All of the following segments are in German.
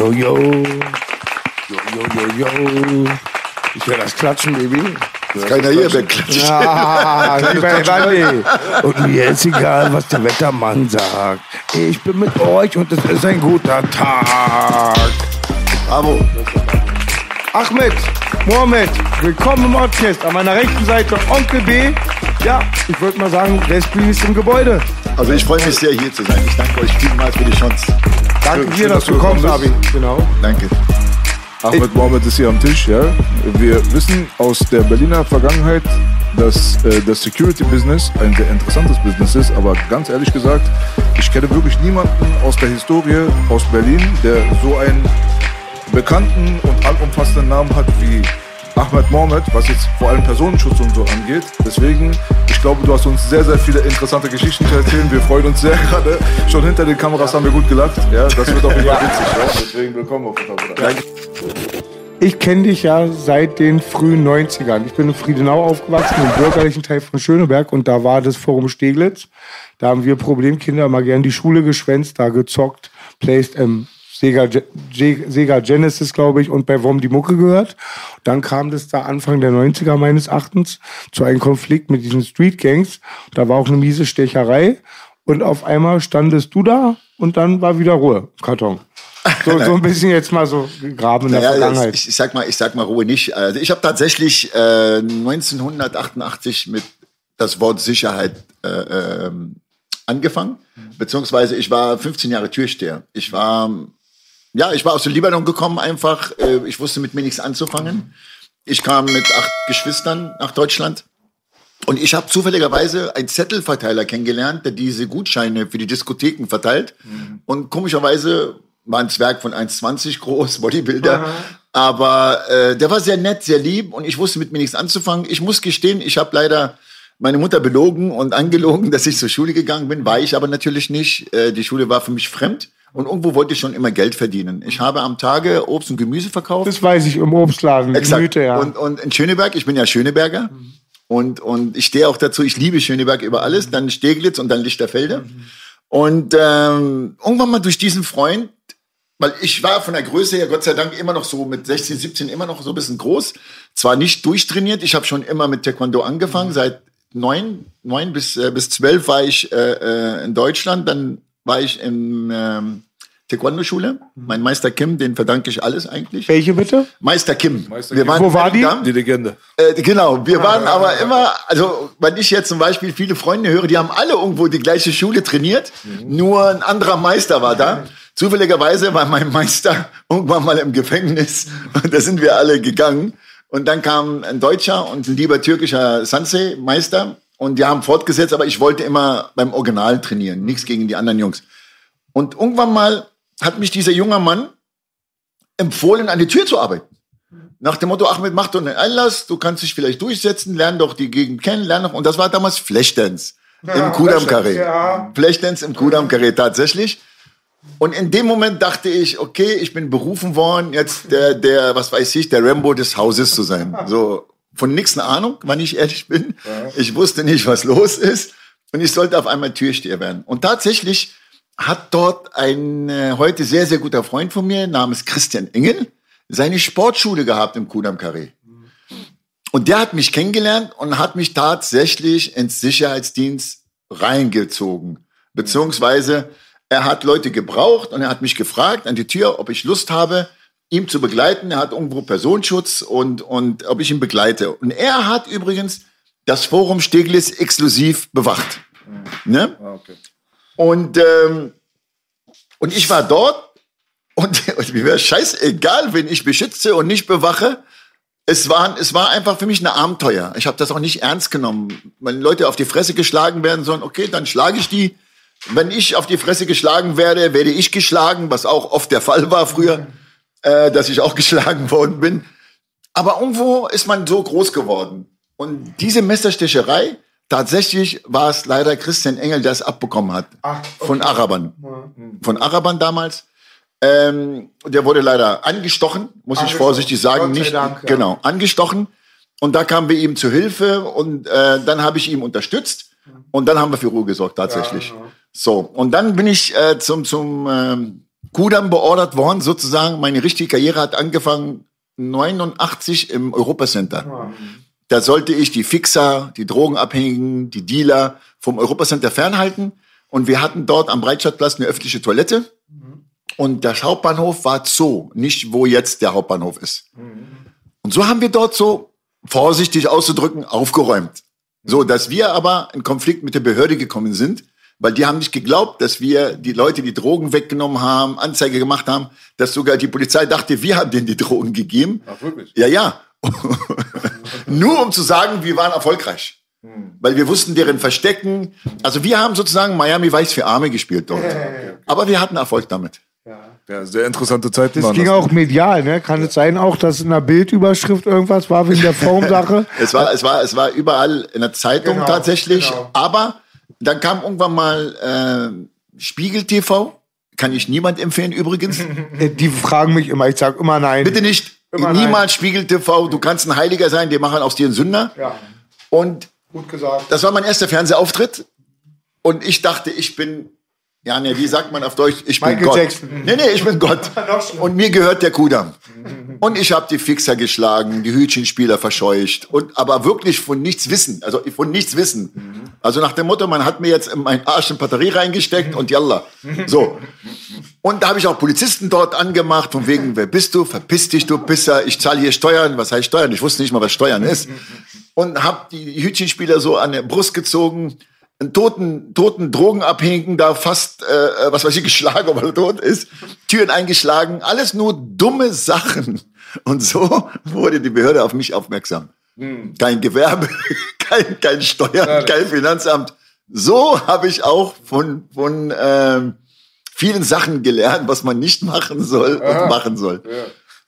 Yo, yo, yo. Yo, yo, yo. Ich höre das Klatschen, Baby. Ist keiner hier, wer klatscht. Ah, lieber Evanni. Und mir ist egal, was der Wettermann sagt. Ich bin mit euch und es ist ein guter Tag. Bravo. Ahmed, Mohamed, willkommen im Orchest. An meiner rechten Seite Onkel B. Ja, ich würde mal sagen, der Screen ist im Gebäude. Also ich freue mich sehr, hier zu sein. Ich danke euch vielmals für die Chance. Danke dir, dass dass du kommst, gekommen Abi. Genau. Danke. Ahmed Mohamed ist hier am Tisch, ja. Wir wissen aus der Berliner Vergangenheit, dass äh, das Security-Business ein sehr interessantes Business ist, aber ganz ehrlich gesagt, ich kenne wirklich niemanden aus der Historie aus Berlin, der so einen bekannten und allumfassenden Namen hat wie Ahmed Mohamed, was jetzt vor allem Personenschutz und so angeht. Deswegen, ich glaube, du hast uns sehr, sehr viele interessante Geschichten zu erzählen. Wir freuen uns sehr gerade. Schon hinter den Kameras haben wir gut gelacht. Ja, das wird auf jeden Fall witzig. Ja? Deswegen willkommen auf jeden Fall. Danke. Ich kenne dich ja seit den frühen 90ern. Ich bin in Friedenau aufgewachsen, im bürgerlichen Teil von Schöneberg. Und da war das Forum Steglitz. Da haben wir Problemkinder mal gern die Schule geschwänzt, da gezockt, Placed ähm, Sega, Sega Genesis, glaube ich, und bei WOM die Mucke gehört. Dann kam das da Anfang der 90er meines Erachtens zu einem Konflikt mit diesen Street Gangs. Da war auch eine miese Stecherei. Und auf einmal standest du da und dann war wieder Ruhe Karton. So, so ein bisschen jetzt mal so gegraben in der Naja, Vergangenheit. ich, ich sag mal, ich sag mal Ruhe nicht. Also ich habe tatsächlich äh, 1988 mit das Wort Sicherheit äh, ähm, angefangen, beziehungsweise ich war 15 Jahre Türsteher. Ich war ja, ich war aus dem Libanon gekommen einfach. Äh, ich wusste mit mir nichts anzufangen. Ich kam mit acht Geschwistern nach Deutschland. Und ich habe zufälligerweise einen Zettelverteiler kennengelernt, der diese Gutscheine für die Diskotheken verteilt. Und komischerweise war ein Zwerg von 1,20 groß, Bodybuilder. Aber äh, der war sehr nett, sehr lieb und ich wusste mit mir nichts anzufangen. Ich muss gestehen, ich habe leider meine Mutter belogen und angelogen, dass ich zur Schule gegangen bin. War ich aber natürlich nicht. Äh, die Schule war für mich fremd. Und irgendwo wollte ich schon immer Geld verdienen. Ich habe am Tage Obst und Gemüse verkauft. Das weiß ich im Obstladen. Exakt. Gemüte, ja. Und, und in Schöneberg, ich bin ja Schöneberger. Und, und ich stehe auch dazu, ich liebe Schöneberg über alles, dann Steglitz und dann Lichterfelde. Und ähm, irgendwann mal durch diesen Freund, weil ich war von der Größe her, Gott sei Dank, immer noch so mit 16, 17 immer noch so ein bisschen groß. Zwar nicht durchtrainiert, ich habe schon immer mit Taekwondo angefangen. Seit neun, neun bis, äh, bis zwölf war ich äh, äh, in Deutschland, dann war ich in ähm, Taekwondo-Schule. Mein Meister Kim, den verdanke ich alles eigentlich. Welche bitte? Meister Kim. Meister wir Kim. waren Wo war die? Die Legende. Äh, genau, wir waren aber immer, also wenn ich jetzt zum Beispiel viele Freunde höre, die haben alle irgendwo die gleiche Schule trainiert, nur ein anderer Meister war da. Zufälligerweise war mein Meister irgendwann mal im Gefängnis und da sind wir alle gegangen. Und dann kam ein Deutscher und ein lieber türkischer Sansei-Meister und die haben fortgesetzt, aber ich wollte immer beim Original trainieren, nichts gegen die anderen Jungs. Und irgendwann mal hat mich dieser junge Mann empfohlen, an die Tür zu arbeiten. Nach dem Motto, Ahmed, mach doch einen Einlass, du kannst dich vielleicht durchsetzen, lern doch die Gegend kennen, lern doch. Und das war damals Flashdance im Kudam Carré. ja. Flashdance im Kudam Carré tatsächlich. Und in dem Moment dachte ich, okay, ich bin berufen worden, jetzt der, der, was weiß ich, der Rambo des Hauses zu sein. So, von nix eine Ahnung, wenn ich ehrlich bin. Ich wusste nicht, was los ist. Und ich sollte auf einmal Türsteher werden. Und tatsächlich hat dort ein äh, heute sehr, sehr guter Freund von mir namens Christian Engel seine Sportschule gehabt im Kudam Carré. Und der hat mich kennengelernt und hat mich tatsächlich ins Sicherheitsdienst reingezogen. Beziehungsweise er hat Leute gebraucht und er hat mich gefragt an die Tür, ob ich Lust habe, ihm zu begleiten. Er hat irgendwo Personenschutz und, und ob ich ihn begleite. Und er hat übrigens das Forum Steglitz exklusiv bewacht. Ne? Ah, okay. Und, ähm, und ich war dort und, und mir wäre scheißegal, wenn ich beschütze und nicht bewache. es war, es war einfach für mich ein Abenteuer. Ich habe das auch nicht ernst genommen. Wenn Leute auf die Fresse geschlagen werden sollen, okay, dann schlage ich die. Wenn ich auf die Fresse geschlagen werde, werde ich geschlagen, was auch oft der Fall war früher, äh, dass ich auch geschlagen worden bin. Aber irgendwo ist man so groß geworden. Und diese Messerstecherei, tatsächlich war es leider Christian Engel, der es abbekommen hat. Ach, okay. Von Arabern. Von Arabern damals. Ähm, der wurde leider angestochen, muss ich Angestochen. vorsichtig sagen. Nicht, Dank, ja. Genau, angestochen. Und da kamen wir ihm zu Hilfe und äh, dann habe ich ihm unterstützt und dann haben wir für Ruhe gesorgt tatsächlich. Ja, ja. So, und dann bin ich äh, zum, zum ähm, Kudam beordert worden, sozusagen. Meine richtige Karriere hat angefangen 89 im Europacenter. Da sollte ich die Fixer, die Drogenabhängigen, die Dealer vom Europacenter fernhalten. Und wir hatten dort am Breitscheidplatz eine öffentliche Toilette. Und der Hauptbahnhof war Zoo, nicht wo jetzt der Hauptbahnhof ist. Und so haben wir dort so, vorsichtig auszudrücken, aufgeräumt. So, dass wir aber in Konflikt mit der Behörde gekommen sind, weil die haben nicht geglaubt, dass wir die Leute die Drogen weggenommen haben, Anzeige gemacht haben, dass sogar die Polizei dachte, wir haben denen die Drogen gegeben. Ach, wirklich? Ja, ja. Nur um zu sagen, wir waren erfolgreich. Weil wir wussten deren Verstecken. Also wir haben sozusagen Miami Weiß für Arme gespielt dort. Aber wir hatten Erfolg damit. Ja, sehr interessante Zeiten Das ging das. auch medial, ne? Kann es sein auch, dass in der Bildüberschrift irgendwas war wegen der Formsache? Es war, es war, es war überall in der Zeitung Genau, tatsächlich. genau. Aber dann kam irgendwann mal äh, Spiegel TV. Kann ich niemand empfehlen übrigens. Äh, Die fragen mich immer, ich sag immer nein. Bitte nicht. Immer Niemals Spiegel TV. Du kannst ein Heiliger sein, die machen aus dir einen Sünder. Ja, Und gut gesagt. das war mein erster Fernsehauftritt. Und ich dachte, ich bin, ja, ne, wie sagt man auf Deutsch? Ich bin Michael Gott. Jackson. Nee, nee, ich bin Gott. Und mir gehört der Kudamm. Und ich habe die Fixer geschlagen, die Hütchenspieler verscheucht. Und aber wirklich von nichts wissen. Also von nichts wissen. Also nach dem Motto, man hat mir jetzt in meinen Arsch eine Batterie reingesteckt und yalla. So. Und da habe ich auch Polizisten dort angemacht, von wegen, wer bist du? Verpiss dich, du Pisser. Ich zahle hier Steuern. Was heißt Steuern? Ich wusste nicht mal, was Steuern ist. Und habe die Hütchenspieler so an der Brust gezogen, einen toten, toten Drogenabhängigen da fast, äh, was weiß ich, geschlagen, ob er tot ist, Türen eingeschlagen, alles nur dumme Sachen. Und so wurde die Behörde auf mich aufmerksam. Kein Gewerbe, kein, kein Steuern, kein Finanzamt. So habe ich auch von, von ähm, vielen Sachen gelernt, was man nicht machen soll und machen soll.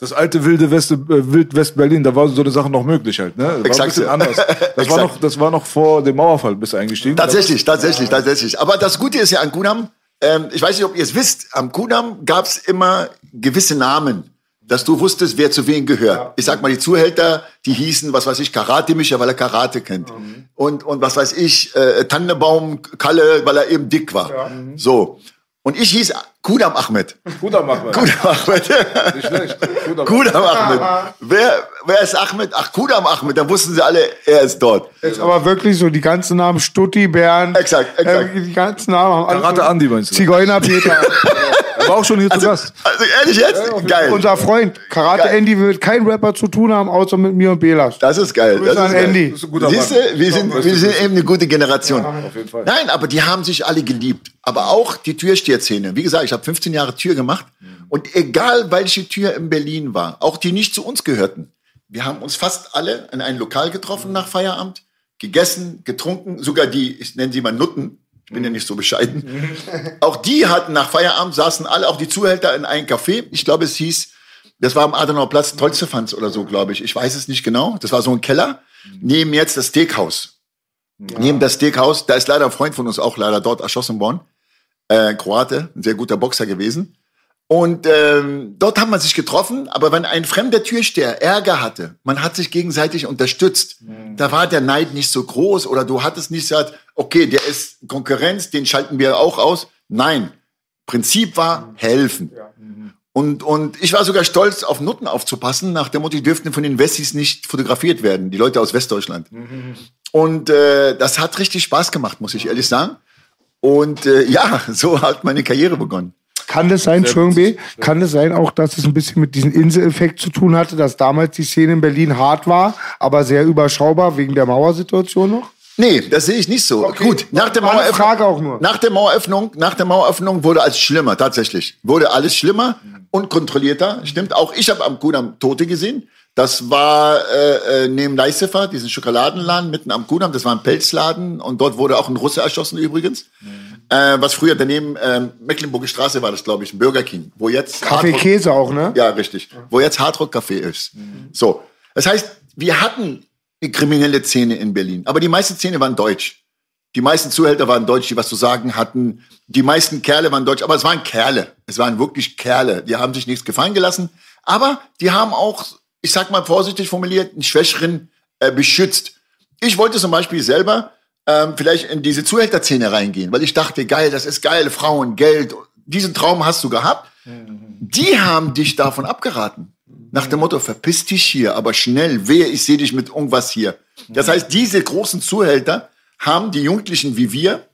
Das alte wilde West, äh, Wild West Berlin, da war so eine Sache noch möglich halt, ne? Das war ein Exakt, bisschen ja. anders. Das war Exakt. noch, das war noch vor dem Mauerfall bist du eingestiegen. Tatsächlich, tatsächlich, tatsächlich. Aber das Gute ist ja an Kunam, ähm, ich weiß nicht, ob ihr es wisst, am Kunam gab es immer gewisse Namen, dass du wusstest, wer zu wem gehört. Ich sag mal, die Zuhälter, die hießen, was weiß ich, Karate-Mischer, weil er Karate kennt. Und, und was weiß ich, äh, Tannenbaum Kalle, weil er eben dick war. So. Und ich hieß Kudam Ahmed. Guter Machmer. Kudam Ahmed. Nicht schlecht. Guter Kudam Ahmed. Wer, wer ist Ahmed? Ach, Kudam Ahmed. Dann wussten sie alle, er ist dort. Ist aber wirklich so, die ganzen Namen Stutti, Bernd. Exakt, exakt. Äh, die ganzen Namen haben alle Karate so- Andi meinst du? Zigeuner Peter. War auch schon hier zu Gast. Also ehrlich jetzt? Geil. Unser Freund. Karate Geil. Andy wird kein Rapper zu tun haben, außer mit mir und Belas. Das ist geil. Grüße Das ist geil. Andy. Das ist ein guter Siehst du, wir sind, Ja, wir sind eben eine gute Generation. Auf jeden Fall. Nein, aber die haben sich alle geliebt. Aber auch die Türsteherszene. Wie gesagt, ich habe 15 Jahre Tür gemacht. Und egal, welche Tür in Berlin war, auch die nicht zu uns gehörten, wir haben uns fast alle in ein Lokal getroffen nach Feierabend, gegessen, getrunken, sogar die, ich nenne sie mal Nutten, ich bin ja nicht so bescheiden. Auch die hatten nach Feierabend, saßen alle, auch die Zuhälter in einem Café. Ich glaube, es hieß, das war am Adenauer Platz, Tolzefanz oder so, glaube ich. Ich weiß es nicht genau. Das war so ein Keller. Neben jetzt das Steakhouse. Neben das Steakhouse, da ist leider ein Freund von uns auch leider dort erschossen worden. Äh, Kroate, ein sehr guter Boxer gewesen. Und ähm, dort haben man sich getroffen, aber wenn ein fremder Türsteher Ärger hatte, man hat sich gegenseitig unterstützt, da war der Neid nicht so groß oder du hattest nicht gesagt, okay, der ist Konkurrenz, den schalten wir auch aus. Nein, Prinzip war helfen. Und, und ich war sogar stolz, auf Nutten aufzupassen, nach dem Motto, die dürften von den Wessis nicht fotografiert werden, die Leute aus Westdeutschland. Und äh, das hat richtig Spaß gemacht, muss ich ehrlich sagen. Und äh, ja, so hat meine Karriere begonnen. Kann das sein, Entschuldigung, B, kann das sein auch, dass es ein bisschen mit diesem Inseleffekt zu tun hatte, dass damals die Szene in Berlin hart war, aber sehr überschaubar wegen der Mauersituation noch? Nee, das sehe ich nicht so. Okay. Gut, nach der, Maueröffnung, nach der Maueröffnung, nach der Maueröffnung wurde alles schlimmer, tatsächlich. Wurde alles schlimmer und kontrollierter. Stimmt auch. Ich habe am Kudamm Tote gesehen. Das war äh, äh, neben Leisifer, diesen Schokoladenladen mitten am Kudamm. Das war ein Pelzladen und dort wurde auch ein Russe erschossen übrigens. Mhm. Äh, was früher daneben äh, Mecklenburger Straße war das, glaube ich, ein Burger King, wo jetzt Kaffee Hardrock- Käse auch, ne? Ja, richtig. Wo jetzt Hardrock Café ist. So, das heißt, wir hatten kriminelle Szene in Berlin, aber die meisten Szene waren deutsch. Die meisten Zuhälter waren deutsch, die was zu sagen hatten. Die meisten Kerle waren deutsch, aber es waren Kerle. Es waren wirklich Kerle. Die haben sich nichts gefallen gelassen, aber die haben auch, ich sag mal vorsichtig formuliert, einen Schwächeren äh, beschützt. Ich wollte zum Beispiel selber ähm, vielleicht in diese Zuhälterszene reingehen, weil ich dachte, geil, das ist geil, Frauen, Geld. Diesen Traum hast du gehabt. Die haben dich davon abgeraten. Nach dem Motto, verpiss dich hier, aber schnell, wehe, ich sehe dich mit irgendwas hier. Das heißt, diese großen Zuhälter haben die Jugendlichen wie wir,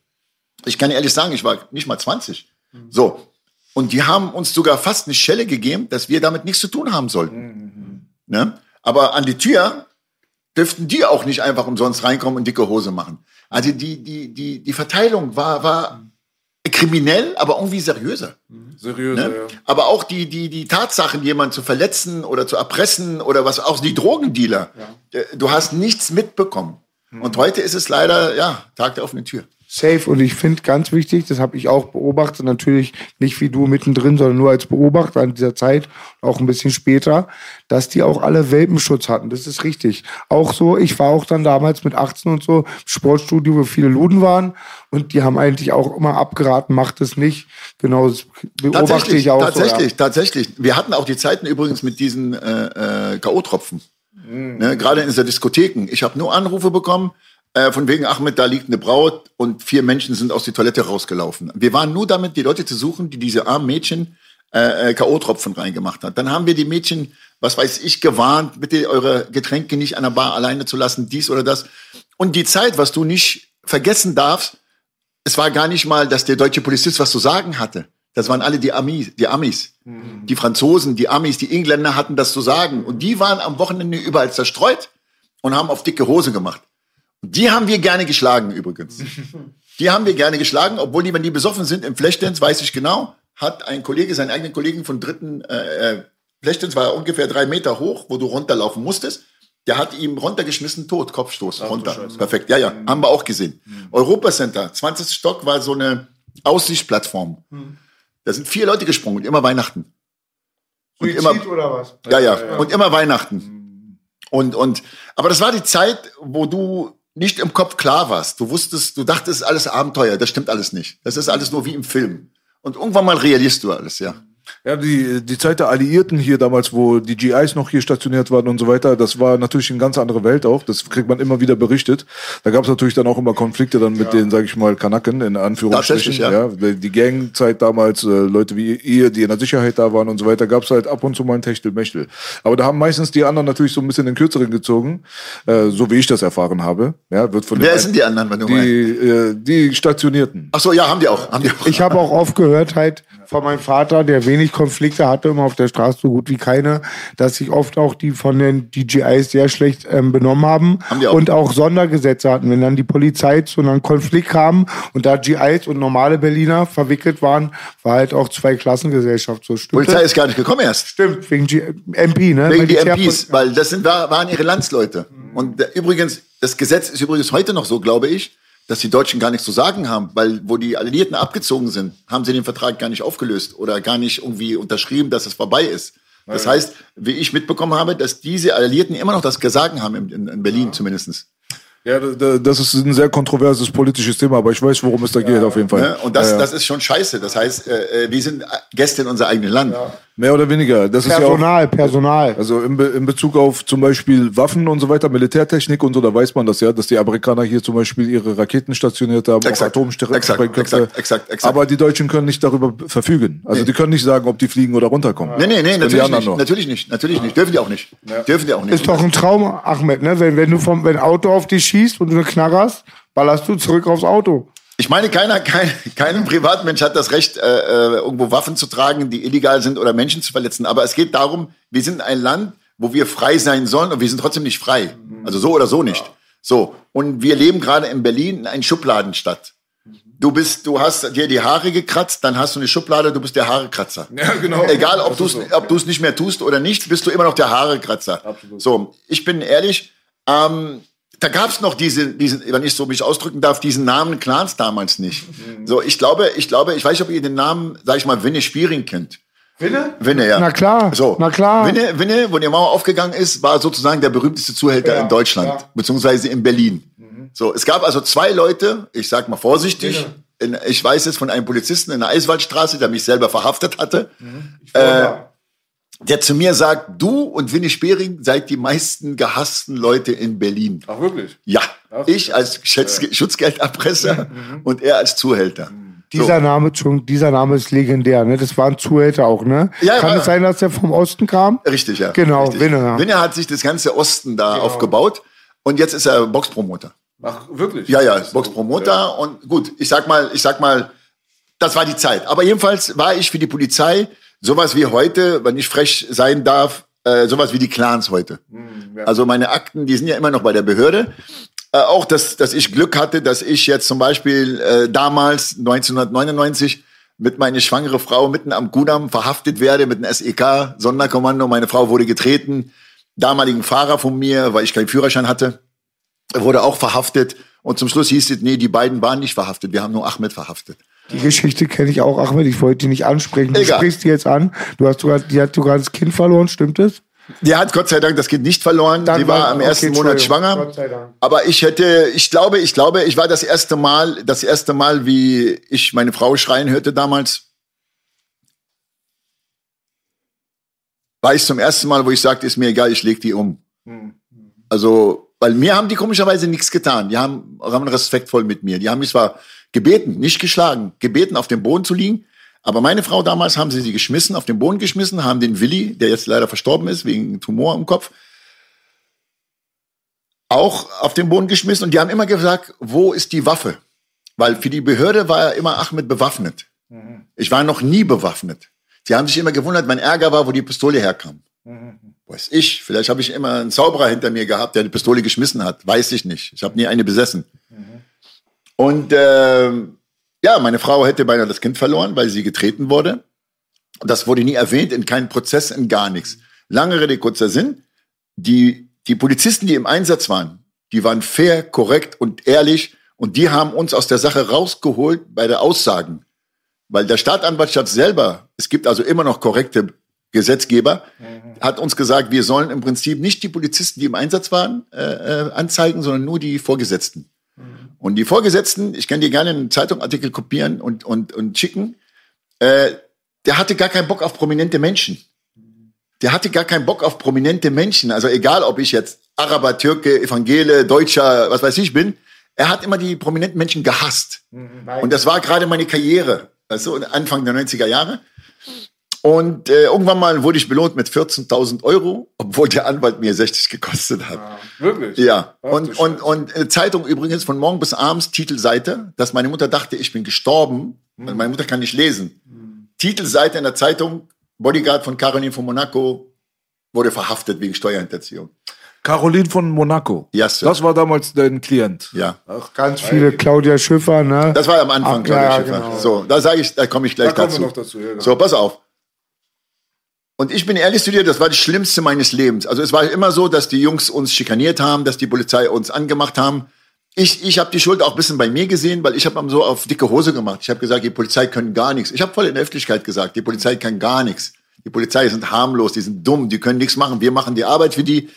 ich kann ehrlich sagen, ich war nicht mal 20. So. Und die haben uns sogar fast eine Schelle gegeben, dass wir damit nichts zu tun haben sollten. Ne? Aber an die Tür dürften die auch nicht einfach umsonst reinkommen und dicke Hose machen. Also die, die, die, die Verteilung war, war kriminell, aber irgendwie seriöser. Seriös, Ne? Aber auch die, die, die Tatsachen, jemanden zu verletzen oder zu erpressen oder was, auch die Drogendealer. Äh, Du hast nichts mitbekommen. Und heute ist es leider, ja, Tag der offenen Tür. Safe. Und ich finde ganz wichtig, das habe ich auch beobachtet, natürlich nicht wie du mittendrin, sondern nur als Beobachter an dieser Zeit, auch ein bisschen später, dass die auch alle Welpenschutz hatten. Das ist richtig. Auch so, ich war auch dann damals mit 18 und so im Sportstudio, wo viele Luden waren und die haben eigentlich auch immer abgeraten, macht es nicht. Genau, das beobachte ich auch tatsächlich, so. tatsächlich. Wir hatten auch die Zeiten übrigens mit diesen äh, äh, K.O.-Tropfen. Mhm. Ne, Gerade in dieser Diskotheken. Ich habe nur Anrufe bekommen, äh, von wegen, Ahmed, da liegt eine Braut und vier Menschen sind aus der Toilette rausgelaufen. Wir waren nur damit, die Leute zu suchen, die diese armen Mädchen äh, äh, K.O.-Tropfen reingemacht hat. Dann haben wir die Mädchen, was weiß ich, gewarnt, bitte eure Getränke nicht an der Bar alleine zu lassen, dies oder das. Und die Zeit, was du nicht vergessen darfst, es war gar nicht mal, dass der deutsche Polizist was zu sagen hatte. Das waren alle die Amis, die Amis. Die Franzosen, die Amis, die Engländer hatten das zu sagen. Und die waren am Wochenende überall zerstreut und haben auf dicke Hose gemacht. Und die haben wir gerne geschlagen übrigens. Die haben wir gerne geschlagen, obwohl die, wenn die besoffen sind im Flashdance, weiß ich genau, hat ein Kollege, seinen eigenen Kollegen von dritten äh, äh, Flashdance war ungefähr drei Meter hoch, wo du runterlaufen musstest. Der hat ihm runtergeschmissen, tot, Kopfstoß, runter. Perfekt, ja, ja, haben wir auch gesehen. Europacenter, 20. Stock war so eine Aussichtsplattform. Da sind vier Leute gesprungen, immer Weihnachten. Und immer, oder was? ja, ja, und immer Weihnachten. Und, und, aber das war die Zeit, wo du nicht im Kopf klar warst. Du wusstest, du dachtest, alles Abenteuer. Das stimmt alles nicht. Das ist alles nur wie im Film. Und irgendwann mal realisierst du alles, ja. Ja, die, die Zeit der Alliierten hier damals, wo die GIs noch hier stationiert waren und so weiter, das war natürlich eine ganz andere Welt auch. Das kriegt man immer wieder berichtet. Da gab es natürlich dann auch immer Konflikte dann mit den, sag ich mal, Kanaken in Anführungsstrichen. Tatsächlich, ja. Die Gangzeit damals, äh, Leute wie ihr, die in der Sicherheit da waren und so weiter, gab es halt ab und zu mal ein Techtelmechtel. Aber da haben meistens die anderen natürlich so ein bisschen den Kürzeren gezogen, äh, so wie ich das erfahren habe. Ja, wird von Wer sind die anderen, wenn du meinst? die, äh, die Stationierten. Ach so, ja, haben die auch. Haben die auch. Ich habe auch oft gehört halt von meinem Vater, der wenig Konflikte hatte, immer auf der Straße so gut wie keine, dass sich oft auch die von den DJIs sehr schlecht ähm, benommen haben, Haben auch. und auch Sondergesetze hatten. Wenn dann die Polizei zu einem Konflikt kam und da GIs und normale Berliner verwickelt waren, war halt auch zwei Klassengesellschaft so stimmt. Polizei ist gar nicht gekommen erst. Stimmt, wegen G MP, ne? Wegen die MPs, weil das sind, war- waren ihre Landsleute. Und übrigens, das Gesetz ist übrigens heute noch so, glaube ich, dass die Deutschen gar nichts zu sagen haben, weil wo die Alliierten abgezogen sind, haben sie den Vertrag gar nicht aufgelöst oder gar nicht irgendwie unterschrieben, dass es vorbei ist. Das heißt, wie ich mitbekommen habe, dass diese Alliierten immer noch das Gesagen haben in, in, in Berlin zumindestens. Ja, da- da- das ist ein sehr kontroverses politisches Thema, aber ich weiß, worum es da geht, auf jeden Fall. Ne? Und das, Ja, ja. das ist schon scheiße. Das heißt, äh, äh, wir sind Gäste in unser eigenes Land. Mehr oder weniger. Das ist ja auch, Personal, Personal. also in, Be in Bezug auf zum Beispiel Waffen und so weiter, Militärtechnik und so, da weiß man das ja, dass die Amerikaner hier zum Beispiel ihre Raketen stationiert haben, Exakt, exakt, exakt, exakt, exakt. Aber die Deutschen können nicht darüber verfügen. Also die können nicht sagen, ob die fliegen oder runterkommen. Nee, nee, nee, natürlich nicht, natürlich nicht. Natürlich nicht. Dürfen die auch nicht. Dürfen die auch nicht. Ist doch ein Traum, Ahmed, ne? Wenn, wenn du vom, wenn ein Auto auf dich schießt und du eine Knarre hast, ballerst du zurück aufs Auto. Ich meine, keiner, kein, kein Privatmensch hat das Recht, äh, äh, irgendwo Waffen zu tragen, die illegal sind oder Menschen zu verletzen. Aber es geht darum, wir sind ein Land, wo wir frei sein sollen und wir sind trotzdem nicht frei. Also so oder so nicht. So. Und wir leben gerade in Berlin in einer Schubladenstadt. Du bist, du hast dir die Haare gekratzt, dann hast du eine Schublade, du bist der Haarekratzer. Ja, genau. Egal, ob du es so. ob du's nicht mehr tust oder nicht, bist du immer noch der Haarekratzer. Absolut. So, ich bin ehrlich, ähm, da gab es noch diese, diesen, wenn ich so mich ausdrücken darf, diesen Namen Clans damals nicht. Mhm. So, ich glaube, ich glaube, ich weiß nicht, ob ihr den Namen, sag ich mal, Winne Spiering kennt. Winne? Winne, ja. Na klar, So, na klar. Winne, Winne, wo die Mauer aufgegangen ist, war sozusagen der berühmteste Zuhälter Ja, in Deutschland, ja. beziehungsweise in Berlin. So, es gab also zwei Leute, ich sag mal vorsichtig, in, ich weiß es von einem Polizisten in der Eiswaldstraße, der mich selber verhaftet hatte, äh, der zu mir sagt, du und Winnie Spering seid die meisten gehassten Leute in Berlin. Ach, wirklich? Ja, Ach, ich als Schätz Schutzgelderpresser und er als Zuhälter. Dieser Name, Entschuldigung, dieser Name ist legendär, ne? Das war ein Zuhälter auch, ne? Ja, Kann ja. es sein, dass der vom Osten kam? Richtig, ja. Genau, Richtig. Winne, ja. Winne hat sich das ganze Osten da Genau. aufgebaut und jetzt ist er Boxpromoter. Ach, wirklich? Ja, ja, Boxpromoter und gut, ich sag mal, ich sag mal, das war die Zeit. Aber jedenfalls war ich für die Polizei sowas wie heute, wenn ich frech sein darf, äh, sowas wie die Clans heute. Hm, ja. Also meine Akten, die sind ja immer noch bei der Behörde. Äh, auch, dass, dass ich Glück hatte, dass ich jetzt zum Beispiel äh, damals 1999 mit meiner schwangere Frau mitten am Kudamm verhaftet werde mit einem SEK Sonderkommando. Meine Frau wurde getreten. Damaligen Fahrer von mir, weil ich keinen Führerschein hatte, wurde auch verhaftet. Und zum Schluss hieß es, nee, die beiden waren nicht verhaftet. Wir haben nur Ahmed verhaftet. Die Geschichte kenne ich auch, Ahmed. Ich wollte die nicht ansprechen. Du Egal. sprichst die jetzt an. Du hast sogar, die hat sogar das Kind verloren, stimmt es? Die hat Gott sei Dank das Kind nicht verloren. Dann die war am okay, ersten Monat schwanger. Gott sei Dank. Aber ich hätte, ich glaube, ich glaube, ich war das erste Mal, das erste Mal, wie ich meine Frau schreien hörte damals. War ich zum ersten Mal, wo ich sagte, ist mir egal, ich leg die um. Also, weil mir haben die komischerweise nichts getan. Die haben, haben respektvoll mit mir. Die haben mich zwar gebeten, nicht geschlagen, gebeten, auf dem Boden zu liegen. Aber meine Frau damals haben sie sie geschmissen, auf den Boden geschmissen, haben den Willi, der jetzt leider verstorben ist, wegen Tumor im Kopf, auch auf den Boden geschmissen. Und die haben immer gesagt, wo ist die Waffe? Weil für die Behörde war ja immer Ahmed bewaffnet. Ich war noch nie bewaffnet. Sie haben sich immer gewundert, mein Ärger war, wo die Pistole herkam. Weiß ich, vielleicht habe ich immer einen Zauberer hinter mir gehabt, der die Pistole geschmissen hat. Weiß ich nicht. Ich habe nie eine besessen. Und ähm, ja, meine Frau hätte beinahe das Kind verloren, weil sie getreten wurde. Das wurde nie erwähnt, in keinem Prozess, in gar nichts. Lange Rede, kurzer Sinn. Die, die Polizisten, die im Einsatz waren, die waren fair, korrekt und ehrlich. Und die haben uns aus der Sache rausgeholt bei der Aussagen. Weil der Staatsanwaltschaft selber, es gibt also immer noch korrekte Gesetzgeber, hat uns gesagt, wir sollen im Prinzip nicht die Polizisten, die im Einsatz waren, äh, äh, anzeigen, sondern nur die Vorgesetzten. Und die Vorgesetzten, ich kann dir gerne einen Zeitungartikel kopieren und, und, und schicken, äh, der hatte gar keinen Bock auf prominente Menschen. Der hatte gar keinen Bock auf prominente Menschen. Also egal, ob ich jetzt Araber, Türke, Evangele, Deutscher, was weiß ich bin, er hat immer die prominenten Menschen gehasst. Und das war gerade meine Karriere, du, Anfang der 90er Jahre. Und äh, irgendwann mal wurde ich belohnt mit 14.000 Euro, obwohl der Anwalt mir 60 gekostet hat. Wirklich? Ja, Ach, und, und, Scheiße. und äh, Zeitung übrigens von morgen bis abends, Titelseite, dass meine Mutter dachte, ich bin gestorben, weil meine Mutter kann nicht lesen. Titelseite in der Zeitung, Bodyguard von Caroline von Monaco wurde verhaftet wegen Steuerhinterziehung. Caroline von Monaco. Ja, Sir. Das war damals dein Klient. Ja, Ach, Ganz viele, Claudia Schiffer, ne? das war am Anfang, Ach, Claudia ja, Schiffer. genau. So, da sage ich, da komme ich gleich Da kommen dazu. wir noch dazu, ja, genau. So, pass auf. Und ich bin ehrlich zu dir, das war das Schlimmste meines Lebens. Also es war immer so, dass die Jungs uns schikaniert haben, dass die Polizei uns angemacht haben. Ich, ich habe die Schuld auch ein bisschen bei mir gesehen, weil ich habe so auf dicke Hose gemacht. Ich habe gesagt, die Polizei können gar nichts. Ich habe voll in der Öffentlichkeit gesagt, die Polizei kann gar nichts. Die Polizei sind harmlos, die sind dumm, die können nichts machen. Wir machen die Arbeit für die.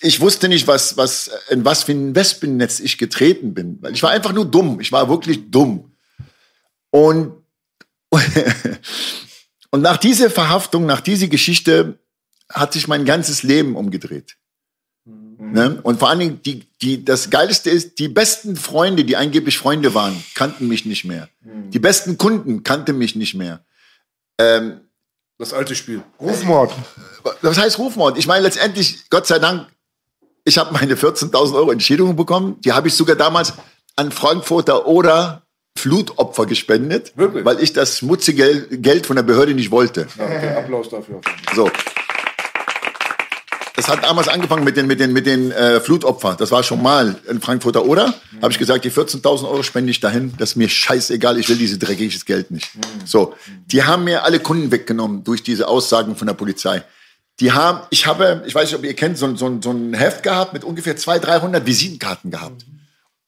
Ich wusste nicht, was, was, in was für ein Wespennetz ich getreten bin. Weil ich war einfach nur dumm. Ich war wirklich dumm. Und Und nach dieser Verhaftung, nach dieser Geschichte hat sich mein ganzes Leben umgedreht. Ne? Und vor allen Dingen, die, die, das Geilste ist, die besten Freunde, die angeblich Freunde waren, kannten mich nicht mehr. Die besten Kunden kannten mich nicht mehr. Ähm, Das alte Spiel. Rufmord. was heißt Rufmord? Ich meine, letztendlich, Gott sei Dank, ich habe meine 14.000 Euro Entschädigung bekommen. Die habe ich sogar damals an Frankfurter oder Flutopfer gespendet, Wirklich? weil ich das schmutzige Gel- Geld von der Behörde nicht wollte. Ja, okay, Applaus dafür. So. das hat damals angefangen mit den, mit den, mit den äh, Flutopfern. Das war schon mal in Frankfurter Oder. Mhm. Habe ich gesagt, die 14.000 Euro spende ich dahin. Das ist mir scheißegal. Ich will dieses dreckiges Geld nicht. Mhm. So, die haben mir alle Kunden weggenommen durch diese Aussagen von der Polizei. Die haben, ich habe, ich weiß nicht, ob ihr kennt, so, so, so ein Heft gehabt mit ungefähr 200, 300 Visitenkarten gehabt.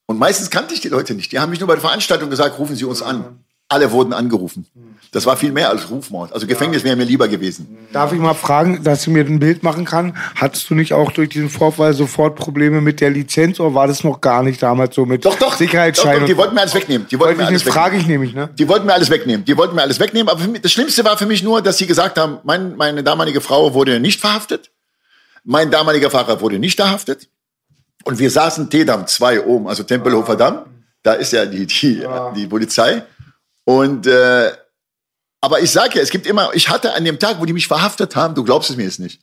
Und meistens kannte ich die Leute nicht. Die haben mich nur bei der Veranstaltung gesagt, rufen Sie uns an. Alle wurden angerufen. Das war viel mehr als Rufmord. Also Gefängnis wäre mir lieber gewesen. Darf ich mal fragen, dass ich mir ein Bild machen kann? Hattest du nicht auch durch diesen Vorfall sofort Probleme mit der Lizenz oder war das noch gar nicht damals so mit Doch, doch. Sicherheitsschein? Doch, doch, die wollten mir alles wegnehmen. Die wollten mir alles wegnehmen. frage ich nämlich, ne? Die wollten mir alles wegnehmen. Die wollten mir alles wegnehmen. Aber mich, das Schlimmste war für mich nur, dass sie gesagt haben, mein, meine damalige Frau wurde nicht verhaftet. Mein damaliger Fahrer wurde nicht verhaftet. Und wir saßen Tedam 2 oben, also Tempelhofer Damm. Da ist ja die, die, die Polizei. Und äh, aber ich sage ja, es gibt immer, ich hatte an dem Tag, wo die mich verhaftet haben, du glaubst es mir jetzt nicht,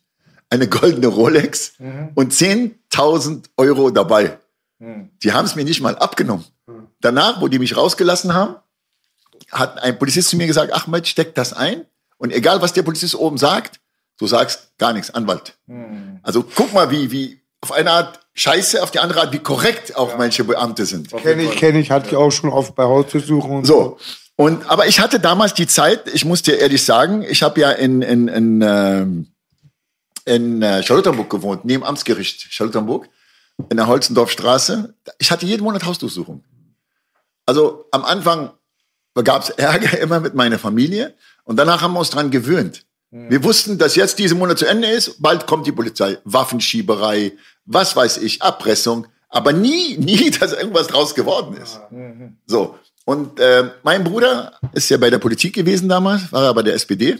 eine goldene Rolex mhm. und 10.000 Euro dabei. Mhm. Die haben es mir nicht mal abgenommen. Mhm. Danach, wo die mich rausgelassen haben, hat ein Polizist zu mir gesagt, Ahmed, steck das ein. Und egal, was der Polizist oben sagt, du sagst gar nichts, Anwalt. Mhm. Also guck mal, wie, wie auf eine Art Scheiße, auf die andere Art, wie korrekt auch ja. manche Beamte sind. Kenne ich, kenne ich, hatte ich auch schon oft bei Hausbesuchen. so. so. Und, aber ich hatte damals die Zeit, ich muss dir ehrlich sagen, ich habe ja in, in, in, äh, in äh, Charlottenburg gewohnt, neben Amtsgericht Charlottenburg, in der Holzendorfstraße. Ich hatte jeden Monat Hausdurchsuchung. Also am Anfang gab es Ärger immer mit meiner Familie und danach haben wir uns dran gewöhnt. Wir wussten, dass jetzt dieser Monat zu Ende ist, bald kommt die Polizei, Waffenschieberei, was weiß ich, Erpressung, aber nie, nie, dass irgendwas draus geworden ist. So. Und äh, mein Bruder ist ja bei der Politik gewesen damals, war er bei der SPD.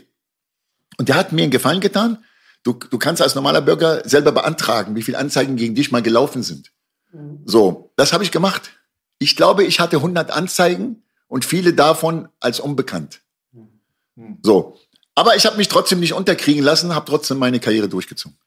Und der hat mir einen Gefallen getan. Du, du kannst als normaler Bürger selber beantragen, wie viele Anzeigen gegen dich mal gelaufen sind. So, das habe ich gemacht. Ich glaube, ich hatte 100 Anzeigen und viele davon als unbekannt. So, aber ich habe mich trotzdem nicht unterkriegen lassen, habe trotzdem meine Karriere durchgezogen.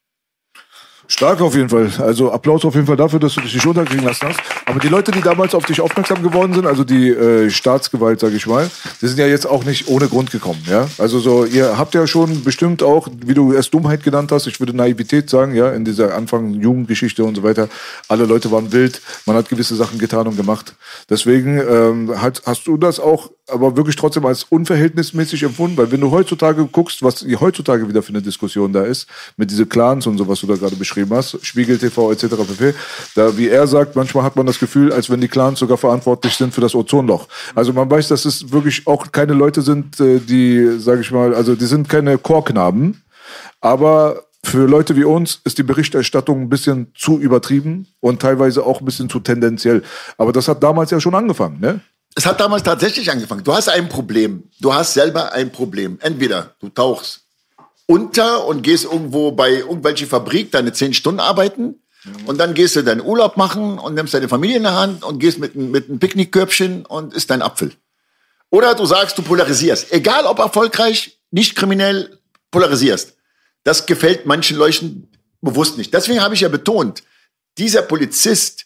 Stark auf jeden Fall. Also Applaus auf jeden Fall dafür, dass du dich nicht unterkriegen lassen hast. Aber die Leute, die damals auf dich aufmerksam geworden sind, also die äh, Staatsgewalt, sage ich mal, die sind ja jetzt auch nicht ohne Grund gekommen. Ja, also so ihr habt ja schon bestimmt auch, wie du erst Dummheit genannt hast, ich würde Naivität sagen, ja, in dieser Anfang Jugendgeschichte und so weiter. Alle Leute waren wild, man hat gewisse Sachen getan und gemacht. Deswegen ähm, hat, hast du das auch aber wirklich trotzdem als unverhältnismäßig empfunden, weil wenn du heutzutage guckst, was heutzutage wieder für eine Diskussion da ist, mit diese Clans und so, was du da gerade beschrieben hast, Spiegel TV etc. pp. Da, wie er sagt, manchmal hat man das Gefühl, als wenn die Clans sogar verantwortlich sind für das Ozonloch. Also man weiß, dass es wirklich auch keine Leute sind, äh, die, sage ich mal, also die sind keine Chorknaben, aber für Leute wie uns ist die Berichterstattung ein bisschen zu übertrieben und teilweise auch ein bisschen zu tendenziell. Aber das hat damals ja schon angefangen, ne? Es hat damals tatsächlich angefangen. Du hast ein Problem. Du hast selber ein Problem. Entweder du tauchst unter und gehst irgendwo bei irgendwelcher Fabrik deine zehn Stunden arbeiten mhm. und dann gehst du deinen Urlaub machen und nimmst deine Familie in der Hand und gehst mit, mit einem Picknickkörbchen und isst dein Apfel. Oder du sagst, du polarisierst. Egal ob erfolgreich, nicht kriminell, polarisierst. Das gefällt manchen Leuten bewusst nicht. Deswegen habe ich ja betont, dieser Polizist,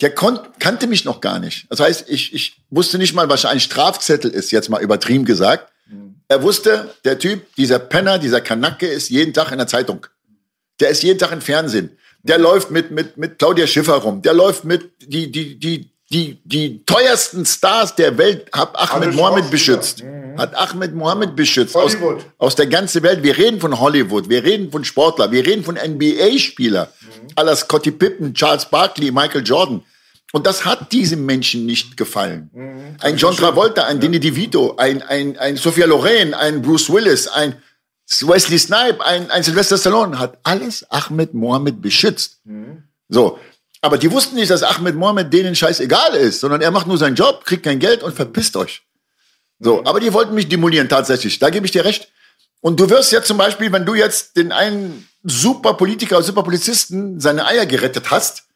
der kannte mich noch gar nicht. Das heißt, ich, ich wusste nicht mal, was ein Strafzettel ist, jetzt mal übertrieben gesagt. Mhm. Er wusste, der Typ, dieser Penner, dieser Kanacke ist jeden Tag in der Zeitung. Der ist jeden Tag im Fernsehen. Der läuft mit, mit, mit Claudia Schiffer rum. Der läuft mit die, die, die, die, die teuersten Stars der Welt hat Ahmed Mohammed beschützt. Mhm. Hat Ahmed Mohammed beschützt. Aus, aus der ganzen Welt. Wir reden von Hollywood. Wir reden von Sportler. Wir reden von NBA-Spieler. Mhm. Aller Scotty Pippen, Charles Barkley, Michael Jordan. Und das hat diesem Menschen nicht gefallen. Mhm. Ein John Travolta, ein Danny DeVito, ein, ein, ein Sophia Loren, ein Bruce Willis, ein Wesley Snipe, ein, ein Sylvester Stallone hat alles Ahmed Mohammed beschützt. Mhm. So. Aber die wussten nicht, dass Ahmed Mohammed denen scheißegal ist, sondern er macht nur seinen Job, kriegt kein Geld und verpisst euch. So. Mhm. Aber die wollten mich demolieren, tatsächlich. Da gebe ich dir recht. Und du wirst jetzt zum Beispiel, wenn du jetzt den einen super Politiker, super Polizisten seine Eier gerettet hast,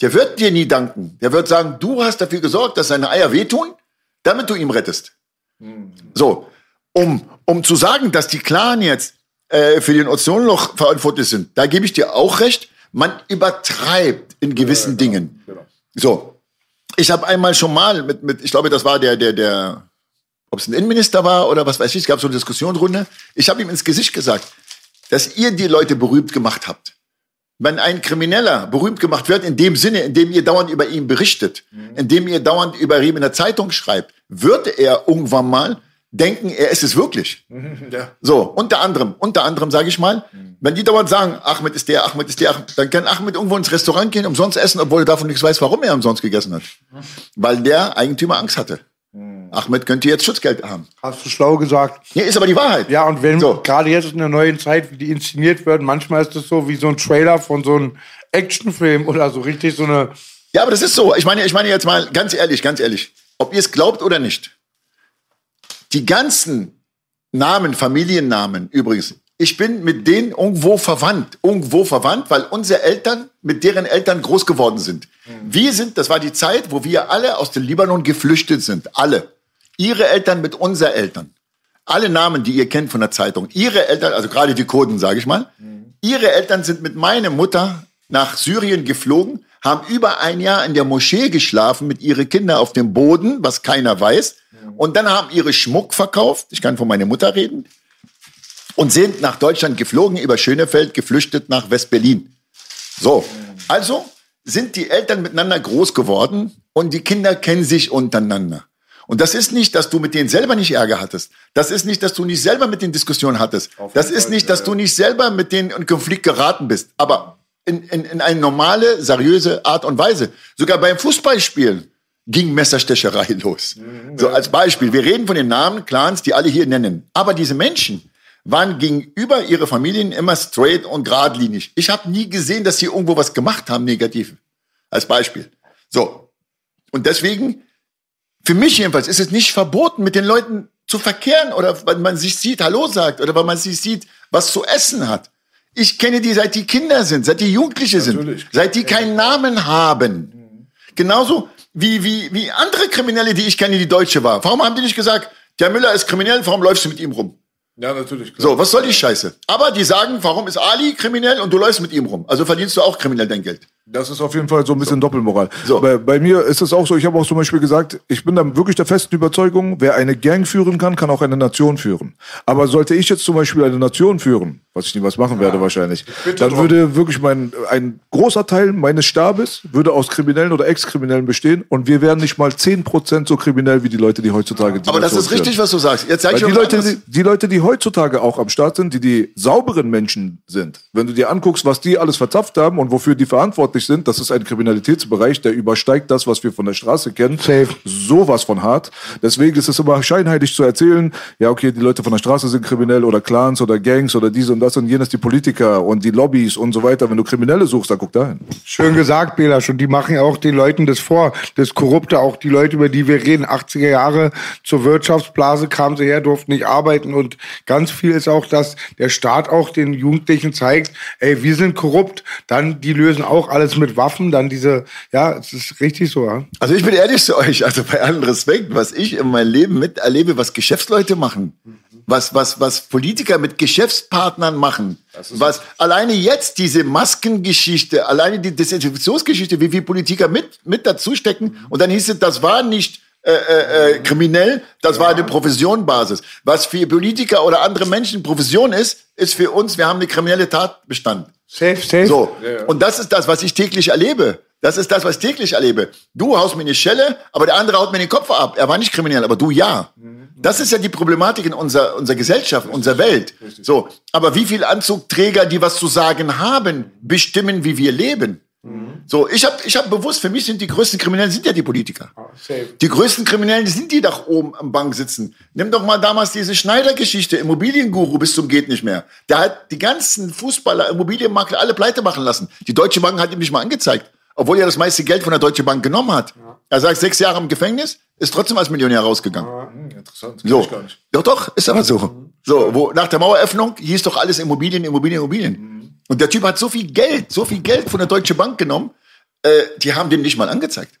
der wird dir nie danken. Der wird sagen, du hast dafür gesorgt, dass seine Eier wehtun, damit du ihm rettest. Mhm. So, um, um zu sagen, dass die Clan jetzt äh, für den Ozonloch verantwortlich sind, da gebe ich dir auch recht. Man übertreibt in gewissen ja, genau, Dingen. Genau. So, ich habe einmal schon mal mit, mit, ich glaube, das war der, der, der, ob es ein Innenminister war oder was weiß ich, es gab so eine Diskussionsrunde. Ich habe ihm ins Gesicht gesagt, dass ihr die Leute berühmt gemacht habt wenn ein Krimineller berühmt gemacht wird, in dem Sinne, in dem ihr dauernd über ihn berichtet, in dem ihr dauernd über ihn in der Zeitung schreibt, wird er irgendwann mal denken, er ist es wirklich. Ja. So, unter anderem, unter anderem sage ich mal, wenn die dauernd sagen, Ahmed ist der, Ahmed ist der, Ahmed, dann kann Ahmed irgendwo ins Restaurant gehen, umsonst essen, obwohl er davon nichts weiß, warum er umsonst gegessen hat. Weil der Eigentümer Angst hatte. Ahmed könnte jetzt Schutzgeld haben. Hast du schlau gesagt. Ja, ist aber die Wahrheit. Ja, und wenn So. gerade jetzt in der neuen Zeit, wie die inszeniert werden, manchmal ist das so wie so ein Trailer von so einem Actionfilm oder so richtig so eine. Ja, aber das ist so. Ich meine, ich meine jetzt mal ganz ehrlich, ganz ehrlich. Ob ihr es glaubt oder nicht. Die ganzen Namen, Familiennamen übrigens. Ich bin mit denen irgendwo verwandt. Irgendwo verwandt, weil unsere Eltern mit deren Eltern groß geworden sind. Wir sind, das war die Zeit, wo wir alle aus dem Libanon geflüchtet sind. Alle. Ihre Eltern mit unseren Eltern. Alle Namen, die ihr kennt von der Zeitung. Ihre Eltern, also gerade die Kurden, sage ich mal. Ihre Eltern sind mit meiner Mutter nach Syrien geflogen, haben über ein Jahr in der Moschee geschlafen mit ihren Kindern auf dem Boden, was keiner weiß. Und dann haben ihre Schmuck verkauft. Ich kann von meiner Mutter reden. Und sind nach Deutschland geflogen, über Schönefeld, geflüchtet nach West-Berlin. So, also sind die Eltern miteinander groß geworden und die Kinder kennen sich untereinander. Und das ist nicht, dass du mit denen selber nicht Ärger hattest. Das ist nicht, dass du nicht selber mit den Diskussionen hattest. Das ist nicht, dass du nicht selber mit denen in Konflikt geraten bist. Aber in, in, in eine normale, seriöse Art und Weise. Sogar beim Fußballspielen ging Messerstecherei los. So als Beispiel. Wir reden von den Namen, Clans, die alle hier nennen. Aber diese Menschen waren gegenüber ihre Familien immer straight und geradlinig. Ich habe nie gesehen, dass sie irgendwo was gemacht haben, negativ. Als Beispiel. So. Und deswegen, für mich jedenfalls, ist es nicht verboten, mit den Leuten zu verkehren oder weil man sich sieht, Hallo sagt oder weil man sich sieht, was zu essen hat. Ich kenne die, seit die Kinder sind, seit die Jugendliche sind, seit die keinen Namen haben. Genauso wie, wie, wie andere Kriminelle, die ich kenne, die Deutsche war. Warum haben die nicht gesagt, der Müller ist kriminell, warum läufst du mit ihm rum? Ja, natürlich. Klar. So, was soll die Scheiße? Aber die sagen, warum ist Ali kriminell und du läufst mit ihm rum? Also verdienst du auch kriminell dein Geld. Das ist auf jeden Fall so ein bisschen Doppelmoral. So. Bei, bei mir ist es auch so, ich habe auch zum Beispiel gesagt, ich bin da wirklich der festen Überzeugung, wer eine Gang führen kann, kann auch eine Nation führen. Aber sollte ich jetzt zum Beispiel eine Nation führen, was ich niemals machen werde wahrscheinlich, dann würde wirklich mein, ein großer Teil meines Stabes würde aus Kriminellen oder Ex-Kriminellen bestehen und wir wären nicht mal 10% so kriminell wie die Leute, die heutzutage die Aber das Nation ist richtig, führen. was du sagst. Jetzt sag ich die Leute, die, die Leute, die heutzutage auch am Start sind, die die sauberen Menschen sind, wenn du dir anguckst, was die alles verzapft haben und wofür die verantwortlich sind, das ist ein Kriminalitätsbereich, der übersteigt das, was wir von der Straße kennen. Safe. Sowas von hart. Deswegen ist es immer scheinheilig zu erzählen, ja, okay, die Leute von der Straße sind kriminell oder Clans oder Gangs oder dies und das und jenes, die Politiker und die Lobbys und so weiter. Wenn du Kriminelle suchst, dann guck dahin. Schön gesagt, Belasch. Und die machen ja auch den Leuten das vor. Das Korrupte, auch die Leute, über die wir reden. 80er Jahre zur Wirtschaftsblase kamen sie her, durften nicht arbeiten. Und ganz viel ist auch, dass der Staat auch den Jugendlichen zeigt, ey, wir sind korrupt. Dann, die lösen auch alles mit Waffen. Dann diese, ja, es ist richtig so, ja. Also ich bin ehrlich zu euch, also bei allem Respekt, was ich in meinem Leben miterlebe, was Geschäftsleute machen, was, was, was Politiker mit Geschäftspartnern machen, was alleine jetzt diese Maskengeschichte, alleine die Desinfektionsgeschichte, wie viele Politiker mit, mit dazu stecken und dann hieß es, das war nicht äh, äh, äh, kriminell, das war eine Professionbasis. Was für Politiker oder andere Menschen Profession ist, ist für uns, wir haben eine kriminelle Tatbestand. Safe, safe. So. Und das ist das, was ich täglich erlebe. Das ist das, was ich täglich erlebe. Du haust mir eine Schelle, aber der andere haut mir den Kopf ab. Er war nicht kriminell, aber du ja. Das ist ja die Problematik in unserer, unserer Gesellschaft, unserer Welt. So. Aber wie viele Anzugträger, die was zu sagen haben, bestimmen, wie wir leben? So, ich habe ich hab bewusst, für mich sind die größten Kriminellen sind ja die Politiker. Die größten Kriminellen die sind die da oben am Bank sitzen. Nimm doch mal damals diese Schneider-Geschichte, Immobilienguru bis zum geht nicht mehr. Der hat die ganzen Fußballer, Immobilienmakler alle pleite machen lassen. Die Deutsche Bank hat ihm nicht mal angezeigt, obwohl er das meiste Geld von der Deutschen Bank genommen hat. Er sagt sechs Jahre im Gefängnis, ist trotzdem als Millionär rausgegangen. Interessant. So. Doch, doch, ist aber so. So, wo nach der Maueröffnung hieß doch alles Immobilien, Immobilien, Immobilien. Und der Typ hat so viel Geld, so viel Geld von der Deutschen Bank genommen, äh, die haben den nicht mal angezeigt.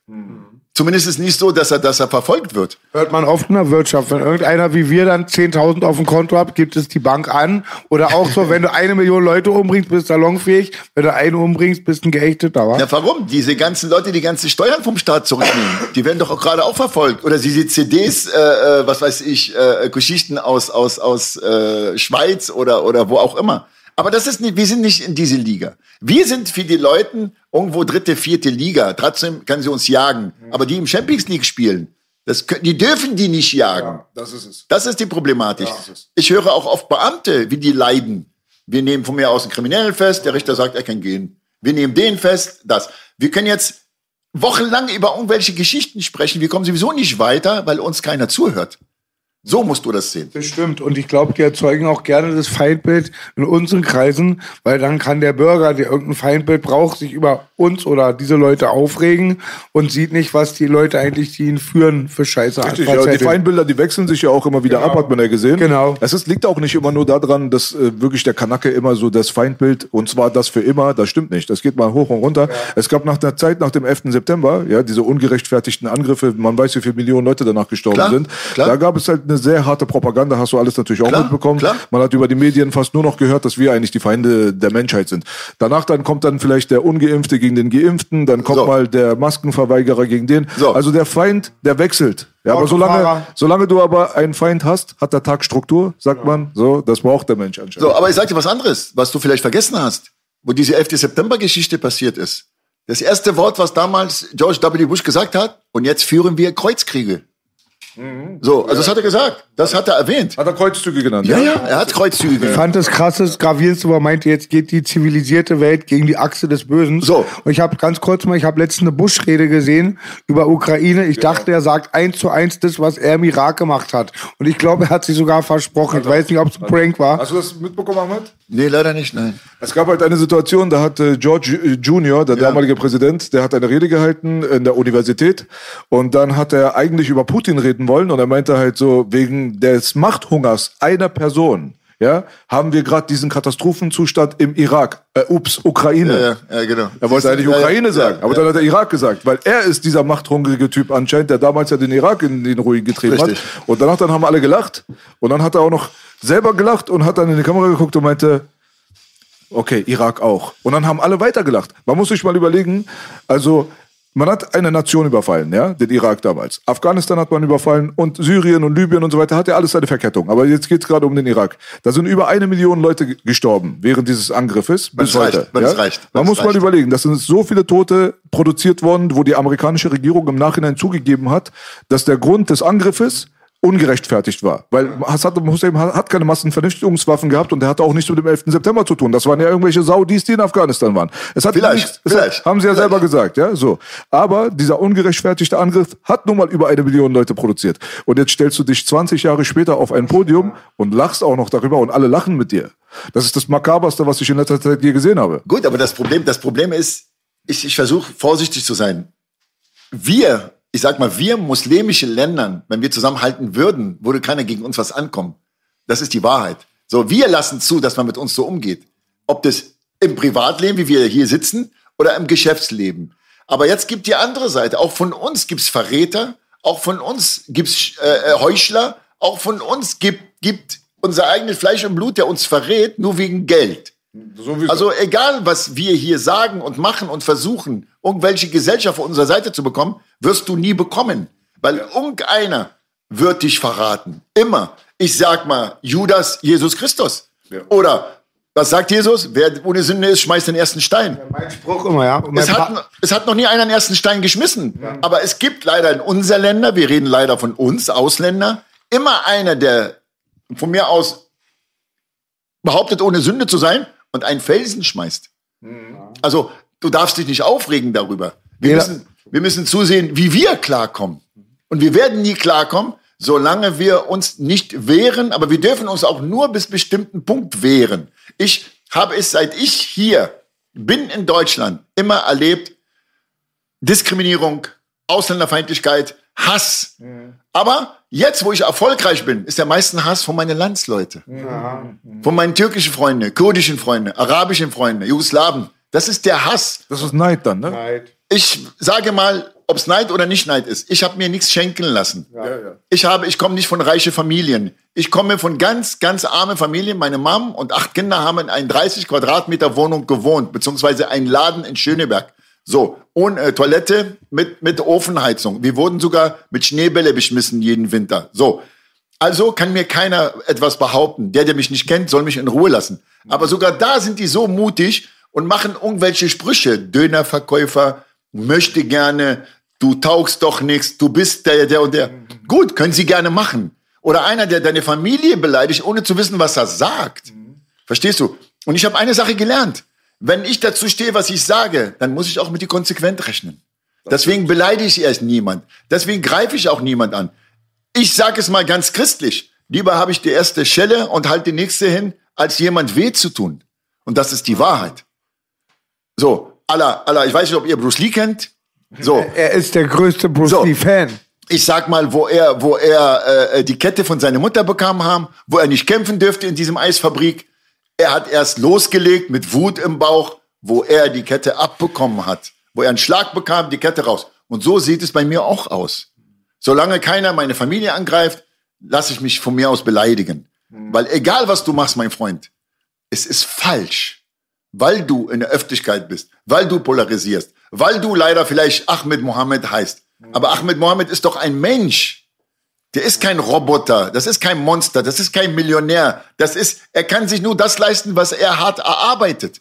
Zumindest ist es nicht so, dass er, dass er verfolgt wird. Hört man oft in der Wirtschaft. Wenn irgendeiner wie wir dann 10.000 auf dem Konto hat, gibt es die Bank an. Oder auch so, wenn du eine Million Leute umbringst, bist du salonfähig. Wenn du eine umbringst, bist du ein Geächteter? Ja, warum? Diese ganzen Leute, die ganzen Steuern vom Staat zurücknehmen, die werden doch auch gerade auch verfolgt. Oder diese CDs, äh, äh, was weiß ich, äh, Geschichten aus, aus, aus äh, Schweiz oder, oder wo auch immer. Aber das ist nicht, wir sind nicht in diese Liga. Wir sind für die Leute irgendwo dritte, vierte Liga. Trotzdem kann sie uns jagen. Aber die im Champions League spielen, das, können- die dürfen die nicht jagen. das ist es. Das ist die Problematik. das ist- Ich höre auch oft Beamte, wie die leiden. Wir nehmen von mir aus einen Kriminellen fest, der Richter sagt, er kann gehen. Wir nehmen den fest, das. Wir können jetzt wochenlang über irgendwelche Geschichten sprechen. Wir kommen sowieso nicht weiter, weil uns keiner zuhört. So musst du das sehen. Das stimmt. Und ich glaube, die erzeugen auch gerne das Feindbild in unseren Kreisen, weil dann kann der Bürger, der irgendein Feindbild braucht, sich über uns oder diese Leute aufregen und sieht nicht, was die Leute eigentlich, die ihn führen, für Scheiße Richtig, ja, die. Feindbilder, die wechseln sich ja auch immer wieder Genau. ab, hat man ja gesehen. Genau. Es ist, liegt auch nicht immer nur daran, dass äh, wirklich der Kanacke immer so das Feindbild, und zwar das für immer, das stimmt nicht. Das geht mal hoch und runter. Es gab nach der Zeit, nach dem 11. September, ja, diese ungerechtfertigten Angriffe, man weiß, wie viele Millionen Leute danach gestorben Klar, sind. klar. Da gab es halt eine sehr harte Propaganda, hast du alles natürlich auch Klar, mitbekommen. klar. Man hat über die Medien fast nur noch gehört, dass wir eigentlich die Feinde der Menschheit sind. Danach dann kommt dann vielleicht der Ungeimpfte gegen den Geimpften, dann kommt So. mal der Maskenverweigerer gegen den. So. Also der Feind, der wechselt. Ja, aber solange, solange du aber einen Feind hast, hat der Tag Struktur, sagt man. So, das braucht der Mensch anscheinend. So, aber ich sag dir was anderes, was du vielleicht vergessen hast, wo diese 11. September-Geschichte passiert ist. Das erste Wort, was damals George W. Bush gesagt hat, und jetzt führen wir Kreuzkriege. So, also das hat er gesagt. Das hat er erwähnt. Hat er Kreuzzüge genannt? Ja, ja, er hat Kreuzzüge Ich gemacht. fand das krasses, gravierendste, wo er meinte, jetzt geht die zivilisierte Welt gegen die Achse des Bösen. So. Und ich habe ganz kurz mal, ich habe letztens eine Bush-Rede gesehen über Ukraine. Ich dachte, er sagt eins zu eins das, was er im Irak gemacht hat. Und ich glaube, er hat sich sogar versprochen. Ich weiß nicht, ob es ein Prank war. Hast du das mitbekommen, Ahmed? Nee, leider nicht, nein. Es gab halt eine Situation, da hat äh, George äh, Junior, der damalige Präsident, der hat eine Rede gehalten in der Universität und dann hat er eigentlich über Putin reden wollen und er meinte halt so, wegen des Machthungers einer Person, ja, haben wir gerade diesen Katastrophenzustand im Irak. Äh, ups, Ukraine. Ja, ja, genau. Er wollte eigentlich Ja, ja, Ukraine ja, sagen, aber ja. dann hat er Irak gesagt, weil er ist dieser machthungrige Typ anscheinend, der damals ja den Irak in den Ruin getrieben Richtig. hat. Und danach dann haben alle gelacht und dann hat er auch noch selber gelacht und hat dann in die Kamera geguckt und meinte, okay, Irak auch. Und dann haben alle weitergelacht. Man muss sich mal überlegen, also man hat eine Nation überfallen, ja, den Irak damals. Afghanistan hat man überfallen und Syrien und Libyen und so weiter hat ja alles seine Verkettung. Aber jetzt geht es gerade um den Irak. Da sind über eine Million Leute ge- gestorben während dieses Angriffes Wenn bis reicht, heute. wenn ja? reicht, wenn Man muss mal reicht. überlegen, das sind so viele Tote produziert worden, wo die amerikanische Regierung im Nachhinein zugegeben hat, dass der Grund des Angriffes ungerechtfertigt war. Weil Saddam Hussein hat keine Massenvernichtungswaffen gehabt und er hatte auch nichts mit dem 11. September zu tun. Das waren ja irgendwelche Saudis, die in Afghanistan waren. Es hat Vielleicht, nichts, vielleicht, hat, haben sie ja vielleicht. selber gesagt, ja, so. Aber dieser ungerechtfertigte Angriff hat nun mal über eine Million Leute produziert. Und jetzt stellst du dich 20 Jahre später auf ein Podium und lachst auch noch darüber und alle lachen mit dir. Das ist das Makaberste, was ich in letzter Zeit je gesehen habe. Gut, aber das Problem, das Problem ist, ich, ich versuche vorsichtig zu sein. Wir, ich sag mal, wir muslimische Ländern, wenn wir zusammenhalten würden, würde keiner gegen uns was ankommen. Das ist die Wahrheit. So, wir lassen zu, dass man mit uns so umgeht. Ob das im Privatleben, wie wir hier sitzen, oder im Geschäftsleben. Aber jetzt gibt die andere Seite. Auch von uns gibt's Verräter, auch von uns gibt's äh, äh, Heuchler, auch von uns gibt, gibt unser eigenes Fleisch und Blut, der uns verrät, nur wegen Geld. Also egal, was wir hier sagen und machen und versuchen, irgendwelche Gesellschaft auf unserer Seite zu bekommen, wirst du nie bekommen. Weil irgendeiner wird dich verraten. Immer. Ich sag mal, Judas, Jesus Christus. Oder, was sagt Jesus? Wer ohne Sünde ist, schmeißt den ersten Stein. Mein Spruch immer, ja. Es hat, es hat noch nie einer den ersten Stein geschmissen. Aber es gibt leider in unser Länder, wir reden leider von uns, Ausländer, immer einer, der von mir aus behauptet, ohne Sünde zu sein und einen Felsen schmeißt. Also, du darfst dich nicht aufregen darüber. Wir, müssen, wir müssen zusehen, wie wir klarkommen. Und wir werden nie klarkommen, solange wir uns nicht wehren, aber wir dürfen uns auch nur bis bestimmten Punkt wehren. Ich habe es, seit ich hier bin in Deutschland, immer erlebt, Diskriminierung, Ausländerfeindlichkeit, Hass. Aber jetzt, wo ich erfolgreich bin, ist der meisten Hass von meinen Landsleute. Von meinen türkischen Freunden, kurdischen Freunden, arabischen Freunden, Jugoslawen. Das ist der Hass. Das ist Neid dann, ne? Ich sage mal, ob es Neid oder nicht Neid ist. Ich habe mir nichts schenken lassen. Ich habe, ich komme nicht von reiche Familien. Ich komme von ganz, ganz arme Familien. Meine Mom und acht Kinder haben in einer 30 Quadratmeter Wohnung gewohnt, beziehungsweise einen Laden in Schöneberg. So, ohne äh, Toilette mit, mit Ofenheizung. Wir wurden sogar mit Schneebälle beschmissen jeden Winter. So, Also kann mir keiner etwas behaupten. Der, der mich nicht kennt, soll mich in Ruhe lassen. Aber sogar da sind die so mutig und machen irgendwelche Sprüche. Dönerverkäufer möchte gerne, du taugst doch nichts, du bist der, der und der. Gut, können sie gerne machen. Oder einer, der deine Familie beleidigt, ohne zu wissen, was er sagt. Verstehst du? Und ich habe eine Sache gelernt. Wenn ich dazu stehe, was ich sage, dann muss ich auch mit die konsequent rechnen. Deswegen beleidige ich erst niemand. Deswegen greife ich auch niemand an. Ich sage es mal ganz christlich. Lieber habe ich die erste Schelle und halte die nächste hin, als jemand weh zu tun. Und das ist die Wahrheit. So, Allah, Allah, ich weiß nicht, ob ihr Bruce Lee kennt. So. Er ist der größte Bruce So. Lee-Fan. Ich sag mal, wo er, wo er äh, die Kette von seiner Mutter bekam haben, wo er nicht kämpfen dürfte in diesem Eisfabrik. Er hat erst losgelegt mit Wut im Bauch, wo er die Kette abbekommen hat, wo er einen Schlag bekam, die Kette raus. Und so sieht es bei mir auch aus. Solange keiner meine Familie angreift, lasse ich mich von mir aus beleidigen. Weil egal was du machst, mein Freund, es ist falsch, weil du in der Öffentlichkeit bist, weil du polarisierst, weil du leider vielleicht Ahmed Mohammed heißt. Aber Ahmed Mohammed ist doch ein Mensch. Der ist kein Roboter, das ist kein Monster, das ist kein Millionär. Das ist, er kann sich nur das leisten, was er hart erarbeitet.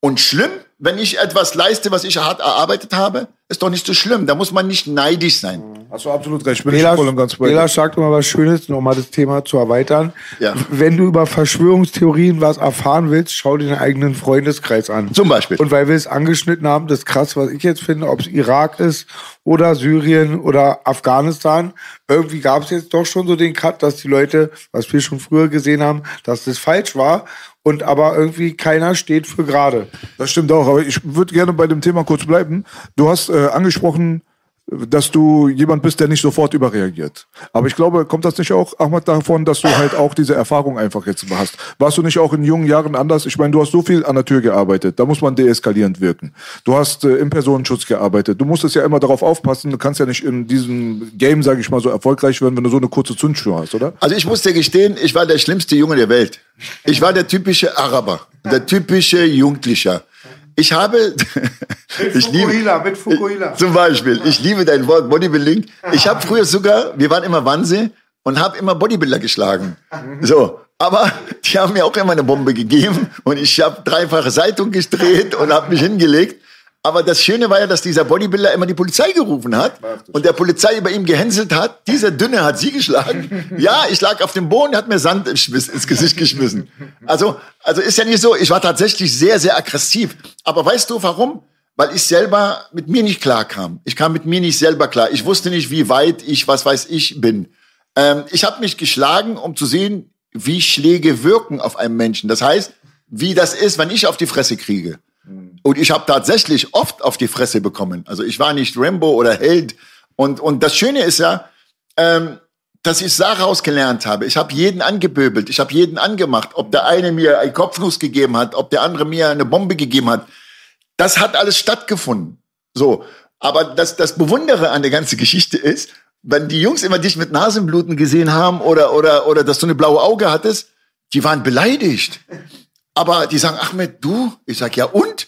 Und schlimm, wenn ich etwas leiste, was ich hart erarbeitet habe, ist doch nicht so schlimm. Da muss man nicht neidisch sein. Hast du absolut recht. Bin ich Bela, voll und ganz bei. Bela sagt immer was Schönes, nochmal das Thema zu erweitern. Ja. Wenn du über Verschwörungstheorien was erfahren willst, schau dir deinen eigenen Freundeskreis an. Zum Beispiel. Und weil wir es angeschnitten haben, das ist krass, was ich jetzt finde, ob es Irak ist oder Syrien oder Afghanistan, irgendwie gab es jetzt doch schon so den Cut, dass die Leute, was wir schon früher gesehen haben, dass das falsch war und aber irgendwie keiner steht für gerade. Das stimmt auch, aber ich würde gerne bei dem Thema kurz bleiben. Du hast äh, angesprochen, dass du jemand bist, der nicht sofort überreagiert. Aber ich glaube, kommt das nicht auch, Ahmad, davon, dass du halt auch diese Erfahrung einfach jetzt hast? Warst du nicht auch in jungen Jahren anders? Ich meine, du hast so viel an der Tür gearbeitet. Da muss man deeskalierend wirken. Du hast äh, im Personenschutz gearbeitet. Du musstest ja immer darauf aufpassen. Du kannst ja nicht in diesem Game, sage ich mal, so erfolgreich werden, wenn du so eine kurze Zündschnur hast, oder? Also ich muss dir gestehen, ich war der schlimmste Junge der Welt. Ich war der typische Araber, der typische Jugendlicher. Ich habe, ich liebe, Fukuhila, mit Fukuhila. zum Beispiel, ich liebe dein Wort Bodybuilding. Ich habe früher sogar, wir waren immer Wannsee und habe immer Bodybuilder geschlagen. So, aber die haben mir auch immer eine Bombe gegeben und ich habe dreifache Zeitung gedreht und habe mich hingelegt. Aber das Schöne war ja, dass dieser Bodybuilder immer die Polizei gerufen hat und der Polizei über ihm gehänselt hat. Dieser Dünne hat sie geschlagen. Ja, ich lag auf dem Boden, hat mir Sand ins, Gesicht geschmissen. Also, also ist ja nicht so. Ich war tatsächlich sehr, sehr aggressiv. Aber weißt du warum? Weil ich selber mit mir nicht klar kam. Ich kam mit mir nicht selber klar. Ich wusste nicht, wie weit ich, was weiß ich, bin. Ähm, ich habe mich geschlagen, um zu sehen, wie Schläge wirken auf einen Menschen. Das heißt, wie das ist, wenn ich auf die Fresse kriege. Und ich habe tatsächlich oft auf die Fresse bekommen. Also ich war nicht Rambo oder Held. Und, und das Schöne ist ja, ähm, dass ich daraus gelernt habe. Ich habe jeden angepöbelt, ich habe jeden angemacht. Ob der eine mir einen Kopfnuss gegeben hat, ob der andere mir eine Bombe gegeben hat. Das hat alles stattgefunden. So. Aber das, das Bewundere an der ganzen Geschichte ist, wenn die Jungs immer dich mit Nasenbluten gesehen haben oder, oder, oder dass du eine blaue Auge hattest, die waren beleidigt. Aber die sagen, Ahmed, du? Ich sag, ja und?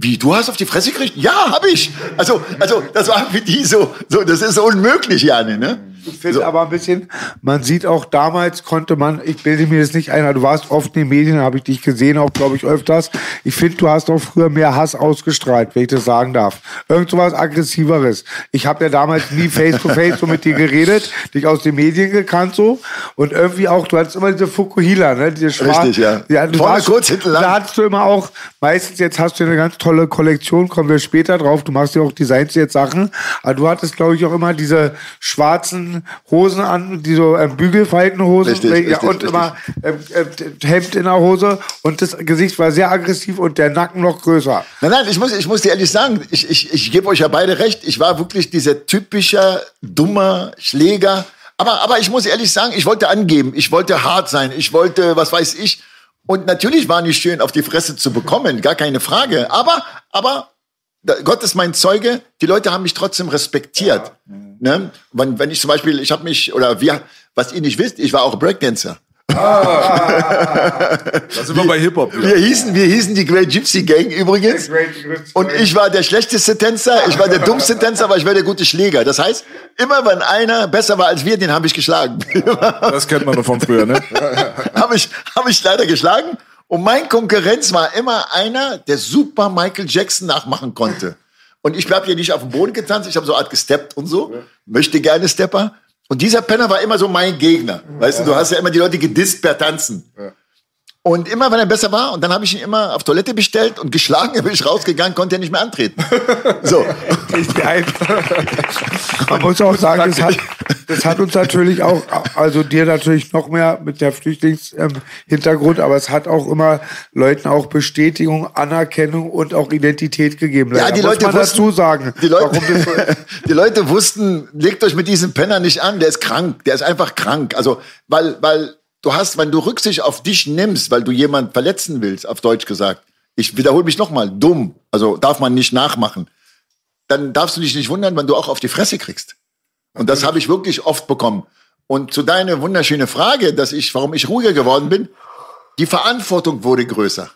Wie, du hast auf die Fresse gekriegt? Ja, hab ich. Also, also, das war für die so, so, das ist unmöglich, Janne, ne? Ich finde aber ein bisschen, man sieht auch damals konnte man, ich bilde mir das nicht ein, aber du warst oft in den Medien, habe ich dich gesehen, auch glaube ich öfters. Ich finde, du hast auch früher mehr Hass ausgestrahlt, wenn ich das sagen darf. Irgend so was aggressiveres. Ich habe ja damals nie face to face so mit dir geredet, dich aus den Medien gekannt so und irgendwie auch, du hattest immer diese Fukuhila, ne, diese schwarz, Richtig, ja. du Vorne warst- kurz, hinten lang. Da hattest du immer auch, meistens jetzt hast du eine ganz tolle Kollektion, kommen wir später drauf, du machst ja auch designst jetzt Sachen, aber du hattest glaube ich auch immer diese schwarzen Hosen an, die so ähm, Bügelfaltenhosen Richtig, ja, richtig, und richtig. immer ähm, ähm, Hemd in der Hose und das Gesicht war sehr aggressiv und der Nacken noch größer. Nein, nein, ich muss, ich muss dir ehrlich sagen, ich, ich, ich gebe euch ja beide recht. Ich war wirklich dieser typische, dummer Schläger. Aber, aber ich muss ehrlich sagen, ich wollte angeben, ich wollte hart sein, ich wollte, was weiß ich. Und natürlich war nicht schön, auf die Fresse zu bekommen, gar keine Frage. Aber, aber Gott ist mein Zeuge, die Leute haben mich trotzdem respektiert. Ne? Wenn, wenn ich zum Beispiel, ich habe mich, oder wir, was ihr nicht wisst, ich war auch Breakdancer. Da sind wir bei Hip-Hop. Wir hießen, wir hießen die Great Gypsy Gang übrigens. Und ich war der schlechteste Tänzer, ich war der dummste Tänzer, aber ich war der gute Schläger. Das heißt, immer wenn einer besser war als wir, den habe ich geschlagen. Das kennt man noch von früher, ne? habe ich, hab ich leider geschlagen. Und mein Konkurrenz war immer einer, der super Michael Jackson nachmachen konnte. Und ich habe hier nicht auf dem Boden getanzt, ich habe so Art gesteppt und so. Möchte gerne Stepper. Und dieser Penner war immer so mein Gegner. Weißt du, du hast ja immer die Leute gedisst per Tanzen. Und immer, wenn er besser war, und dann habe ich ihn immer auf Toilette bestellt und geschlagen, dann bin ich rausgegangen, konnte er nicht mehr antreten. So. Man muss auch sagen, das hat, das hat uns natürlich auch, also dir natürlich noch mehr mit der Flüchtlingshintergrund, aber es hat auch immer Leuten auch Bestätigung, Anerkennung und auch Identität gegeben. Ja, die Leute man wussten, dazu sagen. Die Leute, die Leute wussten, legt euch mit diesem Penner nicht an, der ist krank, der ist einfach krank. Also, weil, weil du hast, wenn du Rücksicht auf dich nimmst, weil du jemand verletzen willst, auf Deutsch gesagt, ich wiederhole mich nochmal, dumm, also darf man nicht nachmachen, dann darfst du dich nicht wundern, wenn du auch auf die Fresse kriegst. Und das habe ich wirklich oft bekommen. Und zu deiner wunderschöne Frage, dass ich, warum ich ruhiger geworden bin, die Verantwortung wurde größer.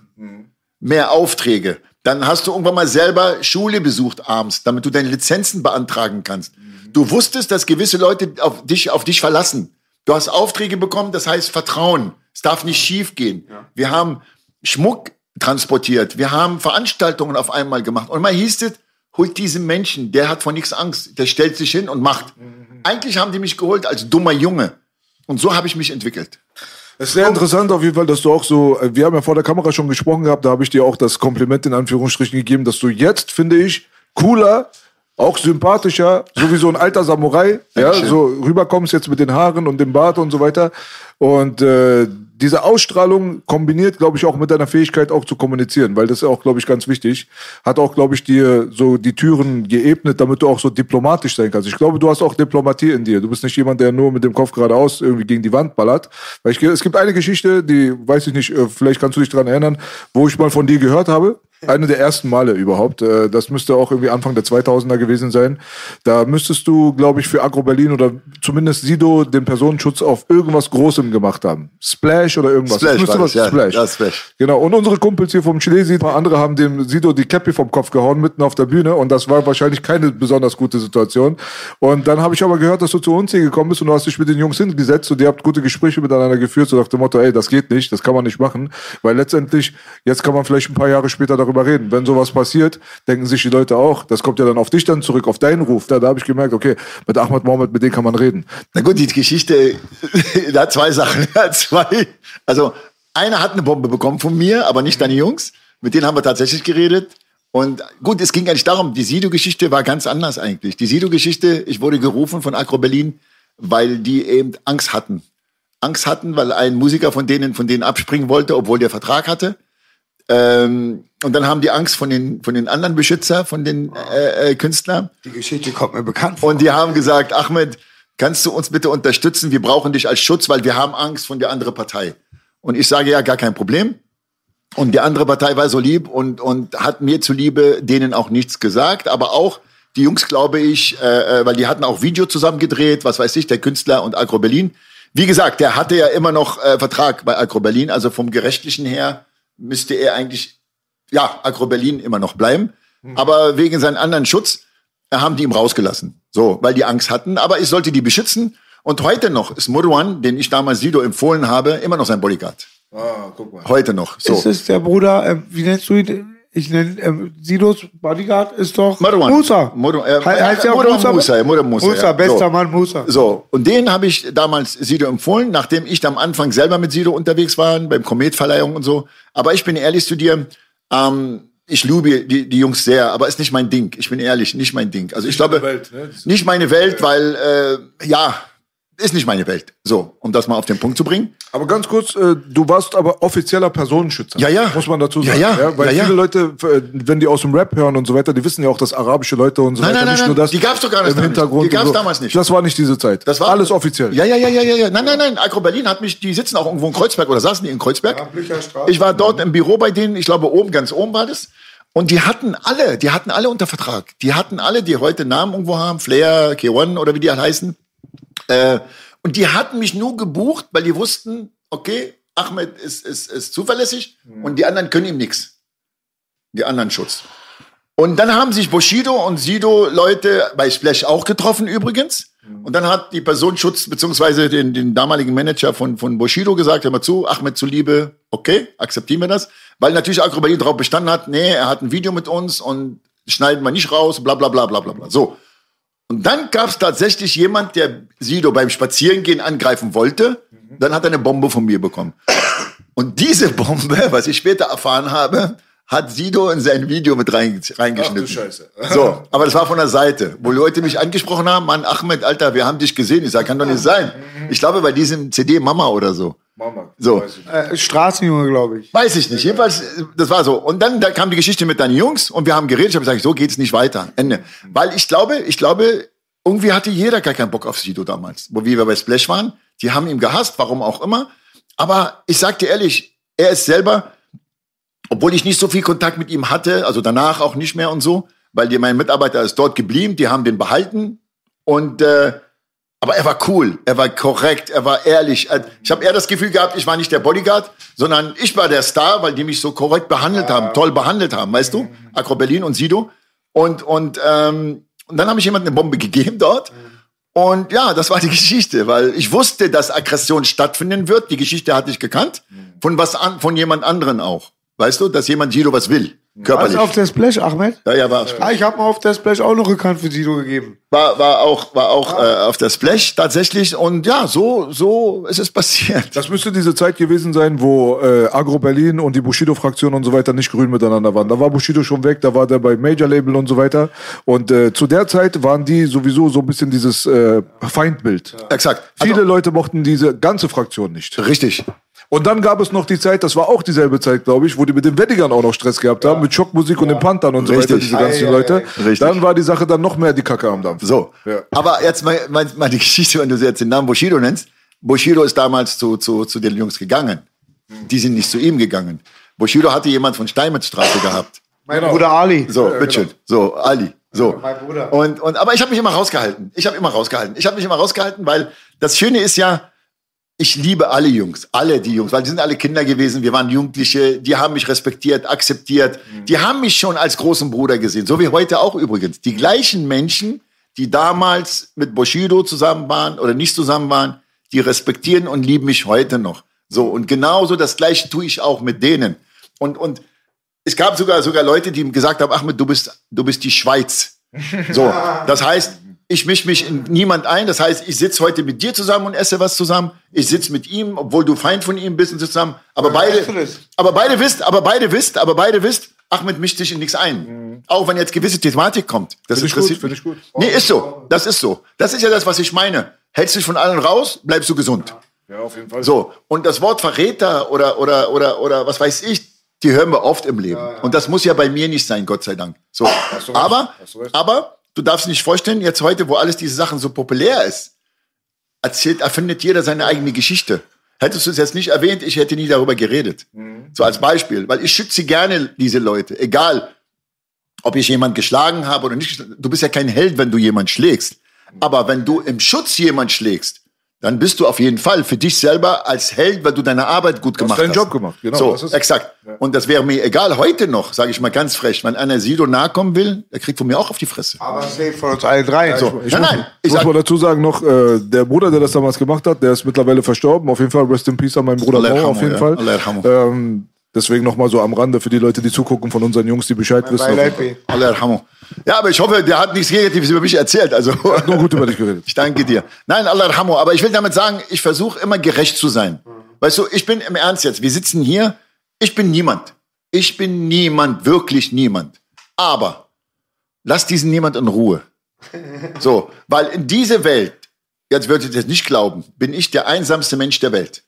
Mehr Aufträge. Dann hast du irgendwann mal selber Schule besucht abends, damit du deine Lizenzen beantragen kannst. Du wusstest, dass gewisse Leute auf dich, auf dich verlassen. Du hast Aufträge bekommen, das heißt Vertrauen. Es darf nicht schief gehen. Wir haben Schmuck transportiert. Wir haben Veranstaltungen auf einmal gemacht. Und mal hieß es, holt diesen Menschen, der hat vor nichts Angst. Der stellt sich hin und macht. Eigentlich haben die mich geholt als dummer Junge. Und so habe ich mich entwickelt. Es ist sehr interessant auf jeden Fall, dass du auch so, äh, wir haben ja vor der Kamera schon gesprochen gehabt, da habe ich dir auch das Kompliment in Anführungsstrichen gegeben, dass du jetzt, finde ich, cooler, auch sympathischer, so wie so ein alter Samurai, ja, so rüberkommst jetzt mit den Haaren und dem Bart und so weiter. Und äh, diese Ausstrahlung kombiniert, glaube ich, auch mit deiner Fähigkeit auch zu kommunizieren, weil das ist auch, glaube ich, ganz wichtig. Hat auch, glaube ich, dir so die Türen geebnet, damit du auch so diplomatisch sein kannst. Ich glaube, du hast auch Diplomatie in dir. Du bist nicht jemand, der nur mit dem Kopf geradeaus irgendwie gegen die Wand ballert. Weil ich, es gibt eine Geschichte, die weiß ich nicht, äh, vielleicht kannst du dich dran erinnern, wo ich mal von dir gehört habe. Eine der ersten Male überhaupt. Äh, Das müsste auch irgendwie Anfang der 2000er gewesen sein. Da müsstest du, glaube ich, für Agro Berlin oder zumindest Sido den Personenschutz auf irgendwas Großem gemacht haben. Splash oder irgendwas. Splash war was das, ja. Splash. Ja, Splash. Genau. Und unsere Kumpels hier vom Chilesi, ein paar andere haben dem Sido die Cappy vom Kopf gehauen, mitten auf der Bühne. Und das war wahrscheinlich keine besonders gute Situation. Und dann habe ich aber gehört, dass du zu uns hier gekommen bist und du hast dich mit den Jungs hingesetzt und ihr habt gute Gespräche miteinander geführt, so nach dem Motto, ey, das geht nicht, das kann man nicht machen. Weil letztendlich, jetzt kann man vielleicht ein paar Jahre später darüber reden. Wenn sowas passiert, denken sich die Leute auch, das kommt ja dann auf dich dann zurück, auf deinen Ruf. Da, da habe ich gemerkt, okay, mit Ahmad Mohammed, mit dem kann man reden. Na gut, die Geschichte, da zwei Sachen. Zwei. Also, einer hat eine Bombe bekommen von mir, aber nicht deine Jungs. Mit denen haben wir tatsächlich geredet. Und gut, es ging eigentlich darum, die Sido-Geschichte war ganz anders eigentlich. Die Sido-Geschichte, ich wurde gerufen von Agro Berlin, weil die eben Angst hatten. Angst hatten, weil ein Musiker von denen, von denen abspringen wollte, obwohl der Vertrag hatte. Ähm, und dann haben die Angst von den, von den anderen Beschützer, von den äh, äh, Künstlern. Die Geschichte kommt mir bekannt vor. Und die haben gesagt, Ahmed, kannst du uns bitte unterstützen? Wir brauchen dich als Schutz, weil wir haben Angst von der anderen Partei. Und ich sage, ja, gar kein Problem. Und die andere Partei war so lieb und, und hat mir zuliebe denen auch nichts gesagt, aber auch die Jungs, glaube ich, äh, äh, weil die hatten auch Video zusammen gedreht, was weiß ich, der Künstler und Agro Berlin. Wie gesagt, der hatte ja immer noch äh, Vertrag bei Agro Berlin, also vom Gerechtlichen her müsste er eigentlich, ja, Agro Berlin immer noch bleiben. Aber wegen seinen anderen Schutz äh, haben die ihm rausgelassen. So, weil die Angst hatten. Aber ich sollte die beschützen. Und heute noch ist Murwan, den ich damals Sido empfohlen habe, immer noch sein Bodyguard. Ah, guck mal. Heute noch. So. Ist es der Bruder, ähm, wie nennst du ihn? Ich nenne ähm, Sidos Bodyguard ist doch Marwan. Musa. Marwan, äh, He heißt ja Marwan Musa. Musa, ja, Marwan Musa, Musa, ja. bester So. Mann Musa. So, und den habe ich damals Sido empfohlen, nachdem ich am Anfang selber mit Sido unterwegs war, beim Kometverleihung und so. Aber ich bin ehrlich zu dir, ähm, ich liebe die, die Jungs sehr, aber ist nicht mein Ding. Ich bin ehrlich, nicht mein Ding. Also ich glaube, Welt, ne? nicht meine Welt, weil, äh, ja, ist nicht meine Welt. So, um das mal auf den Punkt zu bringen. Aber ganz kurz, äh, du warst aber offizieller Personenschützer. Ja, ja. Muss man dazu Ja, sagen. ja. Weil Ja, ja. viele Leute, äh, wenn die aus dem Rap hören und so weiter, die wissen ja auch, dass arabische Leute und so Nein, weiter nein, nicht nein. nur das Die gab's doch gar nicht im. Hintergrund. Die gab's so. damals nicht. Das war nicht diese Zeit. Das war alles offiziell. Ja, ja, ja, ja, ja, ja. Nein, nein, nein. Agro Berlin hat mich, die sitzen auch irgendwo in Kreuzberg oder saßen die in Kreuzberg. Ja. Ich war dort im Büro bei denen, ich glaube oben, ganz oben war das. Und die hatten alle, die hatten alle unter Vertrag. Die hatten alle, die heute Namen irgendwo haben, Flair, K1 oder wie die halt heißen. Äh, und die hatten mich nur gebucht, weil die wussten, okay, Ahmed ist, ist, ist zuverlässig und die anderen können ihm nichts. Die anderen Schutz. Und dann haben sich Bushido und Sido Leute bei Splash auch getroffen übrigens. Und dann hat die Person Schutz beziehungsweise den, den damaligen Manager von, von Bushido gesagt, hör mal zu, Ahmed zuliebe, okay, akzeptieren wir das. Weil natürlich Akrobali darauf bestanden hat, nee, er hat ein Video mit uns und schneiden wir nicht raus, bla bla bla bla bla bla. So. Und dann gab es tatsächlich jemand, der Sido beim Spazierengehen angreifen wollte. Dann hat er eine Bombe von mir bekommen. Und diese Bombe, was ich später erfahren habe, hat Sido in sein Video mit rein, reingeschnitten. Ach du Scheiße. So, aber das war von der Seite, wo Leute mich angesprochen haben, Mann, Ahmed, Alter, wir haben dich gesehen. Ich sag, kann doch nicht sein. Ich glaube, bei diesem CD Mama oder so. Mama. So. Äh, Straßenjunge, glaube ich. Weiß ich nicht. Jedenfalls, das war so. Und dann da kam die Geschichte mit deinen Jungs und wir haben geredet. Ich habe gesagt, so geht's nicht weiter. Ende. Weil ich glaube, ich glaube, irgendwie hatte jeder gar keinen Bock auf Sido damals. Wo wir bei Splash waren, die haben ihn gehasst, warum auch immer. Aber ich sag dir ehrlich, er ist selber, obwohl ich nicht so viel Kontakt mit ihm hatte, also danach auch nicht mehr und so, weil die, mein Mitarbeiter ist dort geblieben, die haben den behalten und äh, aber er war cool, er war korrekt, er war ehrlich. Äh, Ich habe eher das Gefühl gehabt, ich war nicht der Bodyguard, sondern ich war der Star, weil die mich so korrekt behandelt haben, toll behandelt haben, weißt du? Akro Berlin und Sido. Und, und, ähm, und dann habe ich jemand eine Bombe gegeben dort. Und ja, das war die Geschichte, weil ich wusste, dass Aggression stattfinden wird. Die Geschichte hatte ich gekannt. Von was an, von jemand anderen auch. Weißt du, dass jemand Sido was will. Körperlich. Was auf der Splash, Ahmed? Ja, ja, war, Ah, ich habe mal auf der Splash auch noch Rückhand für Sido gegeben. war, war auch, war auch äh, auf der Splash tatsächlich. Und ja, so, so ist es passiert. Das müsste diese Zeit gewesen sein, wo äh, Agro Berlin und die Bushido-Fraktion und so weiter nicht grün miteinander waren. Da war Bushido schon weg, da war der bei Major Label und so weiter. Und äh, zu der Zeit waren die sowieso so ein bisschen dieses äh, Feindbild. Exakt. Viele Also, Leute mochten diese ganze Fraktion nicht. richtig. Und dann gab es noch die Zeit, das war auch dieselbe Zeit, glaube ich, wo die mit den Weddigern auch noch Stress gehabt haben, mit Schockmusik und den Panthern und so Richtig. weiter, diese ganzen Ei, ei, Leute. ei. Richtig. Dann war die Sache dann noch mehr die Kacke am Dampf. So. Ja. Aber jetzt mal, mal, mal die Geschichte, wenn du jetzt den Namen Bushido nennst. Bushido ist damals zu, zu, zu den Jungs gegangen. Die sind nicht zu ihm gegangen. Bushido hatte jemand von Steinmetzstraße gehabt. Mein Bruder Ali. So, bitteschön. So, Ali. So. Mein Bruder. Und, und, aber ich habe mich immer rausgehalten. Ich habe immer rausgehalten. Ich habe mich immer rausgehalten, weil das Schöne ist ja, ich liebe alle Jungs, alle die Jungs, weil die sind alle Kinder gewesen, wir waren Jugendliche, die haben mich respektiert, akzeptiert, die haben mich schon als großen Bruder gesehen, so wie heute auch übrigens. Die gleichen Menschen, die damals mit Bushido zusammen waren oder nicht zusammen waren, die respektieren und lieben mich heute noch. So, und genauso das Gleiche tue ich auch mit denen. Und, und es gab sogar, sogar Leute, die gesagt haben, Ahmed, du bist, du bist die Schweiz. So, das heißt, ich mische mich in niemand ein. Das heißt, ich sitze heute mit dir zusammen und esse was zusammen. Ich sitze mit ihm, obwohl du Feind von ihm bist und zusammen. Aber beide, aber beide wisst, aber beide wisst, aber beide wisst, Ahmed mischt sich in nichts ein. Auch wenn jetzt gewisse Thematik kommt. Das Finde ich gut, ich gut. Nee, ist so. Das ist so. Das ist ja das, was ich meine. Hältst dich von allen raus, bleibst du gesund. Ja, auf jeden Fall. So, und das Wort Verräter oder, oder, oder, oder was weiß ich, die hören wir oft im Leben. Und das muss ja bei mir nicht sein, Gott sei Dank. So, aber, aber du darfst nicht vorstellen, jetzt heute, wo alles diese Sachen so populär ist, erzählt, erfindet jeder seine eigene Geschichte. Hättest du es jetzt nicht erwähnt, ich hätte nie darüber geredet. So als Beispiel, weil ich schütze gerne diese Leute, egal, ob ich jemand geschlagen habe oder nicht. Du bist ja kein Held, wenn du jemand schlägst. Aber wenn du im Schutz jemand schlägst, dann bist du auf jeden Fall für dich selber als Held, weil du deine Arbeit gut gemacht deinen hast. Job gemacht, genau, So, ist- exakt. Und das wäre mir egal heute noch, sage ich mal ganz frech. Wenn einer Sido nahe kommen will, der kriegt von mir auch auf die Fresse. Aber safe von uns alle drei. So. Ich nein, muss, nein. Ich muss sag, mal dazu sagen noch, äh, der Bruder, der das damals gemacht hat, der ist mittlerweile verstorben. Auf jeden Fall Rest in Peace an meinen Bruder Mo, auf jeden ja. Fall. Ähm, deswegen noch mal so am Rande für die Leute, die zugucken von unseren Jungs, die Bescheid wissen. Beileid weh. Allah. Ja, aber ich hoffe, der hat nichts Negatives über mich erzählt. Also Nur gut über dich geredet. Ich danke dir. Nein, Allah. Aber ich will damit sagen, ich versuche immer gerecht zu sein. Weißt du, ich bin im Ernst jetzt. Wir sitzen hier. Ich bin niemand. Ich bin niemand, wirklich niemand. Aber lass diesen niemand in Ruhe. So, weil in diese Welt, jetzt würdet ihr das nicht glauben, bin ich der einsamste Mensch der Welt.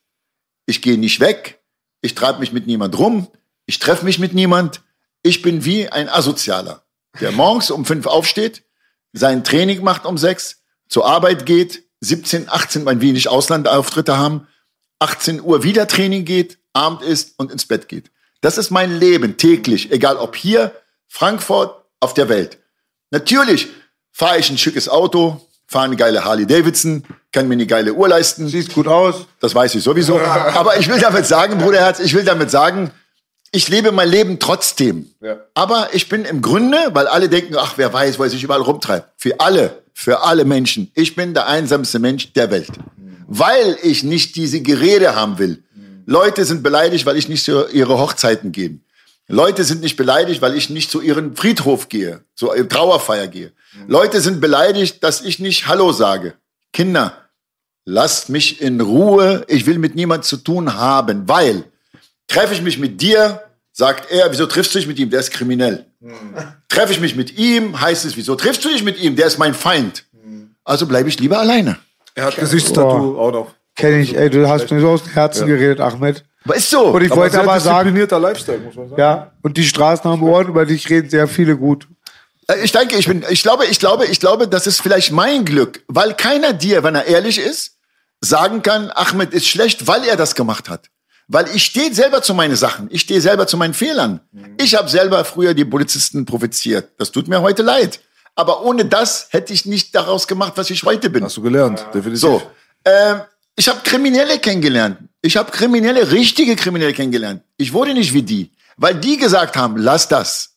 Ich gehe nicht weg. Ich treibe mich mit niemand rum. Ich treffe mich mit niemand. Ich bin wie ein Asozialer, der morgens um fünf aufsteht, sein Training macht um sechs, zur Arbeit geht, 17, 18, wenn wir nicht Auslandauftritte haben, 18 Uhr wieder Training geht, Abend isst und ins Bett geht. Das ist mein Leben täglich, egal ob hier, Frankfurt, auf der Welt. Natürlich fahre ich ein schickes Auto, fahre eine geile Harley Davidson, kann mir eine geile Uhr leisten. Siehst gut aus. Das weiß ich sowieso. Aber ich will damit sagen, Bruderherz, ich will damit sagen, ich lebe mein Leben trotzdem. Ja. Aber ich bin im Grunde, weil alle denken, ach, wer weiß, wo er sich überall rumtreibt. Für alle, für alle Menschen. Ich bin der einsamste Mensch der Welt. Weil ich nicht diese Gerede haben will. Leute sind beleidigt, weil ich nicht zu ihre Hochzeiten gehe. Leute sind nicht beleidigt, weil ich nicht zu ihren Friedhof gehe, zur Trauerfeier gehe. Leute sind beleidigt, dass ich nicht Hallo sage. Kinder, lasst mich in Ruhe. Ich will mit niemand zu tun haben, weil treffe ich mich mit dir, sagt er, wieso triffst du dich mit ihm? Der ist kriminell. Treffe ich mich mit ihm, heißt es, wieso triffst du dich mit ihm? Der ist mein Feind. Also bleibe ich lieber alleine. Er hat Gesichtstattoo auch noch. Kenn ich, ey, du hast mir so aus dem Herzen geredet, Ahmed. Aber ist so. Und ich wollte sehr aber sagen, Lifestyle, muss man sagen. ja, und die Straßen haben Ohren, über dich reden sehr viele gut. Äh, Ich denke, ich bin, ich glaube, ich glaube, ich glaube, das ist vielleicht mein Glück, weil keiner dir, wenn er ehrlich ist, sagen kann, Ahmed ist schlecht, weil er das gemacht hat. Weil ich stehe selber zu meinen Sachen, ich stehe selber zu meinen Fehlern. Ich habe selber früher die Polizisten provoziert. Das tut mir heute leid. Aber ohne das hätte ich nicht daraus gemacht, was ich heute bin. Hast du gelernt, definitiv. So, ähm, ich habe Kriminelle kennengelernt. Ich habe Kriminelle, richtige Kriminelle kennengelernt. Ich wurde nicht wie die, weil die gesagt haben, lass das.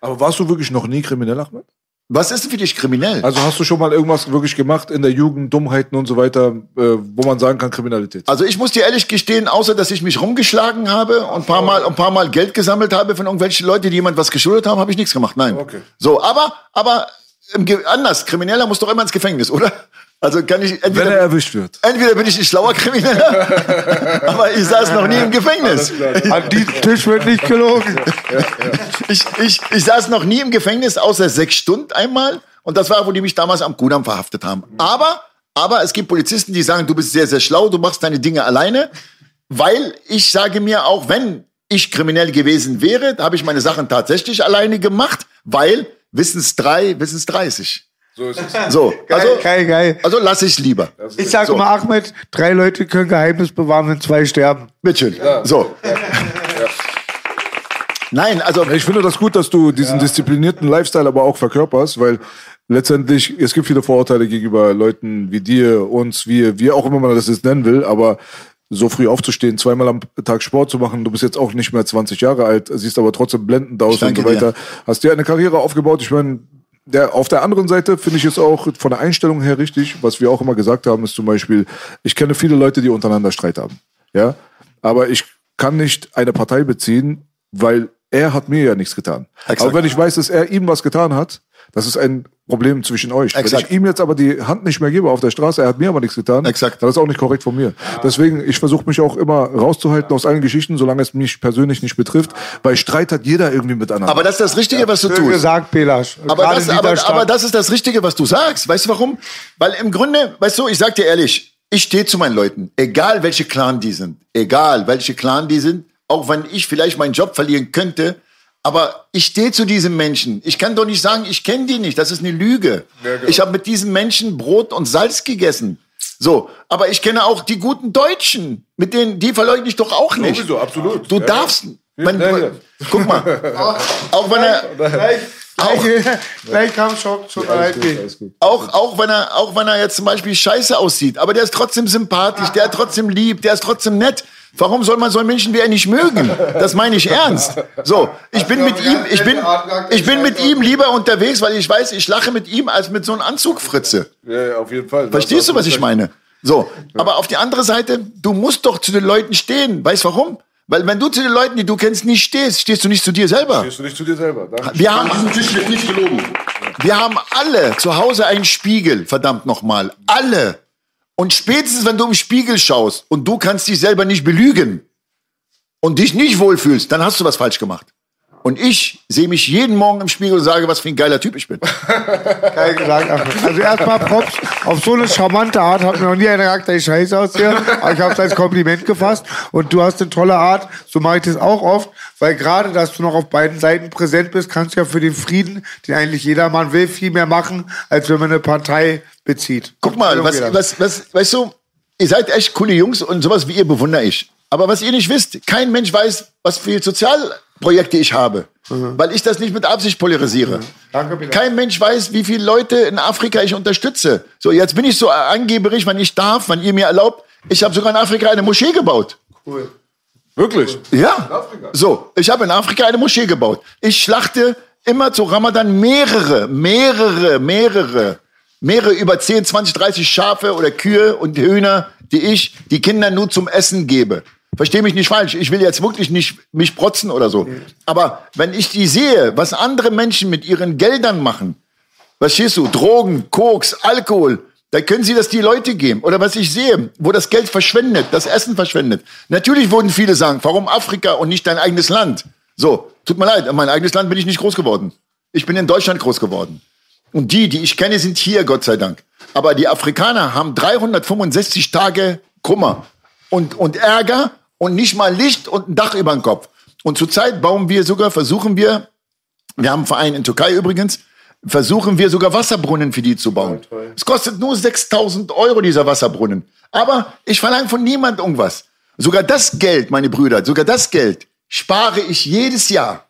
Aber warst du wirklich noch nie kriminell, Ahmed? Was ist denn für dich kriminell? Also hast du schon mal irgendwas wirklich gemacht in der Jugend, Dummheiten und so weiter, äh, wo man sagen kann Kriminalität? Also ich muss dir ehrlich gestehen, außer dass ich mich rumgeschlagen habe und ein paar Mal, ein paar Mal Geld gesammelt habe von irgendwelchen Leuten, die jemand was geschuldet haben, habe ich nichts gemacht. Nein. Okay. So, aber, aber anders. Krimineller muss doch immer ins Gefängnis, oder? Also kann ich Wenn entweder, er erwischt wird. entweder bin ich ein schlauer Krimineller, aber ich saß noch nie im Gefängnis. An diesem Tisch wird nicht gelogen. Ich, ich, ich saß noch nie im Gefängnis, außer sechs Stunden einmal. Und das war, wo die mich damals am Kudamm verhaftet haben. Aber, aber es gibt Polizisten, die sagen, du bist sehr, sehr schlau, du machst deine Dinge alleine. Weil ich sage mir auch, wenn ich kriminell gewesen wäre, habe ich meine Sachen tatsächlich alleine gemacht, weil Wissens drei, Wissens 30. So ist es. So, also, geil, geil. also lass ich lieber. Ich sage So. immer, Ahmed, drei Leute können Geheimnis bewahren, wenn zwei sterben. Bitteschön. So. Nein, also Ich finde das gut, dass du diesen disziplinierten Lifestyle aber auch verkörperst, weil letztendlich, es gibt viele Vorurteile gegenüber Leuten wie dir, uns, wir, wie auch immer man das jetzt nennen will, aber so früh aufzustehen, zweimal am Tag Sport zu machen, du bist jetzt auch nicht mehr 20 Jahre alt, siehst aber trotzdem blendend aus und so weiter. Hast dir eine Karriere aufgebaut, ich meine, der, auf der anderen Seite finde ich es auch von der Einstellung her richtig, was wir auch immer gesagt haben, ist zum Beispiel, ich kenne viele Leute, die untereinander Streit haben. Ja, aber ich kann nicht eine Partei beziehen, weil er hat mir ja nichts getan. Exakt. Aber wenn ich weiß, dass er ihm was getan hat, das ist ein Problem zwischen euch. Wenn Exakt. ich ihm jetzt aber die Hand nicht mehr gebe auf der Straße, er hat mir aber nichts getan, Exakt. dann ist auch nicht korrekt von mir. Deswegen, ich versuche mich auch immer rauszuhalten aus allen Geschichten, solange es mich persönlich nicht betrifft, weil Streit hat jeder irgendwie miteinander. aber das ist das Richtige, was du Schön tust. gesagt, Belasch. Aber das, aber, aber das ist das Richtige, was du sagst. Weißt du warum? Weil im Grunde, weißt du, ich sag dir ehrlich, ich stehe zu meinen Leuten, egal welche Clan die sind, egal welche Clan die sind, auch wenn ich vielleicht meinen Job verlieren könnte, aber ich stehe zu diesen Menschen. Ich kann doch nicht sagen, ich kenne die nicht. Das ist eine Lüge. Ich habe mit diesen Menschen Brot und Salz gegessen. So, aber ich kenne auch die guten Deutschen, mit denen die verleugne ich doch auch nicht. Sowieso, absolut. Du Ja. darfst, Ja, ja. guck mal, auch wenn er, Gleich, gleich, gleich kam schon Alles allein. gut, alles gut. Auch, auch, wenn er, auch wenn er jetzt zum Beispiel scheiße aussieht, aber der ist trotzdem sympathisch, der ist trotzdem lieb, der ist trotzdem nett. Warum soll man so einen Menschen wie er nicht mögen? Das meine ich ernst. So, ich bin mit ihm, ich bin, ich bin mit ihm lieber unterwegs, weil ich weiß, ich lache mit ihm als mit so einem Anzugfritze. Ja, ja, auf jeden Fall. Verstehst du, was ich meine? So, aber auf die andere Seite, du musst doch zu den Leuten stehen. Weißt warum? Weil wenn du zu den Leuten, die du kennst, nicht stehst, stehst du nicht zu dir selber. Stehst du nicht zu dir selber? Danke. Wir haben Tisch wird nicht gelogen. Wir haben alle zu Hause einen Spiegel, verdammt nochmal. Alle. Und spätestens, wenn du im Spiegel schaust und du kannst dich selber nicht belügen und dich nicht wohlfühlst, dann hast du was falsch gemacht. Und ich sehe mich jeden Morgen im Spiegel und sage, was für ein geiler Typ ich bin. Geil gesagt. Also erstmal Props. Auf so eine charmante Art hat mir noch nie einer gesagt, ich scheiße aussehe. Aber ich habe es als Kompliment gefasst. Und du hast eine tolle Art. So mache ich das auch oft. Weil gerade, dass du noch auf beiden Seiten präsent bist, kannst du ja für den Frieden, den eigentlich jedermann will, viel mehr machen, als wenn man eine Partei bezieht. Guck mal, was, was, was, weißt du, ihr seid echt coole Jungs und sowas wie ihr bewundere ich. Aber was ihr nicht wisst, kein Mensch weiß, was für Sozialprojekte ich habe, weil ich das nicht mit Absicht polarisiere. Danke, Bilal. Kein Mensch weiß, wie viele Leute in Afrika ich unterstütze. So, jetzt bin ich so angeberig, wenn ich darf, wenn ihr mir erlaubt. Ich habe sogar in Afrika eine Moschee gebaut. Cool. Wirklich? Ja. So, ich habe in Afrika eine Moschee gebaut. Ich schlachte immer zu Ramadan mehrere, mehrere, mehrere, mehrere über 10, 20, 30 Schafe oder Kühe und Hühner, die ich die Kindern nur zum Essen gebe. Versteh mich nicht falsch. Ich will jetzt wirklich nicht mich protzen oder so. Aber wenn ich die sehe, was andere Menschen mit ihren Geldern machen, verstehst du, Drogen, Koks, Alkohol, da können sie das die Leute geben. Oder was ich sehe, wo das Geld verschwendet, das Essen verschwendet. Natürlich würden viele sagen, warum Afrika und nicht dein eigenes Land? So, tut mir leid, in mein eigenes Land bin ich nicht groß geworden. Ich bin in Deutschland groß geworden. Und die, die ich kenne, sind hier, Gott sei Dank. Aber die Afrikaner haben 365 Tage Kummer und, und Ärger und nicht mal Licht und ein Dach über dem Kopf. Und zurzeit bauen wir sogar, versuchen wir, wir haben einen Verein in Türkei übrigens, versuchen wir sogar Wasserbrunnen für die zu bauen. es kostet nur 6000 Euro, dieser Wasserbrunnen. Aber ich verlange von niemand irgendwas. Sogar das Geld, meine Brüder, sogar das Geld spare ich jedes Jahr.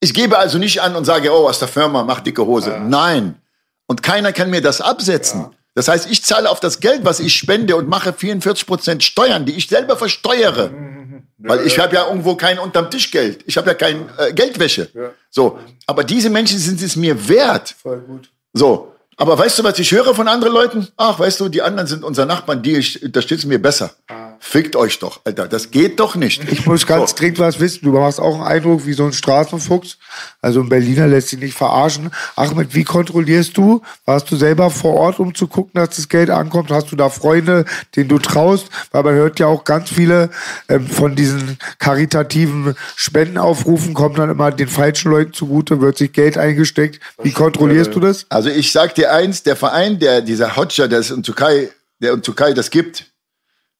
Ich gebe also nicht an und sage, oh, aus der Firma, mach dicke Hose. Nein. Und keiner kann mir das absetzen. Das heißt, ich zahle auf das Geld, was ich spende und mache 44 Prozent Steuern, die ich selber versteuere. Weil ich habe ja irgendwo kein unterm Tisch Geld. Ich habe ja kein äh, Geldwäsche. So, aber diese Menschen sind es mir wert. Voll gut. So, aber weißt du, was ich höre von anderen Leuten? Ach, weißt du, die anderen sind unser Nachbarn, die unterstützen mir besser. Fickt euch doch, Alter. Das geht doch nicht. Ich muss ganz dringend was wissen. Du machst auch einen Eindruck wie so ein Straßenfuchs. Also ein Berliner lässt sich nicht verarschen. Ahmed, wie kontrollierst du? Warst du selber vor Ort, um zu gucken, dass das Geld ankommt? Hast du da Freunde, denen du traust? Weil man hört ja auch ganz viele ähm, von diesen karitativen Spendenaufrufen kommen dann immer den falschen Leuten zugute, wird sich Geld eingesteckt. Wie kontrollierst du das? Also ich sag dir eins, der Verein, der dieser Hodja, der es in Türkei, der in Türkei das gibt,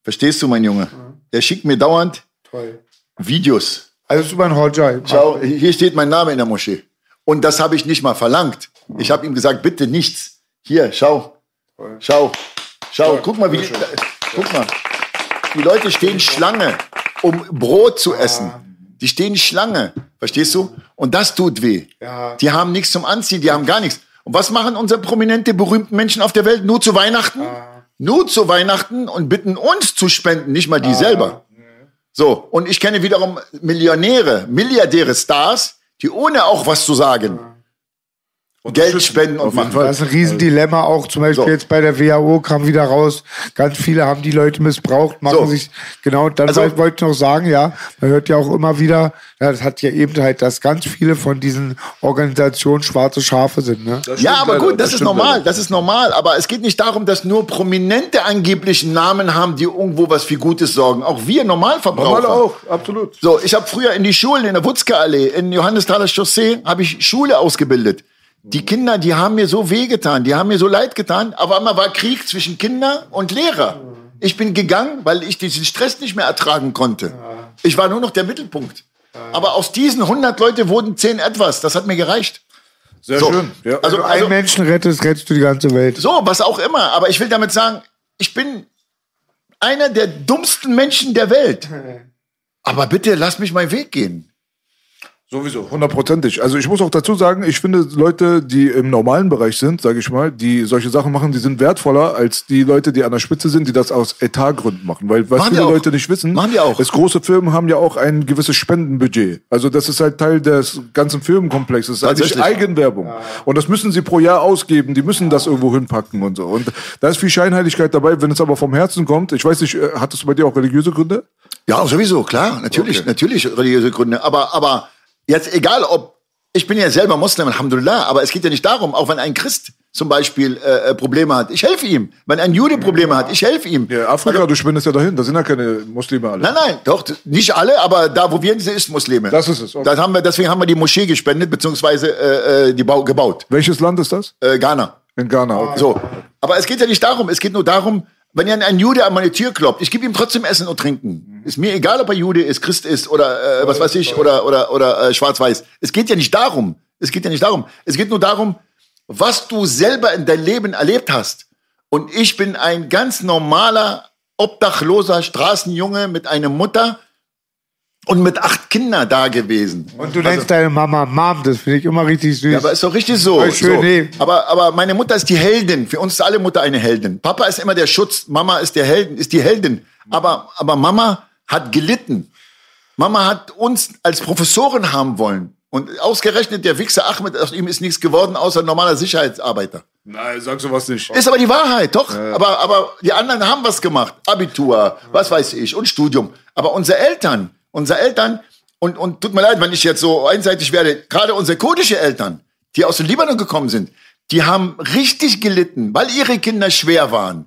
verstehst du, mein Junge? Der schickt mir dauernd Toll. Videos. Also du mein Hodja. Schau, hier steht mein Name in der Moschee. Und das habe ich nicht mal verlangt. Ich habe ihm gesagt, bitte nichts. Hier, schau. Schau. Schau, guck mal, wie die, guck mal. Die Leute stehen Schlange, um Brot zu essen. Die stehen Schlange, verstehst du? Und das tut weh. Ja. Die haben nichts zum Anziehen, die haben gar nichts. Und was machen unsere prominente, berühmten Menschen auf der Welt? Nur zu Weihnachten? Nur zu Weihnachten und bitten uns zu spenden, nicht mal die selber. So, und ich kenne wiederum Millionäre, Milliardäre, Stars, die ohne auch was zu sagen, Geld spenden und machen. Das ist ein Riesendilemma auch. Zum Beispiel So. jetzt bei der WHO kam wieder raus, ganz viele haben die Leute missbraucht, machen So. sich, genau, dann Also- wollte wollte ich noch sagen, ja, man hört ja auch immer wieder, ja, das hat ja eben halt, dass ganz viele von diesen Organisationen schwarze Schafe sind, ne? Das Ja, aber leider, gut, das, ist stimmt normal, leider. das ist normal. Aber es geht nicht darum, dass nur Prominente angeblich einen Namen haben, die irgendwo was für Gutes sorgen. Auch wir Normalverbraucher. Normal auch, absolut. So, ich habe früher in die Schulen in der Wutzke-Allee, in Johannesthaler Chaussee, habe ich Schule ausgebildet. Die Kinder, die haben mir so wehgetan, die haben mir so leid getan. Aber einmal war Krieg zwischen Kinder und Lehrer. Ich bin gegangen, weil ich diesen Stress nicht mehr ertragen konnte. Ich war nur noch der Mittelpunkt. Aber aus diesen 100 Leute wurden 10 etwas. Das hat mir gereicht. Sehr So. schön. Ja. Also- Wenn du einen Menschen rettest, rettest du die ganze Welt. So, was auch immer. Aber ich will damit sagen, ich bin einer der dummsten Menschen der Welt. Aber bitte lass mich meinen Weg gehen. Sowieso, hundertprozentig. Also ich muss auch dazu sagen, ich finde Leute, die im normalen Bereich sind, sage ich mal, die solche Sachen machen, die sind wertvoller als die Leute, die an der Spitze sind, die das aus Etatgründen machen. Weil was Machen viele. Leute nicht wissen, Machen die auch. ist, große Firmen haben ja auch ein gewisses Spendenbudget. Also das ist halt Teil des ganzen Firmenkomplexes. Das ist eigentlich Tatsächlich. Eigenwerbung. Und das müssen sie pro Jahr ausgeben. Die müssen das irgendwo hinpacken und so. Und da ist viel Scheinheiligkeit dabei. Wenn es aber vom Herzen kommt, ich weiß nicht, äh, hattest du bei dir auch religiöse Gründe? Ja, sowieso, klar, natürlich, Okay. natürlich religiöse Gründe. Aber, aber jetzt egal, ob ich bin ja selber Muslim, Alhamdulillah, aber es geht ja nicht darum, auch wenn ein Christ zum Beispiel äh, äh, Probleme hat, ich helfe ihm. Wenn ein Jude Probleme hat, ich helfe ihm. Ja, Afrika, du spendest ja dahin. Da sind ja keine Muslime alle. Nein, nein, doch, nicht alle, aber da, wo wir sind, ist Muslime. Das ist es, okay. Das haben wir, deswegen haben wir die Moschee gespendet, beziehungsweise äh, äh, die bau, gebaut. Welches Land ist das? Äh, Ghana. In Ghana. Okay. So. Aber es geht ja nicht darum, es geht nur darum, wenn ja ein Jude an meine Tür klopft, ich gebe ihm trotzdem Essen und Trinken. Ist mir egal, ob er Jude ist, Christ ist oder äh, was weiß ich, oder, oder, oder äh, schwarz-weiß. Es geht ja nicht darum. Es geht ja nicht darum. Es geht nur darum, was du selber in deinem Leben erlebt hast. Und ich bin ein ganz normaler obdachloser Straßenjunge mit einer Mutter und mit acht Kindern da gewesen. Und du nennst deine Mama Mom, das finde ich immer richtig süß. Ja, aber ist doch richtig so. Voll schön, so. nee. Aber, aber meine Mutter ist die Heldin. Für uns ist alle Mutter eine Heldin. Papa ist immer der Schutz. Mama ist der Helden, ist die Heldin. Aber, aber Mama hat gelitten. Mama hat uns als Professoren haben wollen. Und ausgerechnet der Wichser Ahmed, aus ihm ist nichts geworden, außer normaler Sicherheitsarbeiter. Nein, sag sowas nicht. Ist aber die Wahrheit, doch. Aber, aber die anderen haben was gemacht. Abitur, was weiß ich, und Studium. Aber unsere Eltern, unsere Eltern, und, und tut mir leid, wenn ich jetzt so einseitig werde, gerade unsere kurdische Eltern, die aus dem Libanon gekommen sind, die haben richtig gelitten, weil ihre Kinder schwer waren.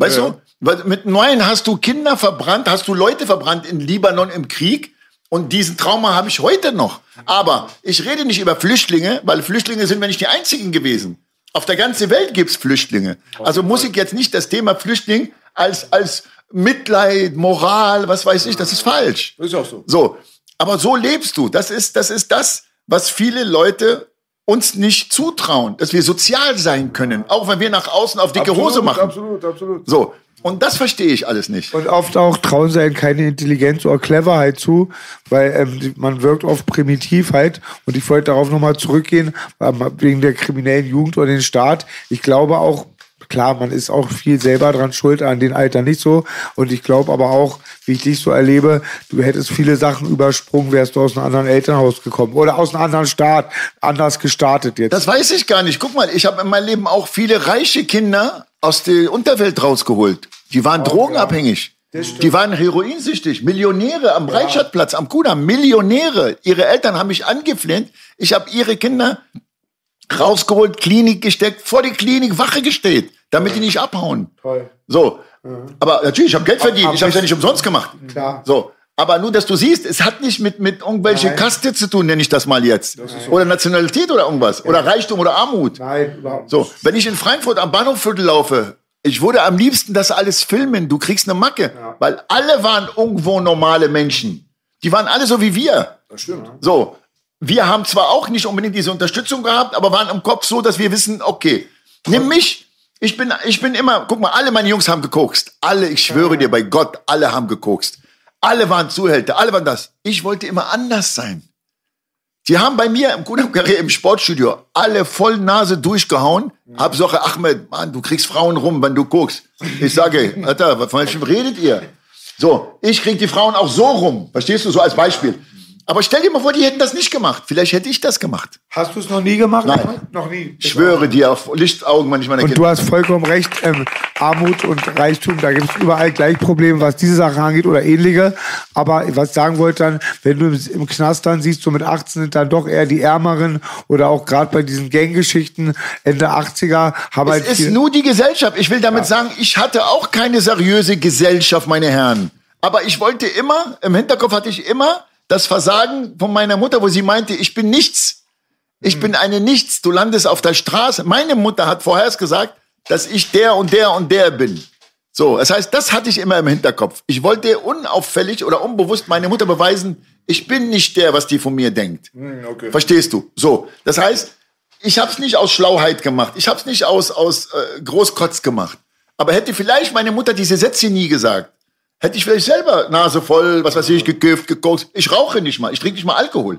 weißt du? Weil mit neun hast du Kinder verbrannt, hast du Leute verbrannt in Libanon im Krieg. Und diesen Trauma habe ich heute noch. Aber ich rede nicht über Flüchtlinge, weil Flüchtlinge sind wir nicht die einzigen gewesen. Auf der ganzen Welt gibt's Flüchtlinge. Also muss ich jetzt nicht das Thema Flüchtling als, als Mitleid, Moral, was weiß ich, das ist falsch. Ist auch so. So. Aber so lebst du. Das ist, das ist das, was viele Leute uns nicht zutrauen, dass wir sozial sein können, auch wenn wir nach außen auf dicke Hose machen. Absolut, absolut. So. Und das verstehe ich alles nicht. Und oft auch trauen sie einem keine Intelligenz oder Cleverheit zu, weil ähm, man wirkt oft primitiv halt. Und ich wollte darauf nochmal zurückgehen, ähm, wegen der kriminellen Jugend oder den Staat. Ich glaube auch, klar, man ist auch viel selber dran schuld, an den Alter nicht so. Und ich glaube aber auch, wie ich dich so erlebe, du hättest viele Sachen übersprungen, wärst du aus einem anderen Elternhaus gekommen oder aus einem anderen Staat, anders gestartet jetzt. Das weiß ich gar nicht. Guck mal, ich habe in meinem Leben auch viele reiche Kinder aus der Unterwelt rausgeholt. Die waren drogenabhängig. Die waren heroinsüchtig. Millionäre am Breitscheidplatz, am Kudamm. Millionäre. Ihre Eltern haben mich angeflehnt. Ich habe ihre Kinder rausgeholt, Klinik gesteckt, vor die Klinik Wache gestellt, damit die nicht abhauen. Toll. So. Aber natürlich, ich habe Geld verdient. aber Ich habe es ja ich- nicht umsonst gemacht. Klar. So. Aber nur, dass du siehst, es hat nicht mit, mit irgendwelche Nein. Kaste zu tun, nenne ich das mal jetzt. Oder Nationalität oder irgendwas. Oder Reichtum oder Armut. Nein, überhaupt So, nicht. wenn ich in Frankfurt am Bahnhofviertel laufe, ich würde am liebsten das alles filmen. Du kriegst eine Macke. Weil alle waren irgendwo normale Menschen. Die waren alle so wie wir. Das stimmt. So, wir haben zwar auch nicht unbedingt diese Unterstützung gehabt, aber waren im Kopf so, dass wir wissen, okay, nimm mich. Ich bin, ich bin immer, guck mal, alle meine Jungs haben gekokst. Alle, ich schwöre dir bei Gott, alle haben gekokst. Alle waren Zuhälter, alle waren das. Ich wollte immer anders sein. Die haben bei mir im Kudam-Karriere im Sportstudio alle voll Nase durchgehauen. Hauptsache, Ahmed, Mann, du kriegst Frauen rum, wenn du guckst. Ich sage, Alter, von welchem redet ihr? So, ich krieg die Frauen auch so rum. Verstehst du, so als Beispiel. Aber stell dir mal vor, die hätten das nicht gemacht. Vielleicht hätte ich das gemacht. Hast du es noch nie gemacht? Nein. Noch nie. Ich schwöre dir auf Lichtaugen, wenn ich meine Und du Kinder. hast vollkommen recht, ähm, Armut und Reichtum, da gibt es überall gleich Probleme, was diese Sache angeht oder ähnliche. Aber was ich sagen wollte dann, wenn du im, Knast dann siehst, so mit 18 sind dann doch eher die Ärmeren oder auch gerade bei diesen Ganggeschichten Ende 80er haben halt Es ist viel- nur die Gesellschaft. Ich will damit sagen, ich hatte auch keine seriöse Gesellschaft, meine Herren. Aber ich wollte immer, im Hinterkopf hatte ich immer das Versagen von meiner Mutter, wo sie meinte, ich bin nichts. Ich bin eine Nichts. Du landest auf der Straße. Meine Mutter hat vorher gesagt, dass ich der und der und der bin. So, das heißt, das hatte ich immer im Hinterkopf. Ich wollte unauffällig oder unbewusst meine Mutter beweisen, ich bin nicht der, was die von mir denkt. okay. Verstehst du? So, das heißt, ich habe es nicht aus Schlauheit gemacht. Ich habe es nicht aus, aus äh, Großkotz gemacht. Aber hätte vielleicht meine Mutter diese Sätze nie gesagt, hätte ich vielleicht selber Nase voll, was weiß ich, gekifft, gekokst. Ich rauche nicht mal. Ich trinke nicht mal Alkohol.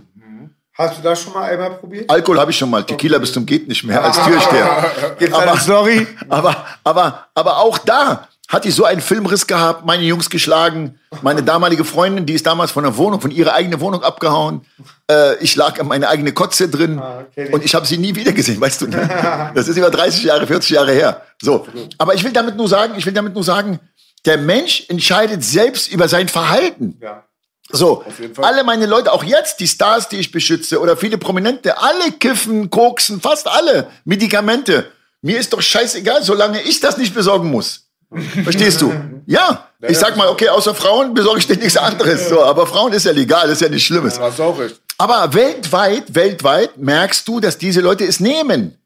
Hast du das schon mal einmal probiert? Alkohol habe ich schon mal. Tequila bis zum geht nicht mehr als Türsteher. Gibt's eine Story? Aber, aber, aber auch da hatte ich so einen Filmriss gehabt, meine Jungs geschlagen, meine damalige Freundin, die ist damals von der Wohnung, von ihrer eigenen Wohnung abgehauen. Äh, ich lag in meine eigene Kotze drin kenn ich. und ich habe sie nie wieder gesehen, weißt du? Ne? Das ist über 30 Jahre, 40 Jahre her. So, aber ich will damit nur sagen, ich will damit nur sagen, der Mensch entscheidet selbst über sein Verhalten. Ja. So, jeden Fall. alle meine Leute, auch jetzt die Stars, die ich beschütze oder viele Prominente, alle kiffen, koksen, fast alle Medikamente. Mir ist doch scheißegal, solange ich das nicht besorgen muss. Verstehst du? Ja. Ich sag mal, okay, außer Frauen besorge ich dir nichts anderes. So, aber Frauen ist ja legal, ist ja nichts Schlimmes. Hast du auch recht. Aber weltweit, weltweit merkst du, dass diese Leute es nehmen.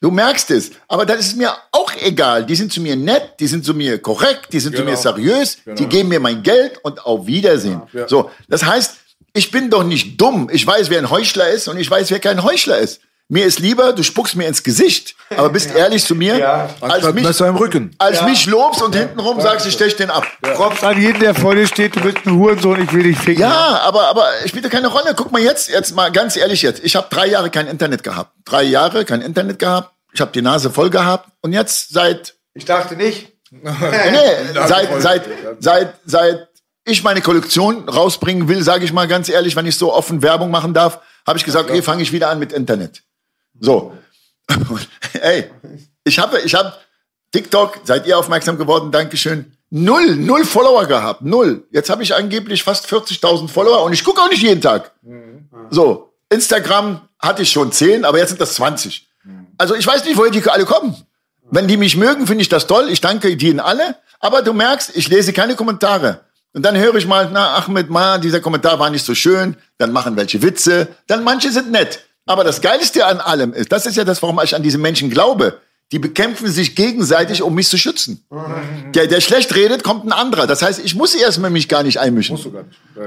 Du merkst es. Aber das ist mir auch egal. Die sind zu mir nett, die sind zu mir korrekt, die sind zu Genau. mir seriös, die geben mir mein Geld und auf Wiedersehen. Ja. So, das heißt, ich bin doch nicht dumm. Ich weiß, wer ein Heuchler ist und ich weiß, wer kein Heuchler ist. Mir ist lieber, du spuckst mir ins Gesicht, aber bist ehrlich zu mir, Ja. als mich, Messer im Rücken. als mich lobst und hintenrum sagst, ich stech den ab. Props an jeden, der vor dir steht, du bist ein Hurensohn, ich will dich ficken. Ja, aber, aber spielt doch keine Rolle. Guck mal jetzt, jetzt mal ganz ehrlich jetzt. Ich habe drei Jahre kein Internet gehabt. Drei Jahre kein Internet gehabt. Ich habe die Nase voll gehabt. Und jetzt seit, Ich dachte nicht. nee, seit, seit, seit, seit ich meine Kollektion rausbringen will, sage ich mal ganz ehrlich, wenn ich so offen Werbung machen darf, habe ich gesagt, okay, fange ich wieder an mit Internet. So. Ey, ich habe, ich habe TikTok, seid ihr aufmerksam geworden, Dankeschön. Null, null Follower gehabt, null. Jetzt habe ich angeblich fast 40.000 Follower und ich gucke auch nicht jeden Tag. So, Instagram hatte ich schon 10, aber jetzt sind das 20. Also ich weiß nicht, woher die alle kommen. Wenn die mich mögen, finde ich das toll. Ich danke denen alle. Aber du merkst, ich lese keine Kommentare. Und dann höre ich mal, na, Ahmed, ma, dieser Kommentar war nicht so schön. Dann machen welche Witze. Dann manche sind nett. Aber das Geilste an allem ist, das ist ja das, warum ich an diese Menschen glaube. Die bekämpfen sich gegenseitig, um mich zu schützen. Der, der schlecht redet, kommt ein anderer. Das heißt, ich muss erstmal mich gar nicht einmischen.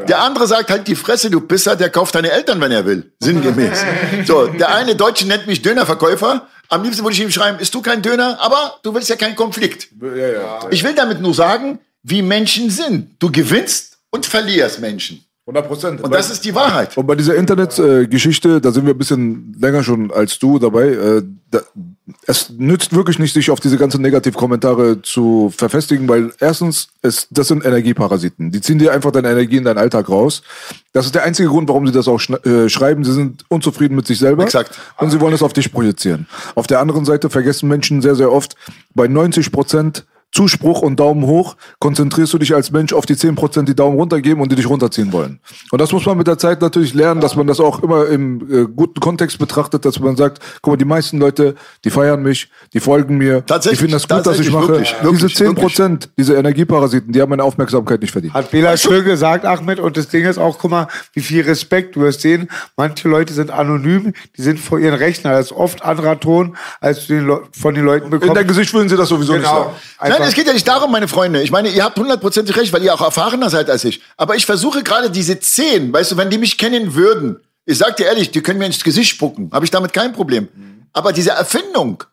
Der andere sagt halt die Fresse, du Pisser, der kauft deine Eltern, wenn er will. Sinngemäß. So, der eine Deutsche nennt mich Dönerverkäufer. Am liebsten würde ich ihm schreiben, ist du kein Döner, aber du willst ja keinen Konflikt. Ja, ja. Ich will damit nur sagen, wie Menschen sind. Du gewinnst und verlierst Menschen. 100 Prozent. Und das ist die Wahrheit. Und bei dieser Internetgeschichte, da sind wir ein bisschen länger schon als du dabei. Äh, da, es nützt wirklich nicht, sich auf diese ganzen Negativkommentare zu verfestigen, weil erstens, es, das sind Energieparasiten. Die ziehen dir einfach deine Energie in deinen Alltag raus. Das ist der einzige Grund, warum sie das auch äh, schreiben. Sie sind unzufrieden mit sich selber. Exakt. Und sie wollen es auf dich projizieren. Auf der anderen Seite vergessen Menschen sehr, sehr oft, bei 90 Prozent Zuspruch und Daumen hoch konzentrierst du dich als Mensch auf die 10%, die Daumen runter geben und die dich runterziehen wollen. Und das muss man mit der Zeit natürlich lernen, dass man das auch immer im äh, guten Kontext betrachtet, dass man sagt, guck mal, die meisten Leute, die feiern mich, die folgen mir, die finden das gut, dass ich mache. wirklich, wirklich, diese 10%, diese Energieparasiten, die haben meine Aufmerksamkeit nicht verdient. Hat Bela schön gesagt, Ahmed. Und das Ding ist auch, guck mal, wie viel Respekt. Du wirst sehen, manche Leute sind anonym, die sind vor ihren Rechner. Das ist oft anderer Ton, als du den von den Leuten In dein bekommst. Gesicht würden sie das sowieso nicht Genau. sagen. Nein, es geht ja nicht darum, meine Freunde. Ich meine, ihr habt hundertprozentig recht, weil ihr auch erfahrener seid als ich. Aber ich versuche gerade diese zehn, weißt du, wenn die mich kennen würden, ich sag dir ehrlich, die können mir ins Gesicht spucken. Habe ich damit kein Problem. Aber diese Erfindung,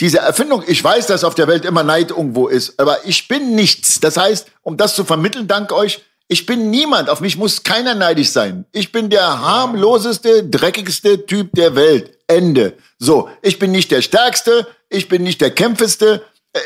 diese Erfindung, ich weiß, dass auf der Welt immer Neid irgendwo ist, aber ich bin nichts. Das heißt, um das zu vermitteln, dank euch, ich bin niemand. Auf mich muss keiner neidisch sein. Ich bin der harmloseste, dreckigste Typ der Welt. Ende. So, ich bin nicht der Stärkste, ich bin nicht der Kämpfeste.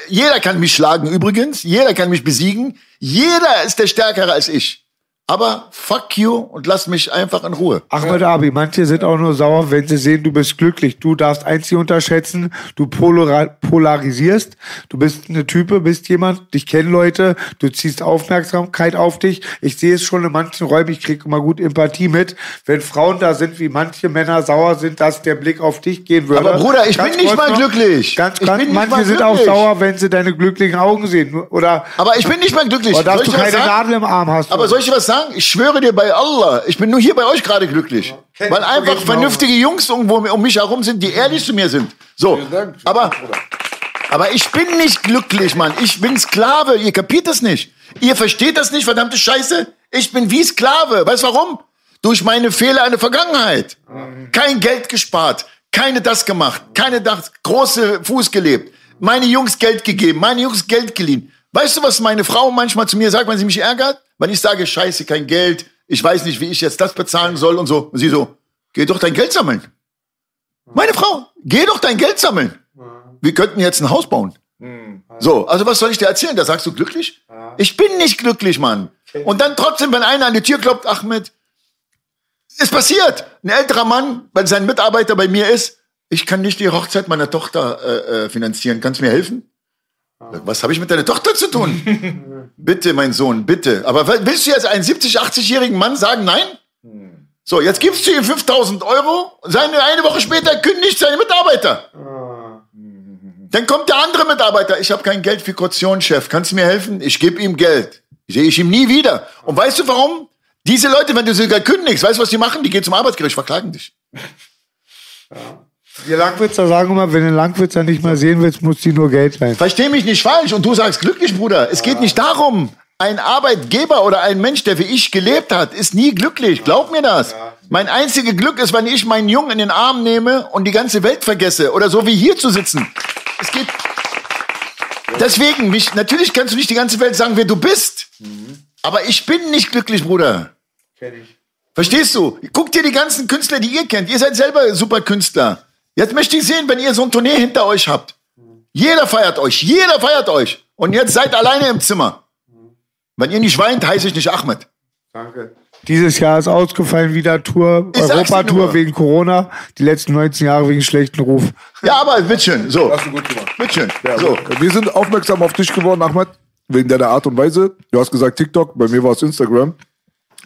Jeder kann mich schlagen übrigens, jeder kann mich besiegen. Jeder ist der Stärkere als ich. Aber fuck you und lass mich einfach in Ruhe. Ahmed Abi, manche sind auch nur sauer, wenn sie sehen, du bist glücklich. Du darfst eins nicht unterschätzen, du polarisierst. Du bist eine Type, bist jemand, dich kennen Leute, du ziehst Aufmerksamkeit auf dich. Ich sehe es schon in manchen Räumen, ich kriege immer gut Empathie mit. Wenn Frauen da sind, wie manche Männer sauer sind, dass der Blick auf dich gehen würde. Aber Bruder, ich bin nicht mal glücklich. Ganz, Ich ganz, bin nicht manche sind auch sauer, wenn sie deine glücklichen Augen sehen. Oder, Aber ich bin nicht mal glücklich. oder dass Soll du keine? Nadel im Arm hast. Aber soll ich was sagen? Ich schwöre dir bei Allah, ich bin nur hier bei euch gerade glücklich. Kennt Weil einfach vernünftige Jungs irgendwo um mich herum sind, die ehrlich zu mir sind. So, aber, aber ich bin nicht glücklich, Mann. Ich bin Sklave. Ihr kapiert das nicht. Ihr versteht das nicht, verdammte Scheiße. Ich bin wie Sklave. Weißt du warum? Durch meine Fehler in der Vergangenheit. Kein Geld gespart, keine das gemacht, keine das große Fuß gelebt. Meine Jungs Geld gegeben, meine Jungs Geld geliehen. Weißt du, was meine Frau manchmal zu mir sagt, wenn sie mich ärgert? Wenn ich sage, scheiße, kein Geld, ich weiß nicht, wie ich jetzt das bezahlen soll und so. Und sie so, geh doch dein Geld sammeln. Meine Frau, geh doch dein Geld sammeln. Wir könnten jetzt ein Haus bauen. So, also was soll ich dir erzählen? Da sagst du glücklich? Ich bin nicht glücklich, Mann. Und dann trotzdem, wenn einer an die Tür klopft, Ahmed, ist passiert. Ein älterer Mann, weil sein Mitarbeiter bei mir ist, ich kann nicht die Hochzeit meiner Tochter äh, äh, finanzieren. Kannst du mir helfen? Was habe ich mit deiner Tochter zu tun? bitte, mein Sohn, bitte. Aber willst du jetzt einen 70, 80-jährigen Mann sagen, nein? So, jetzt gibst du ihm 5000 Euro, seine, eine Woche später kündigt seine Mitarbeiter. Dann kommt der andere Mitarbeiter. Ich habe kein Geld für Kaution, Chef. Kannst du mir helfen? Ich gebe ihm Geld. Sehe ich ihm nie wieder. Und weißt du warum? Diese Leute, wenn du sogar kündigst, weißt du, was die machen? Die gehen zum Arbeitsgericht, verklagen dich. Die Langwitzer sagen immer, wenn du einen Langwitzer nicht mal sehen willst, muss die nur Geld leihen. Versteh mich nicht falsch und du sagst glücklich, Bruder. Es geht nicht darum. Ein Arbeitgeber oder ein Mensch, der wie ich gelebt hat, ist nie glücklich. Glaub mir das. Mein einziges Glück ist, wenn ich meinen Jungen in den Arm nehme und die ganze Welt vergesse. Oder so wie hier zu sitzen. Es geht. Deswegen, mich, natürlich kannst du nicht die ganze Welt sagen, wer du bist. Aber ich bin nicht glücklich, Bruder. Verstehst du? Guckt dir die ganzen Künstler, die ihr kennt. Ihr seid selber super Künstler. Jetzt möchte ich sehen, wenn ihr so ein Tournee hinter euch habt. Jeder feiert euch. Jeder feiert euch. Und jetzt seid alleine im Zimmer. Wenn ihr nicht weint, heiße ich nicht Ahmed. Danke. Dieses Jahr ist ausgefallen wieder Tour, Europatour wegen Corona. Die letzten 19 Jahre wegen schlechten Ruf. Ja, aber bitteschön. So. Hast du gut gemacht. Bitteschön. Ja, So. Wir sind aufmerksam auf dich geworden, Ahmad, wegen deiner Art und Weise. Du hast gesagt TikTok, bei mir war es Instagram.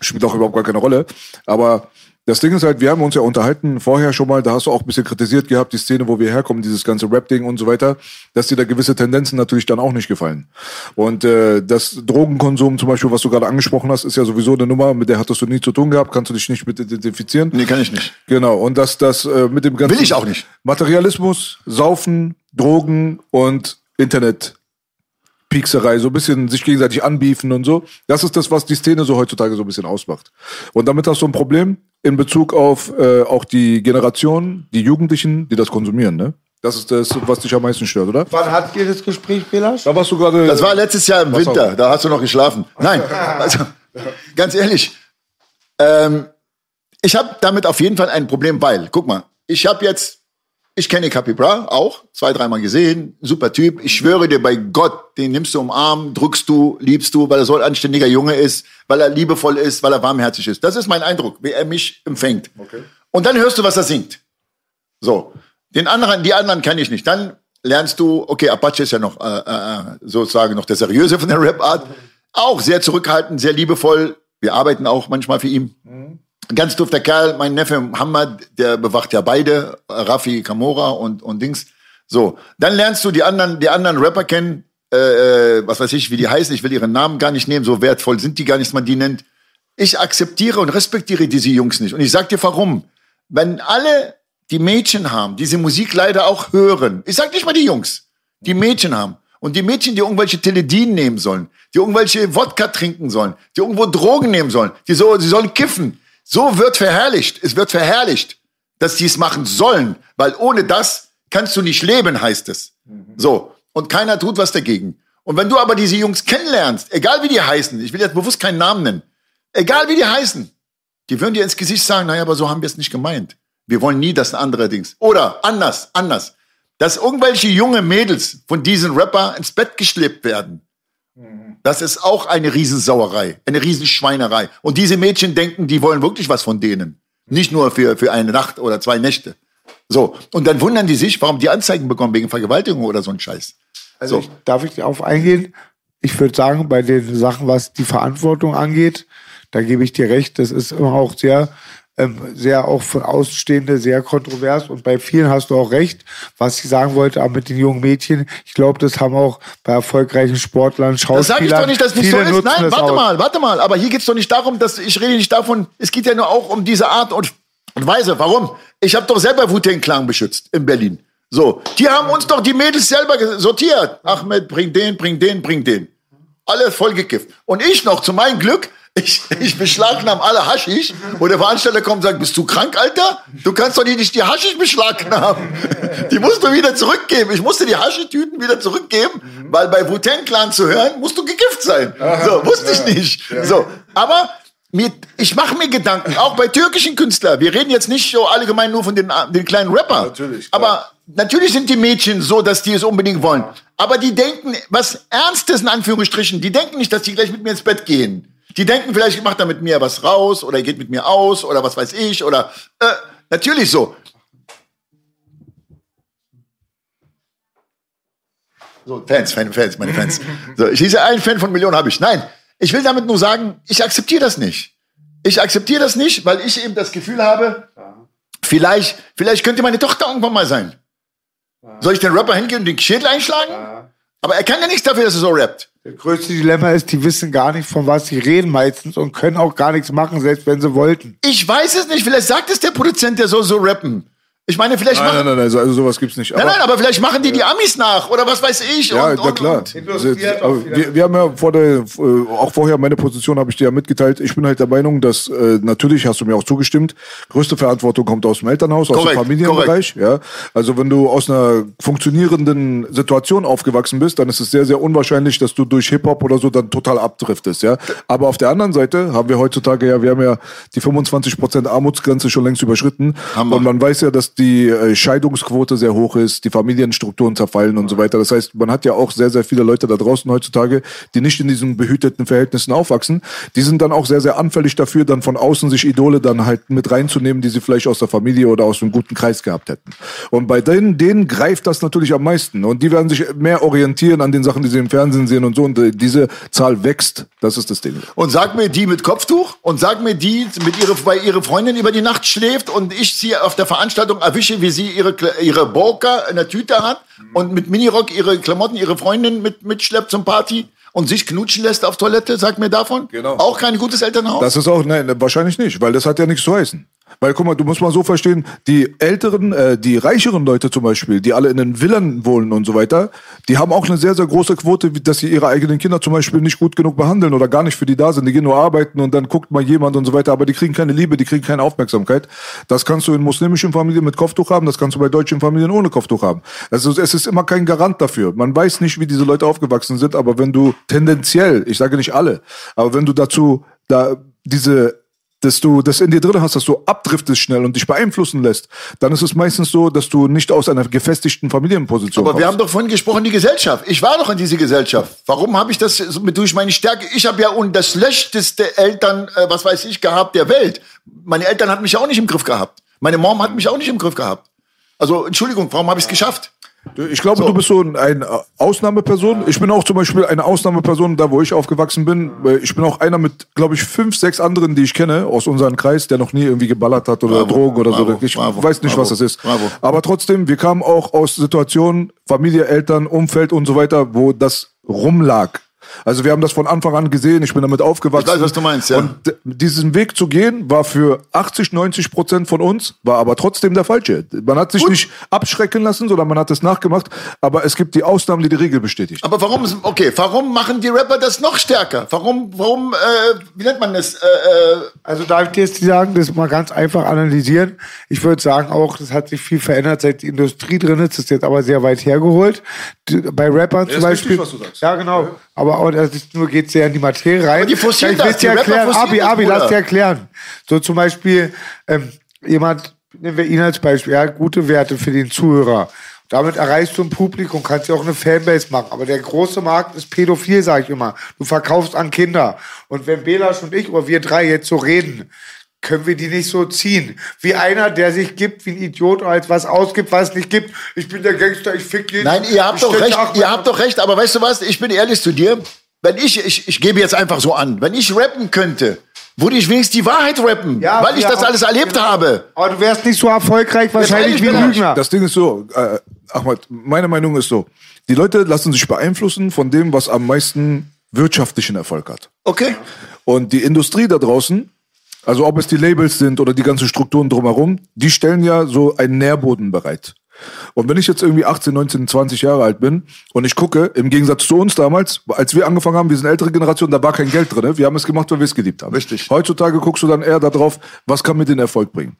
Spielt auch überhaupt gar keine Rolle. Aber das Ding ist halt, wir haben uns ja unterhalten vorher schon mal, da hast du auch ein bisschen kritisiert gehabt, die Szene, wo wir herkommen, dieses ganze Rap-Ding und so weiter, dass dir da gewisse Tendenzen natürlich dann auch nicht gefallen. Und äh, das Drogenkonsum zum Beispiel, was du gerade angesprochen hast, ist ja sowieso eine Nummer, mit der hattest du nie zu tun gehabt, kannst du dich nicht mit identifizieren. Nee, kann ich nicht. Genau, und dass das äh, mit dem ganzen Will ich auch nicht. Materialismus, Saufen, Drogen und Internet. Piekserei, so ein bisschen sich gegenseitig anbiefen und so. Das ist das, was die Szene so heutzutage so ein bisschen ausmacht. Und damit hast du ein Problem in Bezug auf äh, auch die Generation, die Jugendlichen, die das konsumieren, ne? Das ist das, was dich am meisten stört, oder? Wann hat ihr das Gespräch, Belasch? Da warst du gerade. Das war letztes Jahr im Winter. auch. Da hast du noch geschlafen. Nein, also ganz ehrlich, ähm, ich habe damit auf jeden Fall ein Problem, weil, guck mal, ich habe jetzt, ich kenne Capi Bra auch, zwei, dreimal gesehen, super Typ. Ich schwöre dir bei Gott, den nimmst du um Arm, drückst du, liebst du, weil er so ein anständiger Junge ist, weil er liebevoll ist, weil er warmherzig ist. Das ist mein Eindruck, wie er mich empfängt. Und dann hörst du, was er singt. So. Den anderen, die anderen kenne ich nicht. Dann lernst du, okay, Apache ist ja noch äh, äh, sozusagen noch der seriöse von der Rap-Art. Auch sehr zurückhaltend, sehr liebevoll. Wir arbeiten auch manchmal für ihn. Ganz dufter Kerl, mein Neffe Muhammad, der bewacht ja beide, äh, Rafi Kamora und, und Dings. So, dann lernst du die anderen, die anderen Rapper kennen, äh, äh, was weiß ich, wie die heißen, ich will ihren Namen gar nicht nehmen, so wertvoll sind die gar nicht, dass man die nennt. Ich akzeptiere und respektiere diese Jungs nicht. Und ich sag dir warum. Wenn alle die Mädchen haben, diese Musik leider auch hören, ich sag nicht mal die Jungs, die Mädchen haben. Und die Mädchen, die irgendwelche Teledin nehmen sollen, die irgendwelche Wodka trinken sollen, die irgendwo Drogen nehmen sollen, die so, sie sollen kiffen. So wird verherrlicht. Es wird verherrlicht, dass die es machen sollen, weil ohne das kannst du nicht leben, heißt es. So. Und keiner tut was dagegen. Und wenn du aber diese Jungs kennenlernst, egal wie die heißen, ich will jetzt bewusst keinen Namen nennen, egal wie die heißen, die würden dir ins Gesicht sagen, naja, aber so haben wir es nicht gemeint. Wir wollen nie das andere Dings. Oder anders, anders. Dass irgendwelche junge Mädels von diesen Rapper ins Bett geschleppt werden. Das ist auch eine Riesensauerei, eine Riesenschweinerei. Und diese Mädchen denken, die wollen wirklich was von denen. Nicht nur für, für eine Nacht oder zwei Nächte. So. Und dann wundern die sich, warum die Anzeigen bekommen wegen Vergewaltigung oder so ein Scheiß. Also So. ich, darf ich darauf eingehen? Ich würde sagen, bei den Sachen, was die Verantwortung angeht, da gebe ich dir recht, das ist immer auch sehr, sehr auch für Außenstehende sehr kontrovers und bei vielen hast du auch recht. Was ich sagen wollte, aber mit den jungen Mädchen, ich glaube, das haben auch bei erfolgreichen Sportlern, Das Schauspielern, sage ich doch nicht, dass es nicht so ist. Nein, das warte mal, warte mal. Aber hier geht's doch nicht darum, dass ich rede nicht davon. Es geht ja nur auch um diese Art und, und Weise. Warum? Ich habe doch selber Wu-Tang Clan beschützt in Berlin. So, die haben uns doch die Mädels selber sortiert. Ahmed, bring den, bring den, bring den. Alle vollgekifft. Und ich noch, zu meinem Glück, ich, ich beschlagnahme alle Haschisch und der Veranstalter kommt und sagt, bist du krank, Alter? Du kannst doch nicht die Haschisch beschlagnahmen. Die musst du wieder zurückgeben. Ich musste die Haschisch-Tüten wieder zurückgeben, weil bei Wu-Tang Clan zu hören, musst du gegift sein. So, wusste ich nicht. So, aber mir, ich mache mir Gedanken, auch bei türkischen Künstlern. Wir reden jetzt nicht so allgemein nur von den, den kleinen Rapper. Natürlich, klar. Aber natürlich sind die Mädchen so, dass die es unbedingt wollen. Aber die denken, was Ernstes in Anführungsstrichen, die denken nicht, dass die gleich mit mir ins Bett gehen. Die denken vielleicht, macht er mit mir was raus oder er geht mit mir aus oder was weiß ich oder äh, natürlich so. So, Fans, Fan, Fans, meine Fans. So, ich hieße, ein Fan von Millionen habe ich. Nein, ich will damit nur sagen, ich akzeptiere das nicht. Ich akzeptiere das nicht, weil ich eben das Gefühl habe, vielleicht, vielleicht könnte meine Tochter irgendwann mal sein. Soll ich den Rapper hingehen und den Schädel einschlagen? Aber er kann ja nichts dafür, dass er so rappt. Das größte Dilemma ist, die wissen gar nicht, von was sie reden meistens und können auch gar nichts machen, selbst wenn sie wollten. Ich weiß es nicht. Vielleicht sagt es der Produzent, der soll so rappen. Ich meine, vielleicht Nein, machen. nein, nein, nein, also sowas gibt's nicht. Nein, nein, aber vielleicht machen die die Amis nach oder was weiß ich. Ja, und, na und, klar. Und. Wieder- wir, wir haben ja vor der, äh, auch vorher meine Position habe ich dir ja mitgeteilt. Ich bin halt der Meinung, dass äh, natürlich hast du mir auch zugestimmt. Größte Verantwortung kommt aus dem Elternhaus, aus Korrekt, dem Familienbereich. Ja, also wenn du aus einer funktionierenden Situation aufgewachsen bist, dann ist es sehr, sehr unwahrscheinlich, dass du durch Hip Hop oder so dann total abdriftest. Ja, aber auf der anderen Seite haben wir heutzutage ja, wir haben ja die 25% Armutsgrenze schon längst überschritten Hammer. und man weiß ja, dass die äh, Scheidungsquote sehr hoch ist, die Familienstrukturen zerfallen und so weiter. Das heißt, man hat ja auch sehr, sehr viele Leute da draußen heutzutage, die nicht in diesen behüteten Verhältnissen aufwachsen. Die sind dann auch sehr, sehr anfällig dafür, dann von außen sich Idole dann halt mit reinzunehmen, die sie vielleicht aus der Familie oder aus einem guten Kreis gehabt hätten. Und bei denen, denen greift das natürlich am meisten. Und die werden sich mehr orientieren an den Sachen, die sie im Fernsehen sehen und so. Und äh, diese Zahl wächst. Das ist das Ding. Und sag mir die mit Kopftuch und sag mir die, mit ihre, weil ihre Freundin über die Nacht schläft und ich sie auf der Veranstaltung erwische, wie sie ihre, ihre Burka in der Tüte hat und mit Minirock ihre Klamotten, ihre Freundin mit, mitschleppt zum Party und sich knutschen lässt auf Toilette. Sag mir davon. Genau. Auch kein gutes Elternhaus. Das ist auch, nein, wahrscheinlich nicht, weil das hat ja nichts zu heißen. Weil guck mal, du musst mal so verstehen, die älteren, äh, die reicheren Leute zum Beispiel, die alle in den Villen wohnen und so weiter, die haben auch eine sehr, sehr große Quote, dass sie ihre eigenen Kinder zum Beispiel nicht gut genug behandeln oder gar nicht für die da sind. Die gehen nur arbeiten und dann guckt mal jemand und so weiter, aber die kriegen keine Liebe, die kriegen keine Aufmerksamkeit. Das kannst du in muslimischen Familien mit Kopftuch haben, das kannst du bei deutschen Familien ohne Kopftuch haben. Also es ist immer kein Garant dafür. Man weiß nicht, wie diese Leute aufgewachsen sind, aber wenn du tendenziell, ich sage nicht alle, aber wenn du dazu da diese dass du das in dir drin hast, dass du abdriftest schnell und dich beeinflussen lässt, dann ist es meistens so, dass du nicht aus einer gefestigten Familienposition Aber wir haben kommst. doch vorhin gesprochen, die Gesellschaft. Ich war doch in diese Gesellschaft. Warum habe ich das mit durch meine Stärke? Ich habe ja und das schlechteste Eltern, äh, was weiß ich, gehabt der Welt. Meine Eltern hatten mich auch nicht im Griff gehabt. Meine Mom hat mich auch nicht im Griff gehabt. Also Entschuldigung, warum habe ich es geschafft? Ich glaube, du bist so ein, ein Ausnahmeperson. Ich bin auch zum Beispiel eine Ausnahmeperson, da wo ich aufgewachsen bin. Ich bin auch einer mit, glaube ich, fünf, sechs anderen, die ich kenne aus unserem Kreis, der noch nie irgendwie geballert hat oder Bravo, Drogen oder bravo, so. Ich bravo, weiß nicht, was das ist. Aber trotzdem, wir kamen auch aus Situationen, Familie, Eltern, Umfeld und so weiter, wo das rumlag. Also wir haben das von Anfang an gesehen, ich bin damit aufgewachsen. Ich weiß, was du meinst, ja. Und diesen Weg zu gehen, war für 80, 90 Prozent von uns, war aber trotzdem der falsche. Man hat sich Gut. nicht abschrecken lassen, sondern man hat es nachgemacht. Aber es gibt die Ausnahmen, die die Regel bestätigt. Aber warum, okay, warum machen die Rapper das noch stärker? Warum, warum, äh, wie nennt man das? Äh, äh, Also darf ich dir jetzt sagen, das mal ganz einfach analysieren. Ich würde sagen auch, das hat sich viel verändert, seit die Industrie drin ist. Das ist jetzt aber sehr weit hergeholt. Bei Rappern zum ist Beispiel. richtig, was du sagst. Ja, Aber auch, das ist nur geht sehr in die Materie rein. Aber die forcieren ich will das, dir die erklären. Abi, Abi, lass dir erklären. So zum Beispiel, ähm, jemand, nehmen wir ihn als Beispiel, er hat gute Werte für den Zuhörer. Damit erreichst du ein Publikum, kannst ja auch eine Fanbase machen. Aber der große Markt ist pädophil, sage ich immer. Du verkaufst an Kinder. Und wenn Belasch und ich oder wir drei jetzt so reden, können wir die nicht so ziehen. Wie einer, der sich gibt wie ein Idiot und als was ausgibt, was es nicht gibt. Ich bin der Gangster, ich fick jeden. Nein, ihr habt ich doch recht, ihr habt doch recht, aber weißt du was, ich bin ehrlich zu dir, wenn ich, ich, ich gebe jetzt einfach so an, wenn ich rappen könnte, würde ich wenigstens die Wahrheit rappen, Ja, weil ich das auch- alles erlebt genau. habe. Aber du wärst nicht so erfolgreich wahrscheinlich wie ein. Lügner. Das Ding ist so, äh, Ahmad, meine Meinung ist so, die Leute lassen sich beeinflussen von dem, was am meisten wirtschaftlichen Erfolg hat. Okay? Und die Industrie da draußen, also ob es die Labels sind oder die ganzen Strukturen drumherum, die stellen ja so einen Nährboden bereit. Und wenn ich jetzt irgendwie 18, 19, 20 Jahre alt bin und ich gucke, im Gegensatz zu uns damals, als wir angefangen haben, wir sind ältere Generation, da war kein Geld drin. Wir haben es gemacht, weil wir es geliebt haben. Richtig. Heutzutage guckst du dann eher darauf, was kann mir den Erfolg bringen.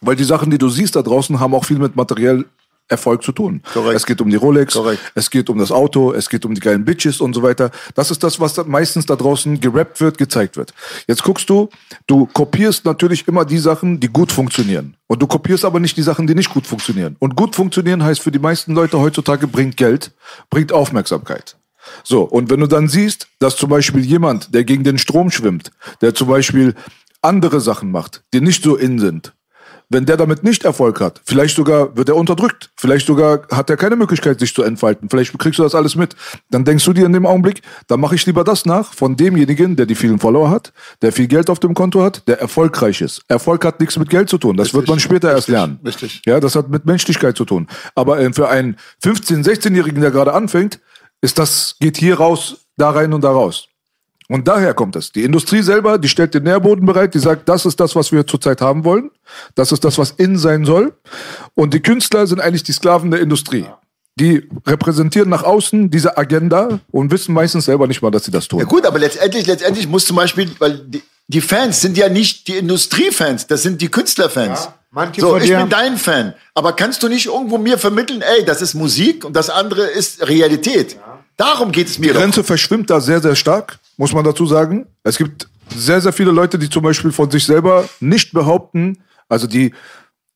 Weil die Sachen, die du siehst da draußen, haben auch viel mit materiell Erfolg zu tun. Korrekt. Es geht um die Rolex, Korrekt. es geht um das Auto, es geht um die geilen Bitches und so weiter. Das ist das, was da meistens da draußen gerappt wird, gezeigt wird. Jetzt guckst du, du kopierst natürlich immer die Sachen, die gut funktionieren. Und du kopierst aber nicht die Sachen, die nicht gut funktionieren. Und gut funktionieren heißt für die meisten Leute heutzutage bringt Geld, bringt Aufmerksamkeit. So, und wenn du dann siehst, dass zum Beispiel jemand, der gegen den Strom schwimmt, der zum Beispiel andere Sachen macht, die nicht so in sind, wenn der damit nicht Erfolg hat, vielleicht sogar wird er unterdrückt, vielleicht sogar hat er keine Möglichkeit, sich zu entfalten, vielleicht kriegst du das alles mit, dann denkst du dir in dem Augenblick, dann mache ich lieber das nach von demjenigen, der die vielen Follower hat, der viel Geld auf dem Konto hat, der erfolgreich ist. Erfolg hat nichts mit Geld zu tun, das wird man später erst lernen. richtig. Ja, das hat mit Menschlichkeit zu tun. Aber äh, für einen 15-, 16-Jährigen, der gerade anfängt, ist das, geht hier raus, da rein und da raus. Und daher kommt es. Die Industrie selber, die stellt den Nährboden bereit, die sagt, das ist das, was wir zurzeit haben wollen. Das ist das, was in sein soll. Und die Künstler sind eigentlich die Sklaven der Industrie. Die repräsentieren nach außen diese Agenda und wissen meistens selber nicht mal, dass sie das tun. Ja gut, aber letztendlich, letztendlich muss zum Beispiel, weil die, die Fans sind ja nicht die Industriefans, das sind die Künstlerfans. Ja, manche so, von ich dir- bin dein Fan. Aber kannst du nicht irgendwo mir vermitteln, ey, das ist Musik und das andere ist Realität? Darum geht es mir Die doch. Grenze verschwimmt da sehr, sehr stark, muss man dazu sagen. Es gibt sehr, sehr viele Leute, die zum Beispiel von sich selber nicht behaupten, also die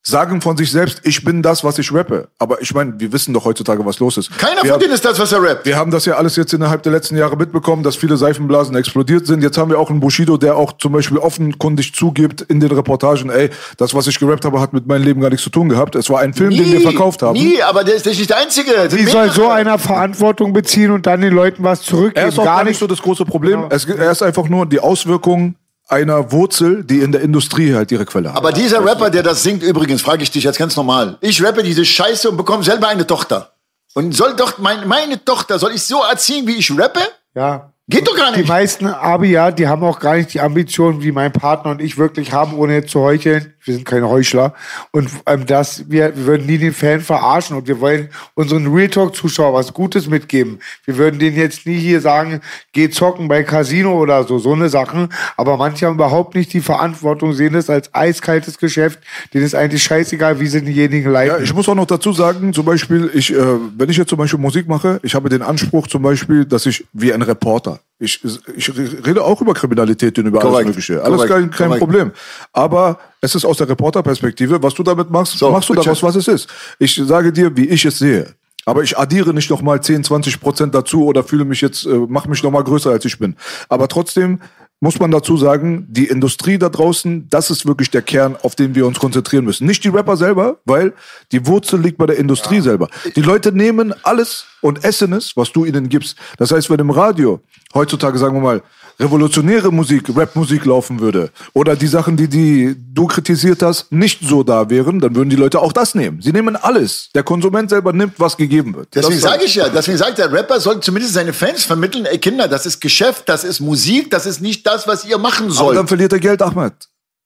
sagen von sich selbst, ich bin das, was ich rappe. Aber ich meine, wir wissen doch heutzutage, was los ist. Keiner wir von denen ist das, was er rappt. Wir haben das ja alles jetzt innerhalb der letzten Jahre mitbekommen, dass viele Seifenblasen explodiert sind. Jetzt haben wir auch einen Bushido, der auch zum Beispiel offenkundig zugibt in den Reportagen, ey, das, was ich gerappt habe, hat mit meinem Leben gar nichts zu tun gehabt. Es war ein Film, den wir verkauft haben. Nie, aber der ist nicht der Einzige. Wie soll so einer Verantwortung beziehen und dann den Leuten was zurückgeben? Er ist auch gar nicht so das große Problem. Genau. Es, er ist einfach nur die Auswirkung einer Wurzel, die in der Industrie halt ihre Quelle hat. Aber dieser Rapper, der das singt, übrigens, frage ich dich jetzt ganz normal. Ich rappe diese Scheiße und bekomme selber eine Tochter. Und soll doch mein, meine Tochter, soll ich so erziehen, wie ich rappe? Ja. Geht doch gar Die nicht. meisten Abi, ja, die haben auch gar nicht die Ambitionen, wie mein Partner und ich wirklich haben, ohne jetzt zu heucheln. Wir sind keine Heuchler. Und ähm, das, wir, wir würden nie den Fan verarschen und wir wollen unseren Real Talk-Zuschauer was Gutes mitgeben. Wir würden denen jetzt nie hier sagen, geh zocken bei Casino oder so, so eine Sachen. Aber manche haben überhaupt nicht die Verantwortung, sehen es als eiskaltes Geschäft. Denen ist eigentlich scheißegal, wie sie denjenigen leiten. Ja, ich muss auch noch dazu sagen, zum Beispiel, ich, äh, wenn ich jetzt zum Beispiel Musik mache, ich habe den Anspruch zum Beispiel, dass ich wie ein Reporter, ich, ich rede auch über Kriminalität und über alles Korrekt. Mögliche. Alles Korrekt. kein, kein Korrekt. Problem. Aber es ist aus der Reporterperspektive, was du damit machst, So, machst du daraus, was es ist. Ich sage dir, wie ich es sehe. Aber ich addiere nicht noch mal 10, 20 Prozent dazu oder fühle mich jetzt, äh, mach mich noch mal größer als ich bin. Aber trotzdem muss man dazu sagen, die Industrie da draußen, das ist wirklich der Kern, auf den wir uns konzentrieren müssen. Nicht die Rapper selber, weil die Wurzel liegt bei der Industrie selber. Die Leute nehmen alles und essen es, was du ihnen gibst. Das heißt, wenn im Radio heutzutage, sagen wir mal, revolutionäre Musik, Rapmusik laufen würde oder die Sachen, die, die du kritisiert hast, nicht so da wären, dann würden die Leute auch das nehmen. Sie nehmen alles. Der Konsument selber nimmt, was gegeben wird. Deswegen sage ich ja, deswegen sagt der Rapper, soll zumindest seine Fans vermitteln, ey Kinder, das ist Geschäft, das ist Musik, das ist nicht das, was ihr machen Aber sollt. dann verliert er Geld, Ahmed.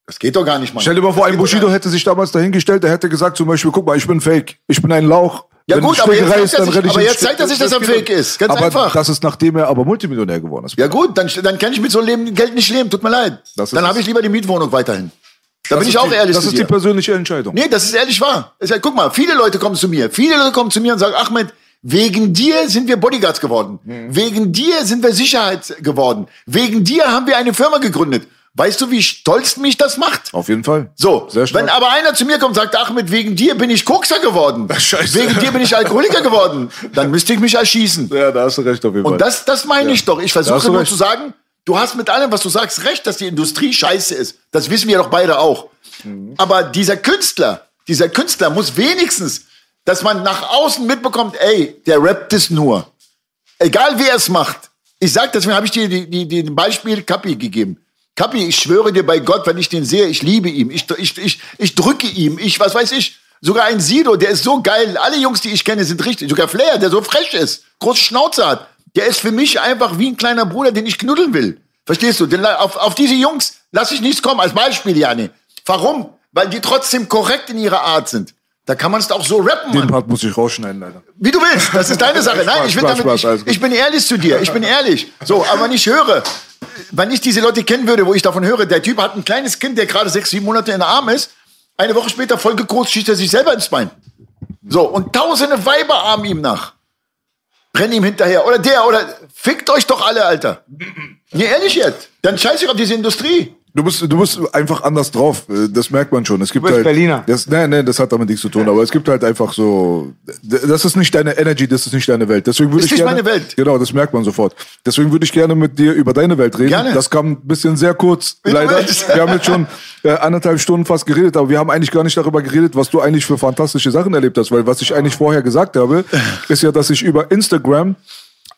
Das geht doch gar nicht, Mann. Stell dir mal vor, Das ein Bushido hätte sich damals dahingestellt, der hätte gesagt zum Beispiel, guck mal, ich bin fake, ich bin ein Lauch. Ja Wenn gut, die aber jetzt ist, er dann ich aber jetzt zeigt er sich, dass er fake ist. Ganz aber einfach. das ist nachdem er aber Multimillionär geworden ist. Ja gut, dann, dann kann ich mit so einem Geld nicht leben, tut mir leid. Dann habe ich lieber die Mietwohnung weiterhin. Da Das bin ich auch die, ehrlich Das ist die dir. persönliche Entscheidung. Nee, das ist ehrlich wahr. Ist ja, guck mal, viele Leute kommen zu mir. Viele Leute kommen zu mir und sagen, Ahmed, wegen dir sind wir Bodyguards geworden. Mhm. Wegen dir sind wir Sicherheit geworden. Wegen dir haben wir eine Firma gegründet. Weißt du, wie stolz mich das macht? Auf jeden Fall. So, Sehr stark. wenn aber einer zu mir kommt und sagt, Ahmed, wegen dir bin ich Kokser geworden. Scheiße. Wegen dir bin ich Alkoholiker geworden. Dann müsste ich mich erschießen. ja, da hast du recht auf jeden Fall. Und das, das meine ich doch. Ich versuche nur recht. zu sagen, du hast mit allem, was du sagst, recht, dass die Industrie scheiße ist. Das wissen wir doch beide auch. Mhm. Aber dieser Künstler, dieser Künstler muss wenigstens, dass man nach außen mitbekommt, ey, der rappt es nur. Egal wer es macht. Ich sag, deswegen habe ich dir die, die, die, den Beispiel Kapi gegeben. Kapi, ich schwöre dir bei Gott, wenn ich den sehe, ich liebe ihn. Ich, ich, ich, ich drücke ihm. Ich, was weiß ich. Sogar ein Sido, der ist so geil. Alle Jungs, die ich kenne, sind richtig. Sogar Flair, der so frech ist, große Schnauze hat. Der ist für mich einfach wie ein kleiner Bruder, den ich knuddeln will. Verstehst du? Denn auf, auf diese Jungs lasse ich nichts kommen. Als Beispiel, Jani. Warum? Weil die trotzdem korrekt in ihrer Art sind. Da kann man es auch so rappen, Den Mann. Part muss ich rausschneiden, leider. Wie du willst, das ist deine Sache. Nein, Spaß, ich, will Spaß, damit, Spaß, ich, ich bin ehrlich zu dir. Ich bin ehrlich. So, aber wenn ich höre, wenn ich diese Leute kennen würde, wo ich davon höre, der Typ hat ein kleines Kind, der gerade sechs, sieben Monate in der Arm ist, eine Woche später voll gekotzt, schießt er sich selber ins Bein. So, und tausende Weiber armen ihm nach. Rennen ihm hinterher. Oder der, oder fickt euch doch alle, Alter. Nee, ehrlich jetzt. Dann scheiß ich auf diese Industrie. Du bist, du bist einfach anders drauf. Äh, Das merkt man schon. Es gibt bist halt, Berliner. Das, nee, nee, das hat damit nichts zu tun. Aber es gibt halt einfach so, das ist nicht deine Energy, das ist nicht deine Welt. Deswegen würde Ist ich nicht gerne, meine Welt. Genau, das merkt man sofort. Deswegen würde ich gerne mit dir über deine Welt reden. Gerne. Das kam ein bisschen sehr kurz, du leider. Wir haben jetzt schon äh, anderthalb Stunden fast geredet, aber wir haben eigentlich gar nicht darüber geredet, was du eigentlich für fantastische Sachen erlebt hast. Weil was ich eigentlich vorher gesagt habe, ist ja, dass ich über Instagram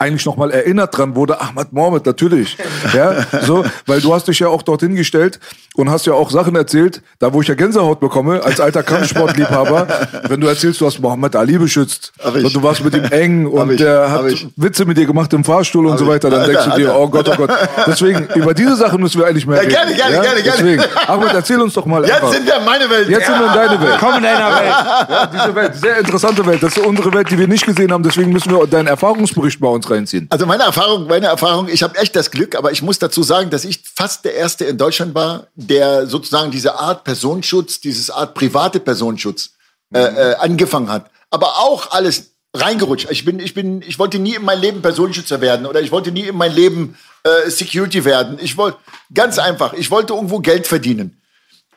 eigentlich nochmal erinnert dran wurde, Ahmad Mohammed, natürlich. Ja, so, weil du hast dich ja auch dorthin gestellt und hast ja auch Sachen erzählt, da wo ich ja Gänsehaut bekomme, als alter Kampfsportliebhaber, wenn du erzählst, du hast Mohammed Ali beschützt und du warst mit ihm eng und ich, der hat ich. Witze mit dir gemacht im Fahrstuhl und so weiter, dann Alter, denkst du dir, Alter. oh Gott, oh Gott. Deswegen, über diese Sachen müssen wir eigentlich mehr Ja, reden. gerne, gerne, gerne, gerne. Deswegen, Ahmed, erzähl uns doch mal Jetzt einfach. sind wir in meine Welt. Jetzt sind wir in deine Welt. Komm in deiner Welt. Ja, diese Welt, sehr interessante Welt. Das ist unsere Welt, die wir nicht gesehen haben. Deswegen müssen wir deinen Erfahrungsbericht bei uns reinziehen. Also meine Erfahrung, meine Erfahrung, ich habe echt das Glück, aber ich muss dazu sagen, dass ich fast der Erste in Deutschland war, der sozusagen diese Art Personenschutz, dieses Art private Personenschutz äh, äh, angefangen hat. Aber auch alles reingerutscht. Ich bin, ich bin, ich wollte nie in mein Leben Personenschützer werden oder ich wollte nie in mein Leben äh, Security werden. Ich wollte ganz einfach, ich wollte irgendwo Geld verdienen.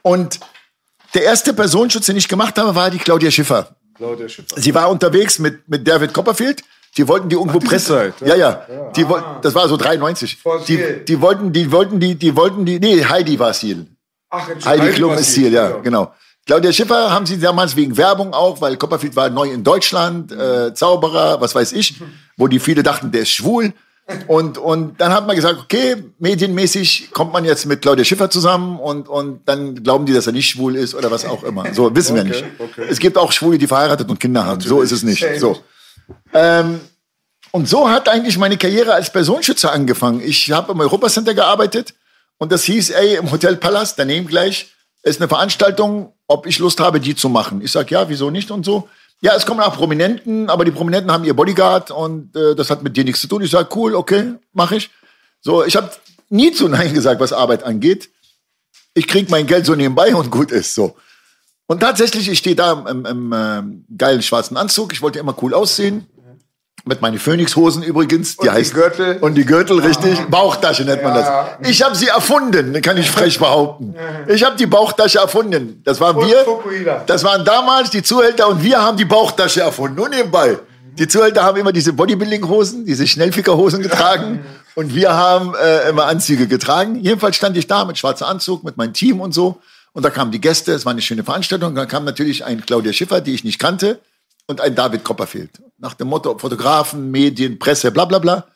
Und der erste Personenschutz, den ich gemacht habe, war die Claudia Schiffer. Sie war unterwegs mit, mit David Copperfield. Die wollten die irgendwo pressen. Zeit, ja, ja. Die, woll- Das war so 93. Vor Die, die wollten, die wollten, die, die wollten die, nee, Heidi war Seal. Ach, Heidi Klum ist Ziel, ja, genau. Claudia Schiffer haben sie damals wegen Werbung auch, weil Copperfield war neu in Deutschland, äh, Zauberer, was weiß ich, wo die viele dachten, der ist schwul. Und, und dann hat man gesagt, okay, medienmäßig kommt man jetzt mit Claudia Schiffer zusammen und, und dann glauben die, dass er nicht schwul ist oder was auch immer. So, wissen wir nicht. Es gibt auch Schwule, die verheiratet und Kinder haben. So ist es nicht. So. Ähm, und so hat eigentlich meine Karriere als Personenschützer angefangen. Ich habe im Europacenter gearbeitet und das hieß, ey, im Hotel Palast, daneben gleich, ist eine Veranstaltung, ob ich Lust habe, die zu machen. Ich sag ja, wieso nicht und so. Ja, es kommen auch Prominenten, aber die Prominenten haben ihr Bodyguard und äh, das hat mit dir nichts zu tun. Ich sag cool, okay, mache ich. So, ich habe nie zu Nein gesagt, was Arbeit angeht. Ich krieg mein Geld so nebenbei und gut ist so. Und tatsächlich, ich stehe da im, im ähm, geilen schwarzen Anzug. Ich wollte immer cool aussehen. Mit meinen Phoenix-Hosen übrigens. Die die heißt, Gürtel. Und die Gürtel, richtig. Bauchtasche nennt man Ja. das. Ich habe sie erfunden, kann ich frech behaupten. Ich habe die Bauchtasche erfunden. Das waren Und wir. Fukuhila. Das waren damals die Zuhälter und wir haben die Bauchtasche erfunden. Nur nebenbei. Die Zuhälter haben immer diese Bodybuilding-Hosen, diese Schnellficker-Hosen getragen. Und wir haben äh, immer Anzüge getragen. Jedenfalls stand ich da mit schwarzem Anzug, mit meinem Team und so. Und da kamen die Gäste, es war eine schöne Veranstaltung. Und dann kam natürlich ein Claudia Schiffer, die ich nicht kannte, und ein David Copperfield. Nach dem Motto Fotografen, Medien, Presse, bla bla bla.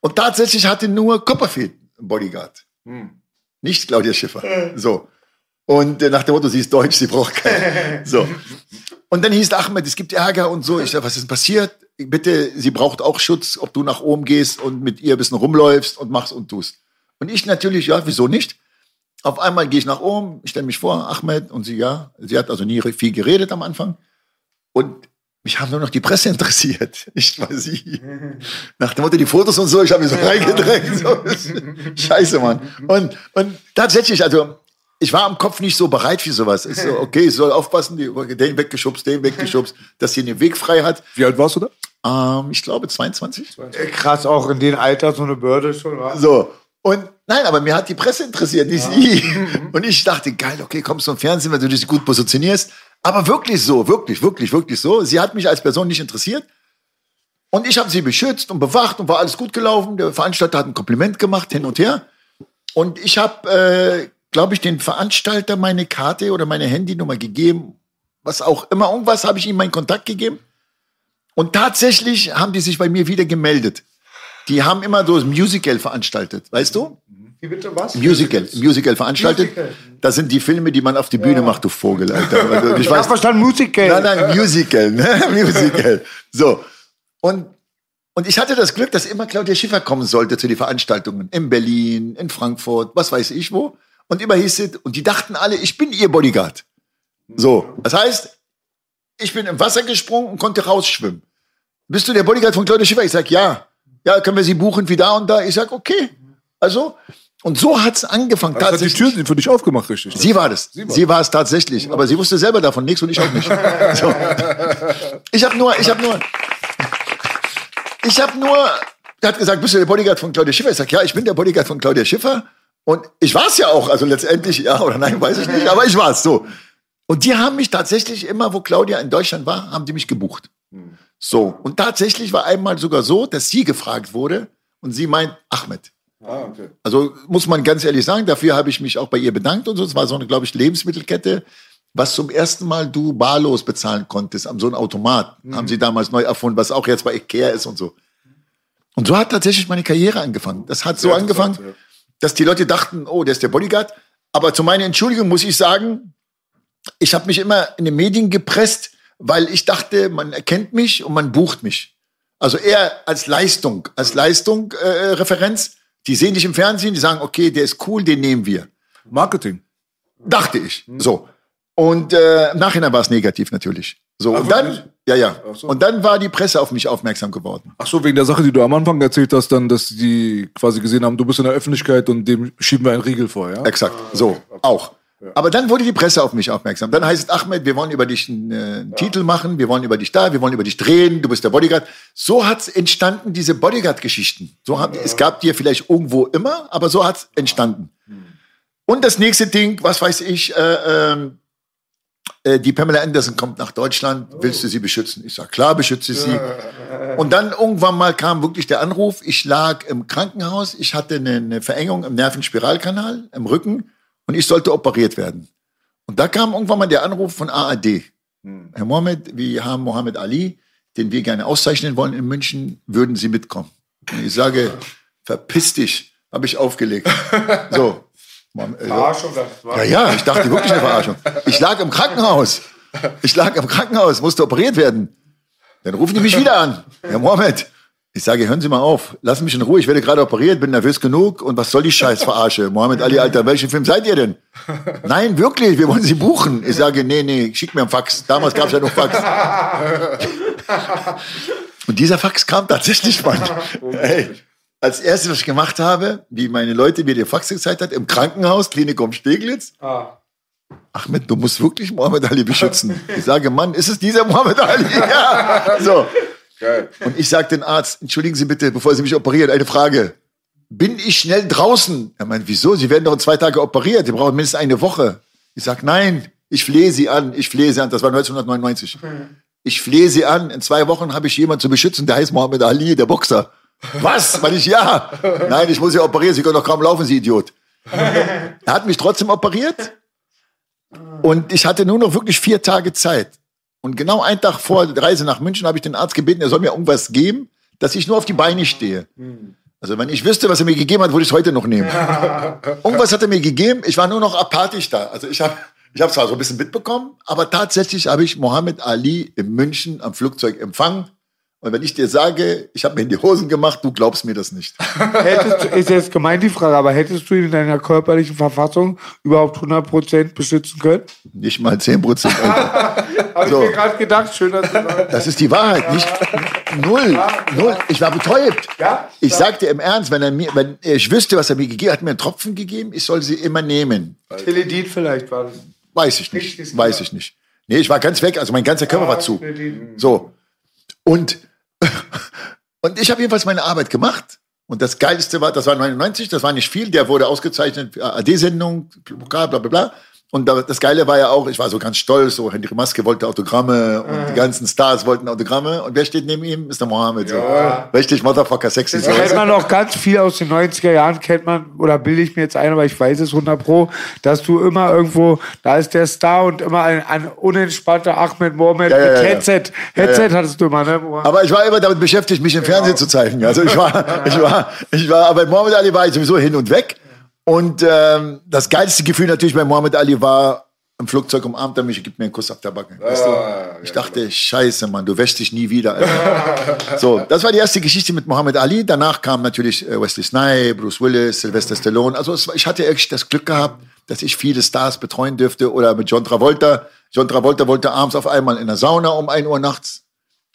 Und tatsächlich hatte nur Copperfield einen Bodyguard. Nicht Claudia Schiffer. So. Und äh, nach dem Motto, sie ist deutsch, sie braucht keinen. So. Und dann hieß Ahmed, es gibt Ärger und so. Ich sag, was ist denn passiert? Bitte, sie braucht auch Schutz, ob du nach oben gehst und mit ihr ein bisschen rumläufst und machst und tust. Und ich natürlich, ja, wieso nicht? Auf einmal gehe ich nach oben, ich stelle mich vor, Ahmed, und sie, ja, sie hat also nie viel geredet am Anfang. Und mich haben nur noch die Presse interessiert, nicht mal sie. Nach dem Motto, die Fotos und so, ich habe mich so reingedrängt. So. Scheiße, Mann. Und, und tatsächlich, also, ich war am Kopf nicht so bereit für sowas. Ich so, okay, ich soll aufpassen, die, den weggeschubst, den weggeschubst, dass sie den Weg frei hat. Wie alt warst du da? Ähm, ich glaube 22. Äh, Krass, auch in dem Alter so eine Bürde schon. wa? So. Und nein, aber mir hat die Presse interessiert, nicht sie. Und ich dachte, geil, okay, kommst du im Fernsehen, wenn du dich gut positionierst. Aber wirklich so, wirklich, wirklich, wirklich so. Sie hat mich als Person nicht interessiert. Und ich habe sie beschützt und bewacht und war alles gut gelaufen. Der Veranstalter hat ein Kompliment gemacht, hin und her. Und ich habe, äh, glaube ich, den Veranstalter meine Karte oder meine Handynummer gegeben. Was auch immer, irgendwas habe ich ihm meinen Kontakt gegeben. Und tatsächlich haben die sich bei mir wieder gemeldet. Die haben immer so ein Musical veranstaltet, weißt du? Wie bitte was? Musical, Musical veranstaltet. Musical. Das sind die Filme, die man auf die Bühne macht, du Vogel, Alter. Also, ich Ich hab weiß, verstanden, Musical. nein, nein, Musical, ne? Musical. So. Und, und ich hatte das Glück, dass immer Claudia Schiffer kommen sollte zu den Veranstaltungen. In Berlin, in Frankfurt, was weiß ich wo. Und immer hieß es, und die dachten alle, ich bin ihr Bodyguard. So. Das heißt, ich bin im Wasser gesprungen und konnte rausschwimmen. Bist du der Bodyguard von Claudia Schiffer? Ich sag, ja. Ja, können wir sie buchen wie da und da? Ich sag, okay. Also, und so hat's angefangen. Das hat die tatsächlich. Türen für dich aufgemacht, richtig? Sie war das. Sie war, es tatsächlich. Aber sie wusste selber davon nichts und ich auch nicht. So. Ich habe nur, ich habe nur, ich habe nur, er hat gesagt, bist du der Bodyguard von Claudia Schiffer? Ich sag, ja, ich bin der Bodyguard von Claudia Schiffer. Und ich war es ja auch. Also letztendlich, ja oder nein, weiß ich nicht. Aber ich war es so. Und die haben mich tatsächlich immer, wo Claudia in Deutschland war, haben die mich gebucht. So. Und tatsächlich war einmal sogar so, dass sie gefragt wurde und sie meint, Ahmed. Ah, okay. Also muss man ganz ehrlich sagen, dafür habe ich mich auch bei ihr bedankt und so. Es war so eine, glaube ich, Lebensmittelkette, was zum ersten Mal du barlos bezahlen konntest, am so einem Automat. Haben sie damals neu erfunden, was auch jetzt bei Ikea ist und so. Und so hat tatsächlich meine Karriere angefangen. Das hat so angefangen, interessant, dass die Leute dachten, oh, der ist der Bodyguard. Aber zu meiner Entschuldigung muss ich sagen, ich habe mich immer in den Medien gepresst, weil ich dachte, man erkennt mich und man bucht mich. Also eher als Leistung, als Leistung äh, Referenz. Die sehen dich im Fernsehen, die sagen, okay, der ist cool, den nehmen wir. Marketing. Dachte ich. So. Und äh, im Nachhinein war es negativ natürlich. So, Ach, und dann, wirklich? ja, ja. So. Und dann war die Presse auf mich aufmerksam geworden. Ach so, wegen der Sache, die du am Anfang erzählt hast, dann, dass die quasi gesehen haben, du bist in der Öffentlichkeit und dem schieben wir einen Riegel vor, ja? Exakt, so, auch. Aber dann wurde die Presse auf mich aufmerksam. Dann heißt es, Ahmed, wir wollen über dich einen, äh, einen Titel machen, wir wollen über dich da, wir wollen über dich drehen, du bist der Bodyguard. So hat's entstanden, diese Bodyguard-Geschichten. So haben, Es gab die ja vielleicht irgendwo immer, aber so hat's entstanden. Und das nächste Ding, was weiß ich, äh, ähm, äh, die Pamela Anderson kommt nach Deutschland, willst du sie beschützen? Ich sag, klar beschütze sie. Und dann irgendwann mal kam wirklich der Anruf, ich lag im Krankenhaus, ich hatte eine, eine Verengung im Nervenspiralkanal, im Rücken und ich sollte operiert werden. Und da kam irgendwann mal der Anruf von ARD. Herr Mohammed, wir haben Mohammed Ali, den wir gerne auszeichnen wollen in München, würden Sie mitkommen? Und ich sage, verpiss dich, habe ich aufgelegt. So. Äh, ja, ja, ich dachte wirklich eine Verarschung. Ich lag im Krankenhaus. Ich lag im Krankenhaus, musste operiert werden. Dann rufen die mich wieder an. Herr Mohammed, ich sage, hören Sie mal auf, lassen mich in Ruhe, ich werde gerade operiert, bin nervös genug und was soll die Scheißverarsche? Mohammed Ali, Alter, welchen Film seid ihr denn? Nein, wirklich, wir wollen Sie buchen. Ich sage, nee, nee, schick mir einen Fax. Damals gab es ja noch Fax. Und dieser Fax kam tatsächlich, Mann. Ey, als erstes, was ich gemacht habe, wie meine Leute mir den Fax gezeigt hat, im Krankenhaus, Klinikum Steglitz. Ahmed, du musst wirklich Mohammed Ali beschützen. Ich sage, Mann, ist es dieser Mohammed Ali? Ja. So. Geil. Und ich sage den Arzt, entschuldigen Sie bitte, bevor Sie mich operieren, eine Frage. Bin ich schnell draußen? Er meint, wieso? Sie werden doch in zwei Tage operiert. Sie brauchen mindestens eine Woche. Ich sage, nein, ich flehe Sie an, ich flehe Sie an. Das war 1999. Ich flehe Sie an. In zwei Wochen habe ich jemanden zu beschützen, der heißt Mohammed Ali, der Boxer. Was? Weil ich, ja. Nein, ich muss Sie operieren. Sie können doch kaum laufen, Sie Idiot. Er hat mich trotzdem operiert. Und ich hatte nur noch wirklich vier Tage Zeit. Und genau einen Tag vor der Reise nach München habe ich den Arzt gebeten, er soll mir irgendwas geben, dass ich nur auf die Beine stehe. Also wenn ich wüsste, was er mir gegeben hat, würde ich es heute noch nehmen. Irgendwas hat er mir gegeben, ich war nur noch apathisch da. Also ich habe ich hab zwar so ein bisschen mitbekommen, aber tatsächlich habe ich Mohammed Ali in München am Flugzeug empfangen. Und wenn ich dir sage, ich habe mir in die Hosen gemacht, du glaubst mir das nicht. Hättest, ist jetzt gemein die Frage, aber hättest du ihn in deiner körperlichen Verfassung überhaupt 100% beschützen können? Nicht mal 10 Prozent. Habe So. ich mir gerade gedacht, schön, dass du sagst. Das ist die Wahrheit, nicht null, null. Ich war betäubt. Ja? Ich sagte im Ernst, wenn er mir, wenn ich wüsste, was er mir gegeben hat, hat mir einen Tropfen gegeben, ich soll sie immer nehmen. Teledin vielleicht war das. Weiß ich nicht, weiß ich nicht. Nee, ich war ganz weg, also mein ganzer Körper war zu. So. Und, und ich habe jedenfalls meine Arbeit gemacht. Und das Geilste war, das war 99, das war nicht viel, der wurde ausgezeichnet AD-Sendung, bla bla bla. Und da- das Geile war ja auch, ich war so ganz stolz, so Henry Maske wollte Autogramme und die ganzen Stars wollten Autogramme. Und wer steht neben ihm? Mr. Mohammed. So. Richtig, Motherfucker, sexy. Das So. kennt man auch ganz viel aus den 90er Jahren, kennt man, oder bilde ich mir jetzt ein, aber ich weiß es 100 Pro, dass du immer irgendwo, da ist der Star und immer ein, ein unentspannter Ahmed Mohamed Ja, ja, mit ja, ja. Headset. Headset hattest du immer, ne? Mohammed? Aber ich war immer damit beschäftigt, mich im Fernsehen zu zeigen. Also ich war, ich war, ich war, aber Mohammed Ali war ich sowieso hin und weg. Und ähm, das geilste Gefühl natürlich bei Mohammed Ali war, im Flugzeug umarmt er mich, gibt mir einen Kuss auf der Backe. Weißt du? Ich dachte, scheiße, Mann, du wäschst dich nie wieder. Alter. so, das war die erste Geschichte mit Mohammed Ali. Danach kam natürlich äh, Wesley Snipes, Bruce Willis, Sylvester Stallone. Also war- ich hatte echt das Glück gehabt, dass ich viele Stars betreuen dürfte. Oder mit John Travolta. John Travolta wollte abends auf einmal in der Sauna um 1 Uhr nachts.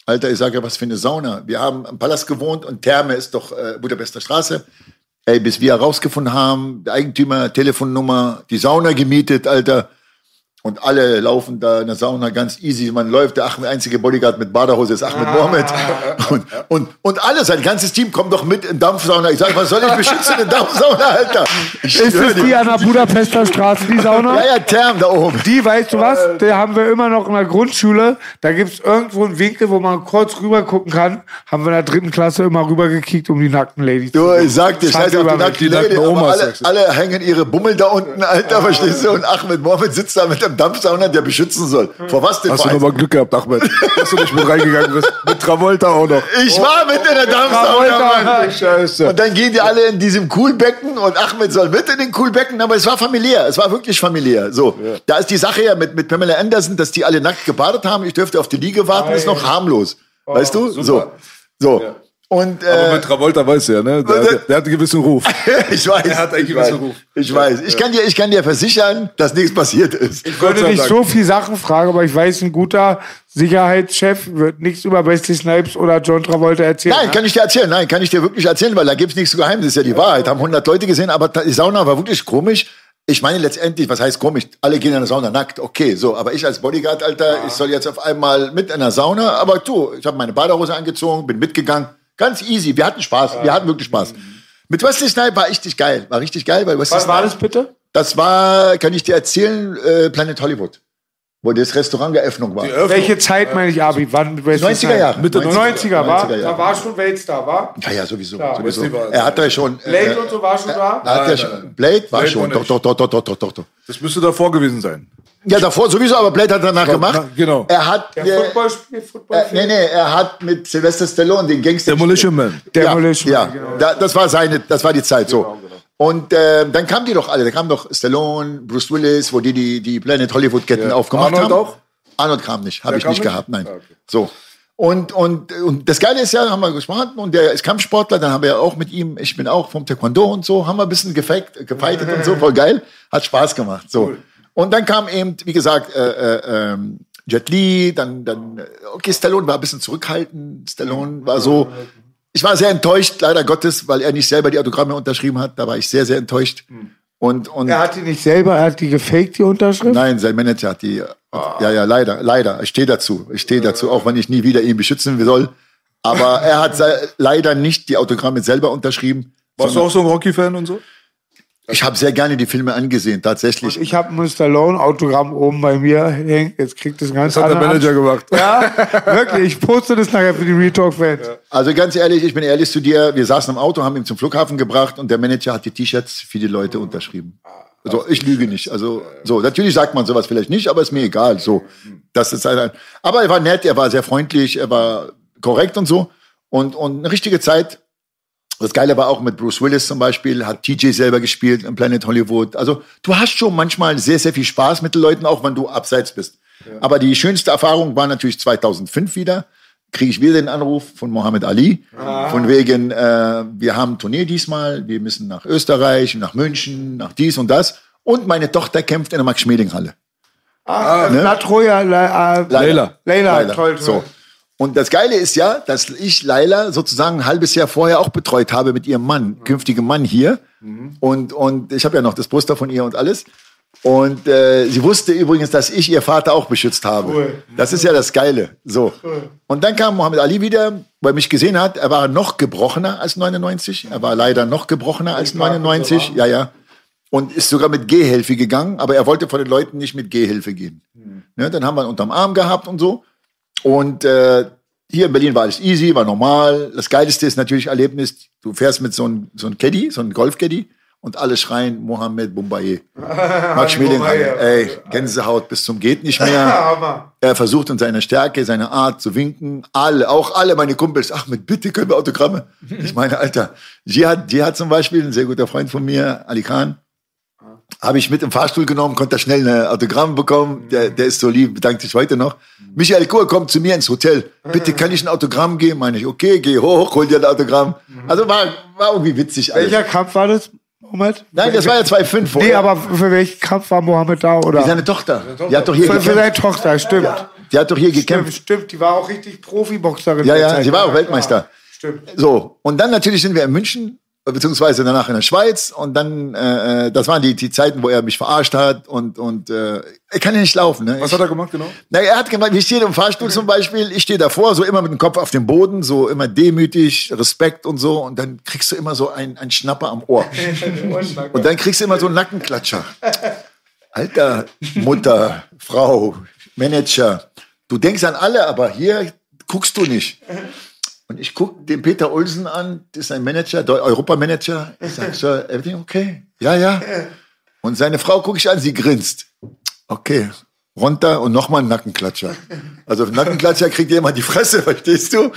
Alter, ich sage ja, was für eine Sauna. Wir haben im Palast gewohnt und Therme ist doch äh, Budapester Straße. Ey, bis wir herausgefunden haben, Eigentümer, Telefonnummer, die Sauna gemietet, Alter. Und alle laufen da in der Sauna ganz easy. Man läuft, der Ahmed, einzige Bodyguard mit Badehose ist Ahmed Mohammed. Und, und, und alle, sein ganzes Team kommt doch mit in Dampfsauna. Ich sage, was soll ich beschützen in Dampfsauna, Alter? Ich ist es die an der Budapester Straße, die Sauna? Ja, ja, Therm da oben. Die, weißt du was? Da haben wir immer noch in der Grundschule. Da gibt's irgendwo einen Winkel, wo man kurz rüber gucken kann. Haben wir in der dritten Klasse immer rübergekickt, um die nackten Ladies Du, ich sag dir, scheiß auf die nackte die nackten Omas, alle, du. alle hängen ihre Bummel da unten, Alter, verstehst du? Und Ahmed Mohammed sitzt da mit einem Dampfsauna, der beschützen soll. Vor was denn? Hast du nochmal Glück gehabt, Ahmed, dass du nicht mit reingegangen bist. Mit Travolta auch noch. Ich war mit in der Dampfsauna, Mann. Scheiße. Und dann gehen die alle in diesem Coolbecken und Ahmed soll mit in den Coolbecken, aber es war familiär, es war wirklich familiär. So, da ist die Sache ja mit, mit Pamela Anderson, dass die alle nackt gebadet haben. Ich dürfte auf die Liege warten, ist noch harmlos. Weißt du? So. super. So. Und, Aber äh, mit Travolta weißt du ja, ne? Der, der, der hat einen gewissen Ruf. ich weiß. Er hat einen ich gewissen weiß, Ruf. Ich weiß. Ich kann dir, ich kann dir versichern, dass nichts passiert ist. Ich würde nicht so viel Sachen fragen, aber ich weiß, ein guter Sicherheitschef wird nichts über Wesley Snipes oder John Travolta erzählen. Nein, kann ich dir erzählen. Nein, kann ich dir wirklich erzählen, weil da gibt's nichts zu geheim. Das ist ja die Wahrheit. Haben 100 Leute gesehen, aber die Sauna war wirklich komisch. Ich meine letztendlich, was heißt komisch? Alle gehen in der Sauna nackt. Okay, so. Aber ich als Bodyguard, Alter, ich soll jetzt auf einmal mit in der Sauna. Aber du, ich habe meine Badehose angezogen, bin mitgegangen. Ganz easy. Wir hatten Spaß. Wir hatten wirklich Spaß. Mit Wesley Snipes war richtig geil. War richtig geil, weil Wesley Was war das bitte? Das war, kann ich dir erzählen, äh, Planet Hollywood. Wo das Restaurant Eröffnung war. Welche Zeit meine ich, Abi? Wann mit Wesley 90er Snipes? Jahre. Mitte 90er, war? 90er Jahre. Da war schon Weltstar, war? Ja, ja, sowieso. Ja, sowieso. War- Er hat da schon. äh, Blade und so war schon da? Hat er Nein, schon, nein. Blade war Blade schon. war Doch, doch, doch, doch, doch, doch, doch, doch. Das müsste davor gewesen sein. Ja, davor sowieso, aber Blade hat danach gemacht. na, genau. Er hat. Der äh, Footballspiel, äh, Footballfilm? nee, nee, er hat mit Sylvester Stallone den Gangster. Demolition Man. Demolition ja, Man, ja, genau. da, das war seine, das war die Zeit so. Und äh, dann kamen die doch alle. Da kamen doch Stallone, Bruce Willis, wo die die, die Planet Hollywood Ketten Ja. aufgemacht Arnold haben. auch? Arnold kam nicht, habe ich nicht nicht? gehabt, nein. Ah, okay. So. Und, und, und das Geile ist ja, haben wir gesprochen, und der ist Kampfsportler, dann haben wir ja auch mit ihm, ich bin auch vom Taekwondo und so, haben wir ein bisschen gefaked, gefightet und so, voll geil, hat Spaß gemacht, so. Und dann kam eben, wie gesagt, äh, äh, ähm, Jet Li, dann, dann, okay, Stallone war ein bisschen zurückhaltend, Stallone war so, ich war sehr enttäuscht, leider Gottes, weil er nicht selber die Autogramme unterschrieben hat, da war ich sehr, sehr enttäuscht. Und, und, Er hat die nicht selber, er hat die gefaked, die Unterschrift? Nein, sein Manager hat die. Ja, ja, leider, leider. Ich stehe dazu. Ich stehe dazu, auch wenn ich nie wieder ihn beschützen soll. Aber er hat leider nicht die Autogramme selber unterschrieben. Warst du auch so ein Rocky-Fan und so? Ich habe sehr gerne die Filme angesehen, tatsächlich. Ich habe ein Stallone Autogramm oben bei mir hängen. Jetzt kriegt das ganz Das hat der Manager gemacht. Ja, wirklich. Ich poste das nachher für die Retalk-Fans. Also ganz ehrlich, ich bin ehrlich zu dir. Wir saßen im Auto, haben ihn zum Flughafen gebracht und der Manager hat die T-Shirts für die Leute unterschrieben. Also ich lüge nicht. Also so, natürlich sagt man sowas vielleicht nicht, aber ist mir egal. So, das ist ein, aber er war nett, er war sehr freundlich, er war korrekt und so und und eine richtige Zeit. Das Geile war auch mit Bruce Willis zum Beispiel, hat TJ selber gespielt im Planet Hollywood. Also du hast schon manchmal sehr, sehr viel Spaß mit den Leuten, auch wenn du abseits bist. Aber die schönste Erfahrung war natürlich 2005 wieder. Kriege ich wieder den Anruf von Mohammed Ali. Von wegen, äh, wir haben ein Turnier diesmal, wir müssen nach Österreich, nach München, nach dies und das. Und meine Tochter kämpft in der Max-Schmeling-Halle. Ah, ne? Latroya, La, äh, Leila. Leila, toll. So. Und das Geile ist ja, dass ich Leila sozusagen ein halbes Jahr vorher auch betreut habe mit ihrem Mann, künftigem Mann hier. Und, und ich habe ja noch das Poster von ihr und alles. Und äh, sie wusste übrigens, dass ich ihr Vater auch beschützt habe. Cool. Das ist ja das Geile. So. Und dann kam Mohammed Ali wieder, weil er mich gesehen hat. Er war noch gebrochener als 99. Er war leider noch gebrochener als 99. Ja, ja. Und ist sogar mit Gehhilfe gegangen, aber er wollte von den Leuten nicht mit Gehhilfe gehen. Ne, dann haben wir ihn unterm Arm gehabt und so. Und äh, hier in Berlin war alles easy, war normal. Das Geilste ist natürlich Erlebnis, du fährst mit so einem so einem Caddy, so einem Golf-Caddy und alle schreien Mohammed Bombaye. Max Schmeling, ey, Gänsehaut bis zum geht nicht mehr. Er versucht in seiner Stärke, seiner Art zu winken. Alle, auch alle meine Kumpels. Ahmed, bitte können wir Autogramme. Ich meine, Alter, Jihad, Jihad zum Beispiel, ein sehr guter Freund von mir, Ali Khan, habe ich mit im Fahrstuhl genommen, konnte da schnell ein Autogramm bekommen. Der, der ist so lieb, bedankt sich heute noch. Michael Kur kommt zu mir ins Hotel. Bitte, kann ich ein Autogramm geben? Meine ich, okay, geh hoch, hol dir ein Autogramm. Also war, war irgendwie witzig. Alles. Welcher Kampf war das, Mohammed? Nein, das war ja 2,5 Nee, vorher. aber für welchen Kampf war Mohammed da? Oder? Seine Tochter. Die hat doch hier Für, für seine gekämpft. Tochter, stimmt. Die hat doch hier Stimmt, gekämpft. stimmt. Die war auch richtig Profiboxerin. Ja, ja, sie war auch Weltmeister. Stimmt. So, und dann natürlich sind wir in München, beziehungsweise danach in der Schweiz. Und dann, äh, äh, das waren die, die Zeiten, wo er mich verarscht hat. Und, und äh, er kann ja nicht laufen. Ne? Was hat er gemacht, genau? Na, er hat gemacht, ich stehe im Fahrstuhl zum Beispiel, ich stehe davor, so immer mit dem Kopf auf dem Boden, so immer demütig, Respekt und so. Und dann kriegst du immer so einen, einen Schnapper am Ohr. Und dann kriegst du immer so einen Nackenklatscher. Alter, Mutter, Frau, Manager, du denkst an alle, aber hier guckst du nicht. Und ich guck den Peter Olsen an, das ist ein Manager, der Europamanager. Ich sag, Sir, everything okay? Ja, ja. Und seine Frau gucke ich an, sie grinst. Okay, runter und nochmal einen Nackenklatscher. Also Nackenklatscher kriegt jemand die Fresse, verstehst du?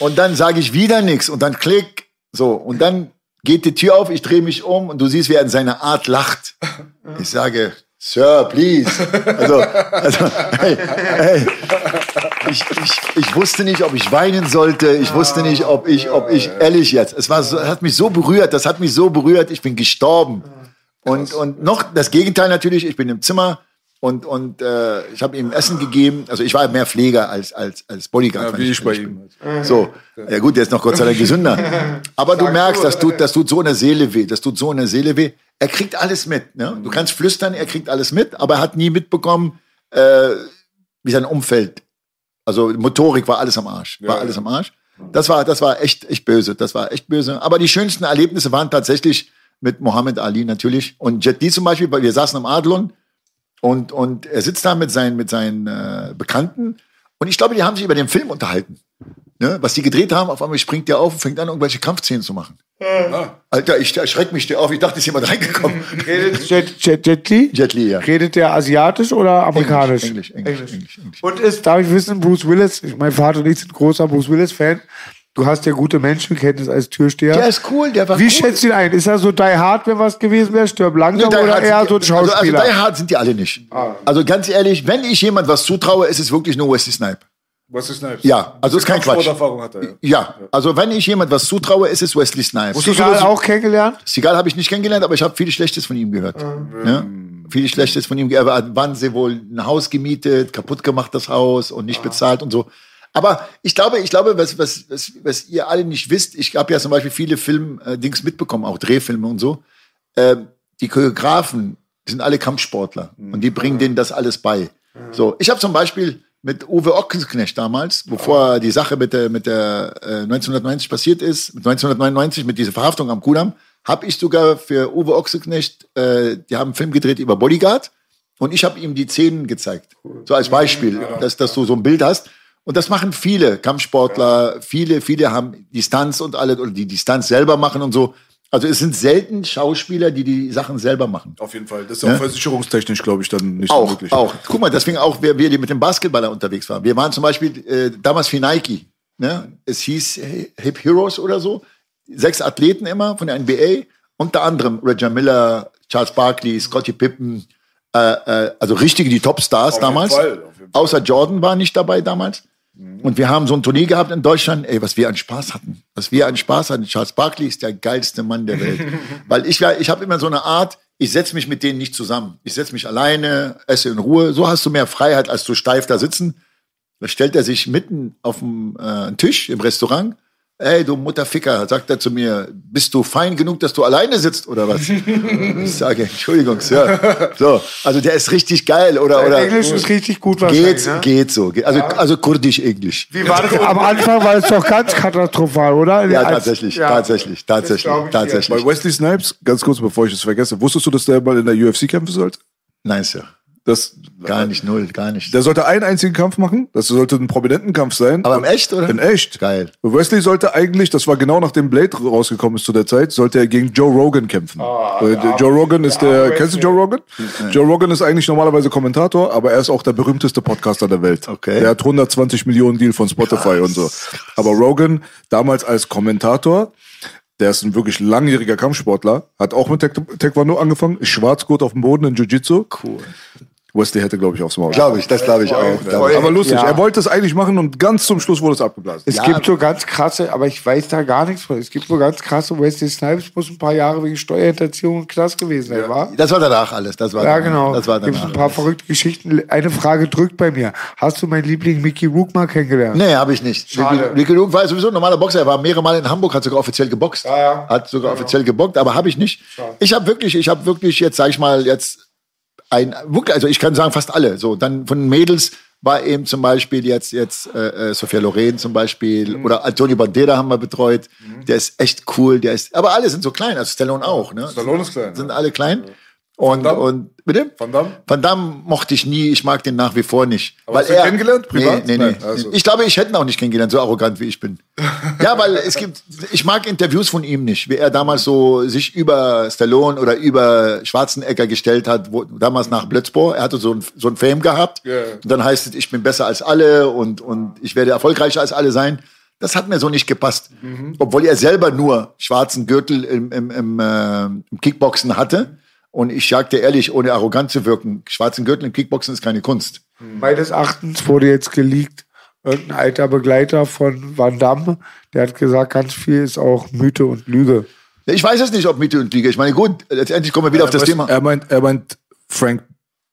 Und dann sage ich wieder nichts und dann klick, so und dann geht die Tür auf, ich drehe mich um und du siehst, wie er in seiner Art lacht. Ich sage, Sir, please. Also, also hey, hey. Ich, ich, ich wusste nicht, ob ich weinen sollte. Ich wusste nicht, ob ich, ob ich ehrlich jetzt. Es war so, hat mich so berührt. Das hat mich so berührt. Ich bin gestorben. Und, und noch das Gegenteil natürlich. Ich bin im Zimmer und, und äh, ich habe ihm Essen gegeben. Also ich war mehr Pfleger als, als, als Bodyguard. Ja, wie ich bei fand ihm. So, ja gut, der ist noch Gott sei Dank gesünder. Aber du merkst, das tut, das tut so eine Seele weh. Das tut so eine Seele weh. Er kriegt alles mit. Ne? Du kannst flüstern, er kriegt alles mit, aber er hat nie mitbekommen, äh, wie sein Umfeld. Also Motorik war alles am Arsch. War Ja, alles ja. am Arsch. Das war, das war echt, echt böse. Das war echt böse. Aber die schönsten Erlebnisse waren tatsächlich mit Mohammed Ali natürlich. Und Jet Li zum Beispiel, weil wir saßen am Adlon und, und er sitzt da mit seinen, mit seinen äh, Bekannten. Und ich glaube, die haben sich über den Film unterhalten. Ne? Was die gedreht haben, auf einmal springt der auf und fängt an, irgendwelche Kampfszenen zu machen. Alter, ich erschreck mich der auf. Ich dachte, ist jemand reingekommen. Redet Jet, Jet, Jet Li? Jet Li, ja. Redet der asiatisch oder amerikanisch? Englisch, Englisch, Englisch, Englisch, Englisch. Und ist, darf ich wissen, Bruce Willis, ich, mein Vater und ich sind großer Bruce Willis-Fan. Du hast ja gute Menschenkenntnis als Türsteher. Der ist cool, der war Wie cool. schätzt du ihn ein? Ist er so Die Hard, wenn was gewesen wäre? Stirb langsam Die oder Hard eher sind so ein die- also, Schauspieler? Also, Die Hard sind die alle nicht. Also ganz ehrlich, wenn ich jemand was zutraue, ist es wirklich nur Wesley Snipe. Was ist Snipes? Ja, also ist kein Quatsch. Sporterfahrung hat er, ja. Ja, also wenn ich jemand was zutraue, ist es Wesley Snipes. Seagal auch kennengelernt? Seagal habe ich nicht kennengelernt, aber ich habe viel Schlechtes von ihm gehört. Ja? Viel Schlechtes von ihm gehört. Er Wann sie wohl ein Haus gemietet, kaputt gemacht das Haus und nicht bezahlt und so. Aber ich glaube, ich glaube, was, was, was, was ihr alle nicht wisst, ich habe ja zum Beispiel viele Film-Dings mitbekommen, auch Drehfilme und so. Äh, die Choreografen die sind alle Kampfsportler und die bringen denen das alles bei. So, ich habe zum Beispiel mit Uwe Ochsenknecht damals, bevor die Sache mit der, mit der äh, 1990 passiert ist, mit 1999 mit dieser Verhaftung am Kudamm, habe ich sogar für Uwe Ochsenknecht, äh, die haben einen Film gedreht über Bodyguard und ich habe ihm die Szenen gezeigt. So als Beispiel, dass, dass du so ein Bild hast. Und das machen viele Kampfsportler, viele, viele haben Distanz und alle, oder die Distanz selber machen und so. Also es sind selten Schauspieler, die die Sachen selber machen. Auf jeden Fall. Das ist auch versicherungstechnisch, glaube ich, dann nicht so Auch, möglich. auch. Guck mal, deswegen auch, wir, wir die mit dem Basketballer unterwegs waren. Wir waren zum Beispiel äh, damals für Nike. Ne? Es hieß Hip Heroes oder so. Sechs Athleten immer von der NBA. Unter anderem Roger Miller, Charles Barkley, Scottie Pippen. Äh, äh, also richtige, die Topstars damals. Fall, auf jeden Fall. Außer Jordan war nicht dabei damals. Und wir haben so ein Turnier gehabt in Deutschland, ey, was wir an Spaß hatten. Was wir an Spaß hatten. Charles Barkley ist der geilste Mann der Welt. Weil ich, ich habe immer so eine Art, ich setze mich mit denen nicht zusammen. Ich setze mich alleine, esse in Ruhe. So hast du mehr Freiheit, als du steif da sitzen. Da stellt er sich mitten auf dem äh, Tisch im Restaurant. Ey, du Mutterficker, sagt er zu mir, bist du fein genug, dass du alleine sitzt oder was? ich sage, Entschuldigung, Sir. So, also der ist richtig geil oder oder Englisch ist richtig gut Geht, wahrscheinlich, ne? geht so. Geht- Also, also kurdisch Englisch. Wie war das? Am Anfang war es doch ganz katastrophal, oder? Ja, Als- tatsächlich, ja. tatsächlich, tatsächlich, tatsächlich. Bei Wesley Snipes, ganz kurz, bevor ich es vergesse, wusstest du, dass der mal in der UFC kämpfen sollte? Nein, Sir. Das, Gar nicht, null, gar nicht. Der sollte einen einzigen Kampf machen. Das sollte ein prominenten Kampf sein. Aber im Echt, oder? In echt. Geil. Wesley sollte eigentlich, das war genau nachdem Blade rausgekommen ist zu der Zeit, sollte er gegen Joe Rogan kämpfen. Ah, Äh, der Joe Rogan ist der, kennst du Joe Rogan? Joe Rogan ist eigentlich normalerweise Kommentator, aber er ist auch der berühmteste Podcaster der Welt. Okay. Der hat 120 Millionen Deal von Spotify und so. Aber Rogan, damals als Kommentator, der ist ein wirklich langjähriger Kampfsportler, hat auch mit Taek- Taekwondo angefangen, ist Schwarzgurt auf dem Boden in Jiu-Jitsu. Cool. Wesley hätte, glaube ich, aufs Maul. Glaube ich, das glaube ich auch. glaub ich. Aber lustig, Ja. er wollte es eigentlich machen und ganz zum Schluss wurde es abgeblasen. Es Ja. gibt so ganz krasse, aber ich weiß da gar nichts von. Es gibt so ganz krasse, Wesley Snipes muss ein paar Jahre wegen Steuerhinterziehung im Knast gewesen sein, war? Das war danach alles. Das war Ja, danach. genau. Das war Gibt ein paar verrückte Geschichten. Eine Frage drückt bei mir. Hast du meinen Liebling Mickey Rook mal kennengelernt? Nee, habe ich nicht. Schade. Ricky Luke war sowieso ein normaler Boxer. Er war mehrere Mal in Hamburg, hat sogar offiziell geboxt. Ja, ja. Hat sogar offiziell geboxt, aber habe ich nicht. Ich habe wirklich, ich habe wirklich jetzt, sag ich mal, jetzt ein, wirklich, also ich kann sagen fast alle. So, dann von den Mädels war eben zum Beispiel jetzt, jetzt äh, äh, Sophia Loren zum Beispiel Mhm. oder Antonio Bandera haben wir betreut. Der ist echt cool. Der ist, aber alle sind so klein, also Stallone auch. Ne? Stallone ist klein, Sind alle klein. Und, Damme? und bitte? Van Damme? Van Damme mochte ich nie, ich mag den nach wie vor nicht. Aber hast du ihn kennengelernt, privat? Nee, nee, nee. Nein, also. Ich glaube, ich hätte ihn auch nicht kennengelernt, so arrogant wie ich bin. ja, weil es gibt, ich mag Interviews von ihm nicht, wie er damals so sich über Stallone oder über Schwarzenegger gestellt hat, wo, damals nach Blitzbohr. Er hatte so ein, so ein Fame gehabt. Ja. Und dann heißt es, ich bin besser als alle und, und ich werde erfolgreicher als alle sein. Das hat mir so nicht gepasst. Mhm. Obwohl er selber nur schwarzen Gürtel im, im, im, äh, im Kickboxen hatte. Und ich sag dir ehrlich, ohne arrogant zu wirken, schwarzen Gürtel im Kickboxen ist keine Kunst. Meines Erachtens wurde jetzt geleakt, irgendein alter Begleiter von Van Damme, der hat gesagt, ganz viel ist auch Mythe und Lüge. Ich weiß es nicht, ob Mitte und Liga. Ich meine, gut, letztendlich kommen wir wieder auf das weiß- Thema. Er meint, er meint Frank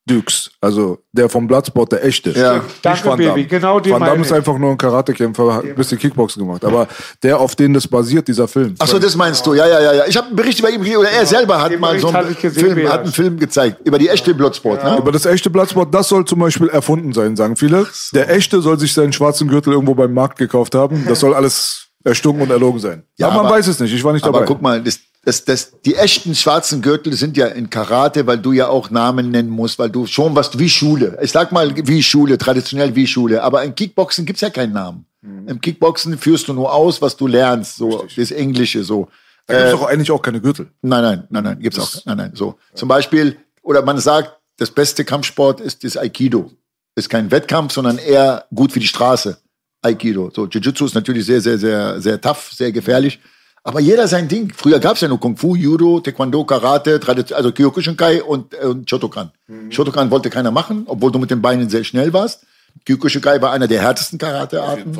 Dukes, also der vom Bloodsport, der echte. Ja. Danke, Van Damme. Baby, genau den Van Damme ist einfach nur ein Karatekämpfer, hat ein bisschen Kickboxen gemacht. Aber der, auf den das basiert, dieser Film. Ach so, das meinst du? Ja, ja, ja, ja. Ich habe einen Bericht über ihn gesehen, oder er selber hat Den mal Bericht so einen gesehen, Film, hat einen Film gezeigt über die echte Bloodsport. Ne? Über das echte Bloodsport, das soll zum Beispiel erfunden sein, sagen viele. Der echte soll sich seinen schwarzen Gürtel irgendwo beim Markt gekauft haben. Das soll alles erstunken und erlogen sein. Ja, aber man aber- weiß es nicht, ich war nicht Aber dabei. guck mal, das, das, das, die echten schwarzen Gürtel sind ja in Karate, weil du ja auch Namen nennen musst, weil du schon was wie Schule. Ich sag mal wie Schule, traditionell wie Schule. Aber im Kickboxen gibt's ja keinen Namen. Mhm. Im Kickboxen führst du nur aus, was du lernst, so das Englische so. da gibt es doch eigentlich auch keine Gürtel. Nein, nein, nein, nein, gibt's auch. Nein, nein, so. Zum Beispiel, oder man sagt, das beste Kampfsport ist das Aikido. Ist kein Wettkampf, sondern eher gut für die Straße. Aikido. So, Jiu-Jitsu ist natürlich sehr, sehr, sehr, sehr tough, sehr gefährlich. Aber jeder sein Ding. Früher gab's ja nur Kung Fu, Judo, Taekwondo, Karate, also Kyokushinkai und, äh, und Shotokan. Shotokan wollte keiner machen, obwohl du mit den Beinen sehr schnell warst. Kyokushinkai war einer der härtesten Karatearten.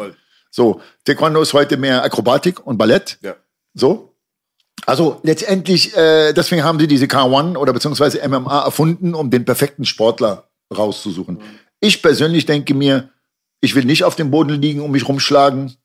So, Taekwondo ist heute mehr Akrobatik und Ballett. Ja. So. Also letztendlich, äh, deswegen haben sie diese K1 oder beziehungsweise MMA erfunden, um den perfekten Sportler rauszusuchen. Ich persönlich denke mir, ich will nicht auf dem Boden liegen und mich rumschlagen.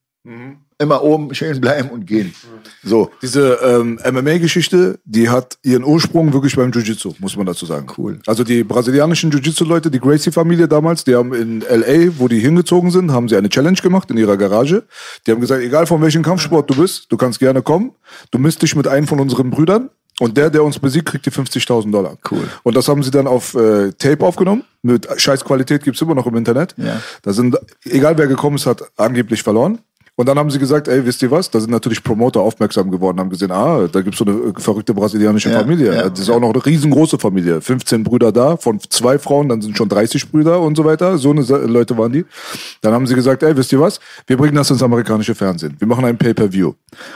Immer oben schön bleiben und gehen. So. Diese ähm, MMA-Geschichte, die hat ihren Ursprung wirklich beim Jiu-Jitsu, muss man dazu sagen. Cool. Also die brasilianischen Jiu-Jitsu-Leute, die Gracie-Familie damals, die haben in L.A., wo die hingezogen sind, haben sie eine Challenge gemacht in ihrer Garage. Die haben gesagt, egal von welchem Kampfsport du bist, du kannst gerne kommen. Du misst dich mit einem von unseren Brüdern und der, der uns besiegt, kriegt die 50.000 Dollar. Cool. Und das haben sie dann auf äh, Tape aufgenommen. Mit scheiß Qualität gibt's immer noch im Internet. Ja. Da sind, egal wer gekommen ist, hat angeblich verloren. Und dann haben sie gesagt, ey, wisst ihr was? Da sind natürlich Promoter aufmerksam geworden, haben gesehen, ah, da gibt's so eine äh, verrückte brasilianische Ja, Familie. ja, das ist auch noch eine riesengroße Familie. 15 Brüder da, von zwei Frauen, dann sind schon 30 Brüder und so weiter. So eine Leute waren die. Dann haben sie gesagt, ey, wisst ihr was? Wir bringen das ins amerikanische Fernsehen. Wir machen ein Pay-Per-View.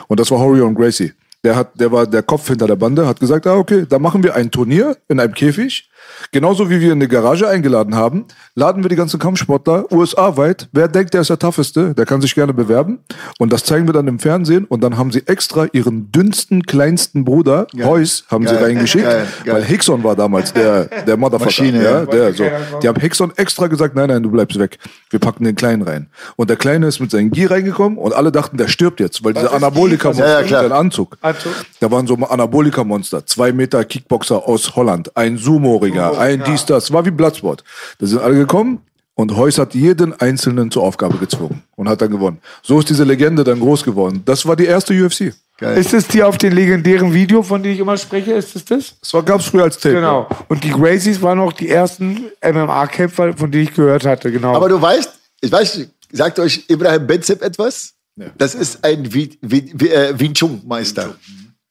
Und das war Horion Gracie. Der hat, der war der Kopf hinter der Bande, hat gesagt, ah, okay, da machen wir ein Turnier in einem Käfig. Genauso wie wir in eine Garage eingeladen haben, laden wir die ganzen Kampfsportler USA-weit. Wer denkt, der ist der tougheste, der kann sich gerne bewerben. Und das zeigen wir dann im Fernsehen. Und dann haben sie extra ihren dünnsten, kleinsten Bruder, Heus, haben sie Geil. reingeschickt. Geil. Geil. Weil Hickson war damals der, der Motherfucker. Maschine, ja, der, so. Die haben Hickson extra gesagt, nein, nein, du bleibst weg. Wir packen den Kleinen rein. Und der Kleine ist mit seinem Gi reingekommen und alle dachten, der stirbt jetzt, weil Gi? Anabolika-Monster, Ja, ja, klar. Anzug. Anzug. Da waren so Anabolika-Monster, zwei Meter Kickboxer aus Holland, ein Sumo-Ringer, ein dies, das, war wie Bloodsport. Da sind alle gekommen und Heus hat jeden Einzelnen zur Aufgabe gezwungen und hat dann gewonnen. So ist diese Legende dann groß geworden. Das war die erste UFC. Geil. Ist es die auf den legendären Video, von dem ich immer spreche? Ist es das? Das war, gab's früher als Tape. Genau. Und die Gracies waren auch die ersten MMA-Kämpfer, von denen ich gehört hatte. Genau. Aber du weißt, ich weiß, sagt euch Ibrahim Benzep etwas? Das ist ein Wing Wing- äh, Wing Chun Meister.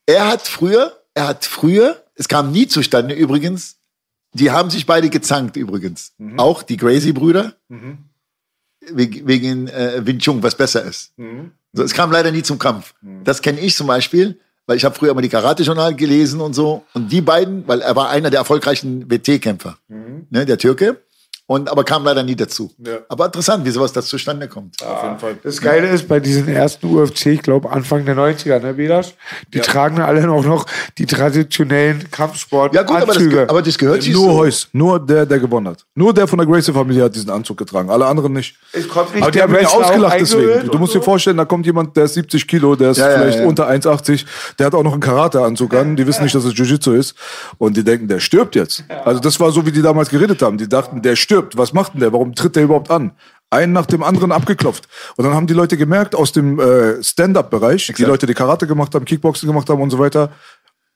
Er hat früher, er hat früher, es kam nie zustande übrigens, die haben sich beide gezankt übrigens. Auch die Gracie-Brüder. Wegen, wegen äh, Wing Chun, was besser ist. So, es kam leider nie zum Kampf. Das kenne ich zum Beispiel, weil ich habe früher immer die Karate-Journal gelesen und so. Und die beiden, weil er war einer der erfolgreichen WT-Kämpfer, ne, der Türke. Und aber kam leider nie dazu. Ja. Aber interessant, wie sowas das zustande kommt. Auf jeden Fall. Das Geile ist, bei diesen ersten UFC, ich glaube Anfang der 90er, ne, Bedas? Die tragen alle auch noch die traditionellen Kampfsport Ja gut, aber das, aber das gehört sich Nur so. Heus, nur der, der gewonnen hat. Nur der von der Gracie-Familie hat diesen Anzug getragen, alle anderen nicht. Es kommt nicht Aber die haben mich ausgelacht deswegen. Du musst so? dir vorstellen, da kommt jemand, der ist 70 Kilo, der ist Ja, ja, vielleicht ja. unter 1,80, der hat auch noch einen Karate-Anzug an, die wissen nicht, dass es Jiu-Jitsu ist und die denken, der stirbt jetzt. Also das war so, wie die damals geredet haben. Die dachten, der stirbt, was macht denn der, warum tritt der überhaupt an? Einen nach dem anderen abgeklopft. Und dann haben die Leute gemerkt, aus dem äh, Stand-Up-Bereich, die Leute, die Karate gemacht haben, Kickboxing gemacht haben und so weiter,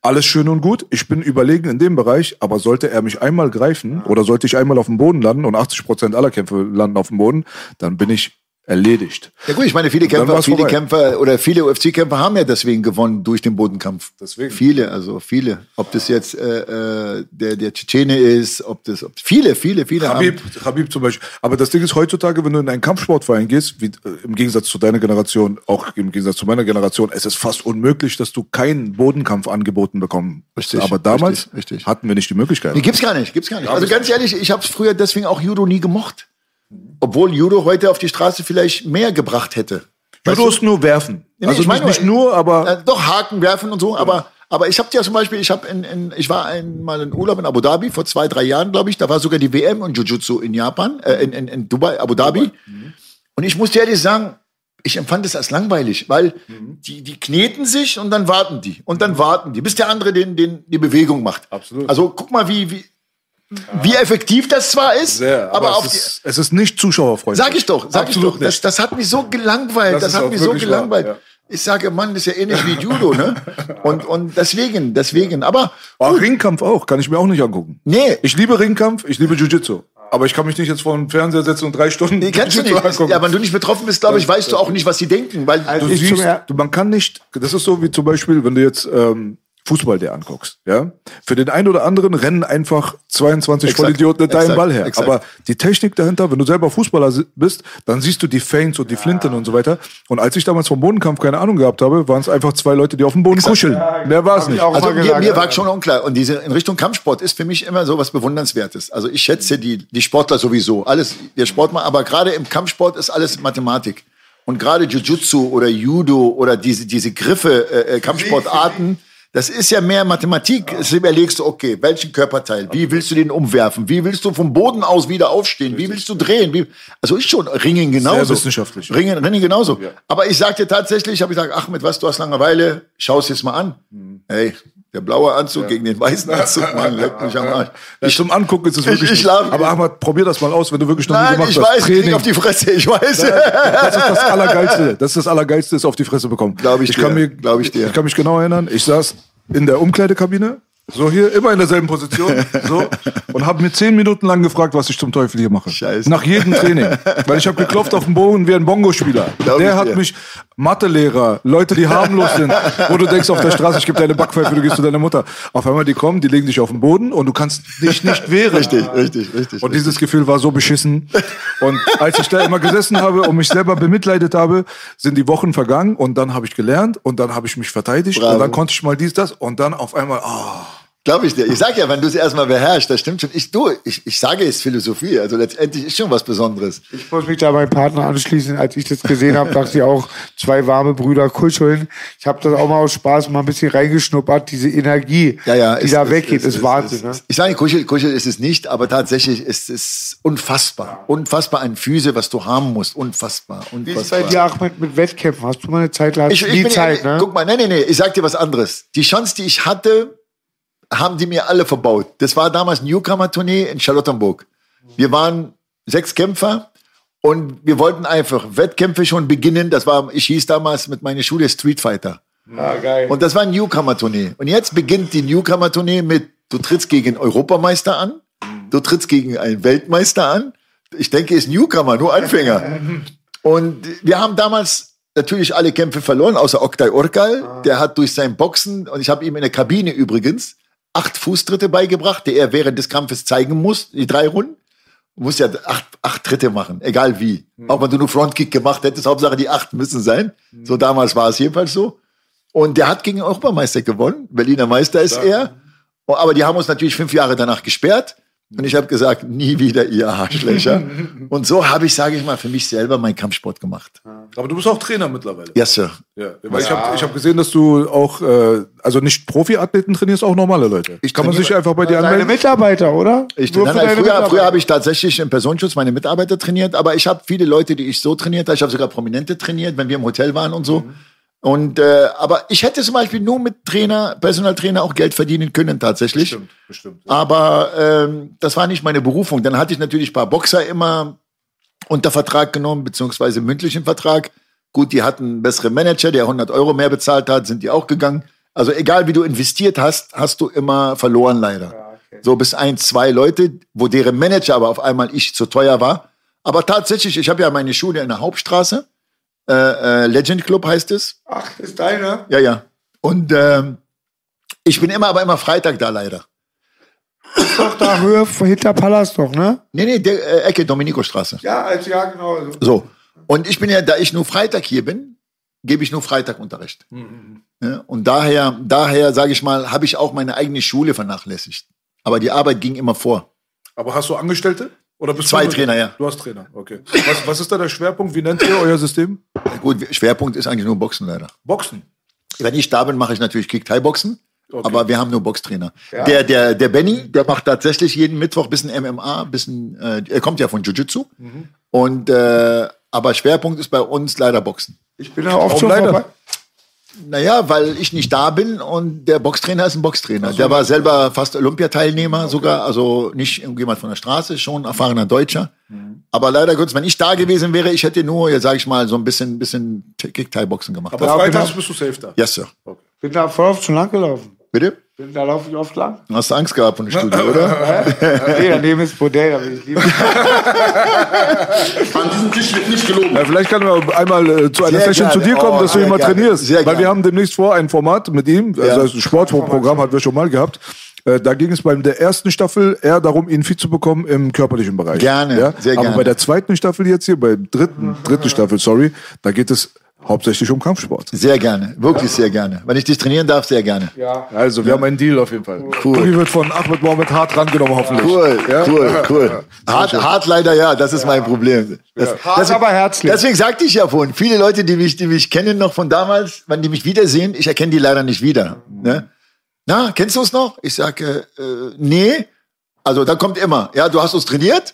Alles schön und gut. Ich bin überlegen in dem Bereich, aber sollte er mich einmal greifen oder sollte ich einmal auf dem Boden landen und 80 Prozent aller Kämpfe landen auf dem Boden, dann bin ich erledigt. Ja gut, ich meine, viele Kämpfer, viele vorbei. Kämpfer oder viele UFC-Kämpfer haben ja deswegen gewonnen durch den Bodenkampf. Deswegen. Viele, also viele. Ob das jetzt äh, äh, der der Tschetschene ist, ob das ob, viele, viele, viele Habib, haben. Habib zum Beispiel. Aber das Ding ist heutzutage, wenn du in einen Kampfsportverein gehst, wie, äh, im Gegensatz zu deiner Generation, auch im Gegensatz zu meiner Generation, es ist fast unmöglich, dass du keinen Bodenkampf angeboten bekommen. Richtig, Aber damals richtig, richtig. hatten wir nicht die Möglichkeit. Nee, gibt's gar nicht, gibt's gar nicht. Also ganz ehrlich, ich habe früher deswegen auch Judo nie gemocht. Obwohl Judo heute auf die Straße vielleicht mehr gebracht hätte. Weißt Judo du? ist nur werfen. Nee, also ich meine nicht, nur- aber Äh, doch Haken werfen und so, aber aber ich habe ja zum Beispiel, ich habe in, in ich war einmal in Urlaub in Abu Dhabi vor zwei drei Jahren, glaube ich. Da war sogar die WM und Jiu-Jitsu in Japan, äh, in, in, in Dubai, Abu Dhabi. Und ich muss dir ehrlich sagen, ich empfand es als langweilig, weil die, die kneten sich und dann warten die und dann warten die, bis der andere den, den, die Bewegung macht. Absolut. Also guck mal, wie, wie, wie effektiv das zwar ist, sehr. aber, auf es, ist, es ist nicht zuschauerfreundlich. Sag ich doch, sag Absolut ich doch. Das, nicht. das hat mich so gelangweilt. Das Das, hat mich so wirklich wahr, gelangweilt. ja. Ich sage, Mann, das ist ja ähnlich wie Judo, ne? Und, und deswegen, deswegen. Aber Oh, Ringkampf auch, kann ich mir auch nicht angucken. nee, Ich liebe Ringkampf, ich liebe Jiu-Jitsu. Aber ich kann mich nicht jetzt vor den Fernseher setzen und drei Stunden die kennst du nicht. angucken. Ja, wenn du nicht betroffen bist, glaube ich, weißt du auch nicht, was sie denken. Weil Also du siehst, du, man kann nicht, das ist so wie zum Beispiel, wenn du jetzt ähm, Fußball dir anguckst, ja. Für den einen oder anderen rennen einfach 22 Exakt, Vollidioten hinter deinem exakt, Ball her. exakt. Aber die Technik dahinter, wenn du selber Fußballer bist, dann siehst du die Feints und die Flinten und so weiter. Und als ich damals vom Bodenkampf keine Ahnung gehabt habe, waren es einfach zwei Leute, die auf dem Boden kuscheln. Mehr war es nicht. Also mir, mir ja. war schon unklar. Und diese in Richtung Kampfsport ist für mich immer so was Bewundernswertes. Also ich schätze die, die Sportler sowieso. Alles, der Sportler, aber gerade im Kampfsport ist alles Mathematik. Und gerade Jiu-Jitsu oder Judo oder diese, diese Griffe, äh, äh, Kampfsportarten, das ist ja mehr Mathematik. Es überlegst du, okay, welchen Körperteil, wie willst du den umwerfen? Wie willst du vom Boden aus wieder aufstehen? Wie willst du drehen? Wie, also ist schon Ringen genauso. Sehr wissenschaftlich. Ringen, Ringen genauso. Aber ich sagte tatsächlich, ich habe gesagt, Achmed, was, du hast Langeweile, schau es jetzt mal an. Mhm. Hey, der blaue Anzug gegen den weißen Anzug, Mann, leck mich am Arsch. Ja, zum Angucken ist es wirklich. ich lach- Aber Ahmad, probier das mal aus, wenn du wirklich noch nie Nein, gemacht ich hast. weiß, ich Training. auf die Fresse, ich weiß. Das ist das Allergeilste. Das ist das Allergeilste, ist auf die Fresse bekommen. Glaub ich kann dir. mir, Glaub ich dir. Ich kann mich genau erinnern. Ich saß in der Umkleidekabine, so hier, immer in derselben Position, so, und habe mir zehn Minuten lang gefragt, was ich zum Teufel hier mache. Scheiße. Nach jedem Training. Weil ich habe geklopft auf den Boden wie ein Bongo-Spieler. Der hat dir. mich, Mathelehrer, Leute, die harmlos sind, wo du denkst auf der Straße, ich gebe deine Backpfeife, du gehst zu deiner Mutter. Auf einmal die kommen, die legen dich auf den Boden und du kannst dich nicht wehren. Richtig, richtig, richtig. Und dieses Gefühl war so beschissen. Und als ich da immer gesessen habe und mich selber bemitleidet habe, sind die Wochen vergangen und dann habe ich gelernt und dann habe ich mich verteidigt Bravo. und dann konnte ich mal dies, das und dann auf einmal, oh, Glaube ich dir. Ich sag ja, wenn du es erstmal beherrschst, das stimmt schon. Ich, du, ich, ich sage, es Philosophie. Also letztendlich ist schon was Besonderes. Ich muss mich da meinem Partner anschließen. Als ich das gesehen habe, dachte ich auch, zwei warme Brüder kuscheln. Ich habe das auch mal aus Spaß mal ein bisschen reingeschnuppert. Diese Energie, Ja, ja, die ist- da ist- weggeht, ist- ist, Wahnsinn. ne? Ich sage, Kuschel, Kuschel ist es nicht, aber tatsächlich ist es unfassbar. Unfassbar ein Füße, was du haben musst. Unfassbar. Wie ist unfassbar. bei dir, Ahmed, mit Wettkämpfen? Hast du mal eine Zeit lang? Ich, ich nie bin, Zeit, ne? Guck mal, nee, nee, nee, ich sag dir was anderes. Die Chance, die ich hatte, haben die mir alle verbaut. Das war damals Newcomer-Tournee in Charlottenburg. Wir waren sechs Kämpfer und wir wollten einfach Wettkämpfe schon beginnen. Das war, ich hieß damals mit meiner Schule Street Fighter. Ah, geil. Und das war ein Newcomer-Tournee. Und jetzt beginnt die Newcomer-Tournee mit, du trittst gegen Europameister an, du trittst gegen einen Weltmeister an. Ich denke, ist Newcomer, nur Anfänger. Und wir haben damals natürlich alle Kämpfe verloren, außer Oktay Orkal. Der hat durch sein Boxen, und ich habe ihm in der Kabine übrigens, acht Fußtritte beigebracht, die er während des Kampfes zeigen muss, die drei Runden. Du musst ja acht, acht Tritte machen, egal wie. Auch wenn du nur Frontkick gemacht hättest, Hauptsache die acht müssen sein. So damals war es jedenfalls so. Und der hat gegen Europameister gewonnen. Berliner Meister ist er. Oh, Aber die haben uns natürlich fünf Jahre danach gesperrt. Und ich habe gesagt, nie wieder ihr Arschlöcher. Und so habe ich, sage ich mal, für mich selber meinen Kampfsport gemacht. aber du bist auch Trainer mittlerweile. Yes, Sir. Ja, weil ich habe ich hab gesehen, dass du auch, äh, also nicht Profiathleten trainierst, auch normale Leute. Ich Kann man sich einfach bei dir Deine anmelden? Mitarbeiter, oder? Ich, Nur nein, für nein, deine früher früher habe ich tatsächlich im Personenschutz meine Mitarbeiter trainiert, aber ich habe viele Leute, die ich so trainiert habe. Ich habe sogar Prominente trainiert, wenn wir im Hotel waren und so. Und äh, aber ich hätte zum Beispiel nur mit Trainer, Personaltrainer auch Geld verdienen können tatsächlich. Bestimmt, bestimmt. Aber ähm, das war nicht meine Berufung. Dann hatte ich natürlich ein paar Boxer immer unter Vertrag genommen, beziehungsweise mündlichen Vertrag. Gut, die hatten bessere Manager, der 100 Euro mehr bezahlt hat, sind die auch gegangen. Also egal wie du investiert hast, hast du immer verloren leider. So bis ein, zwei Leute, wo deren Manager aber auf einmal ich zu teuer war. Aber tatsächlich, ich habe ja meine Schule in der Hauptstraße. Äh, äh, Legend Club heißt es. Ach, ist deine? Ja, ja. Und ähm, ich bin immer, aber immer Freitag da leider. Ist doch da Höhe hinter Palast doch, ne? Nee, nee, der äh, Ecke Dominikostraße. Ja, als ja, genau. So. Und ich bin ja, da ich nur Freitag hier bin, gebe ich nur Freitag Unterricht. Ja, und daher, daher sage ich mal, habe ich auch meine eigene Schule vernachlässigt. Aber die Arbeit ging immer vor. Aber hast du Angestellte? Oder bist Zwei du Trainer, ja. Du hast Trainer, okay. Was, was ist da der Schwerpunkt? Wie nennt ihr euer System? Gut, Schwerpunkt ist eigentlich nur Boxen leider. Boxen. Wenn ich da bin, mache ich natürlich Kick-Thai-Boxen. Okay. Aber wir haben nur Boxtrainer. Der, der, der Benny, der macht tatsächlich jeden Mittwoch bisschen MMA, bisschen, äh, er kommt ja von Jiu-Jitsu. Mhm. Und, äh, aber Schwerpunkt ist bei uns leider Boxen. Ich bin ja oft so leider? vorbei. Naja, weil ich nicht da bin und der Boxtrainer ist ein Boxtrainer. Der war selber fast Olympiateilnehmer sogar, also nicht irgendjemand von der Straße, schon erfahrener Deutscher. Mhm. Aber leider Gottes, wenn ich da gewesen wäre, ich hätte nur, jetzt sage ich mal, so ein bisschen, bisschen Kick-Thai-Boxen gemacht. Aber Ja, freitags genau. bist du safe da. yes, Sir. Bin da voll oft schon lang gelaufen. Bitte? Bin, da laufe ich oft lang. Hast du Angst gehabt von dem Studio, oder? nee, daneben ist Bordell, da will ich lieber. An diesem Tisch wird nicht gelogen. Ja, vielleicht kann wir einmal äh, zu einer Sehr Session zu gerne. dir kommen, Oh, dass du sehr ihn mal gerne. trainierst. Sehr Weil wir gerne. haben demnächst vor ein Format mit ihm, also Ja. ein Sportprogramm hatten wir schon mal gehabt. Äh, Da ging es bei der ersten Staffel eher darum, ihn fit zu bekommen im körperlichen Bereich. Gerne, ja? sehr Aber gerne. bei der zweiten Staffel jetzt hier, bei dritten, dritten Staffel, sorry, da geht es hauptsächlich um Kampfsport. Sehr gerne, wirklich sehr gerne. Wenn ich dich trainieren darf, sehr gerne. Ja. Also, wir haben einen Deal auf jeden Fall. Cool. Uli wird von Ahmed Mohamed hart rangenommen, hoffentlich. Cool, Ja? cool, cool. Hart, hart leider, ja, das ist mein Problem. Das, Hart, aber herzlich. Deswegen sagte ich ja vorhin, viele Leute, die mich, die mich kennen noch von damals, wenn die mich wiedersehen, ich erkenne die leider nicht wieder. Ne? Na, kennst du uns noch? Ich sage, äh, nee. Also dann kommt immer, ja, du hast uns trainiert.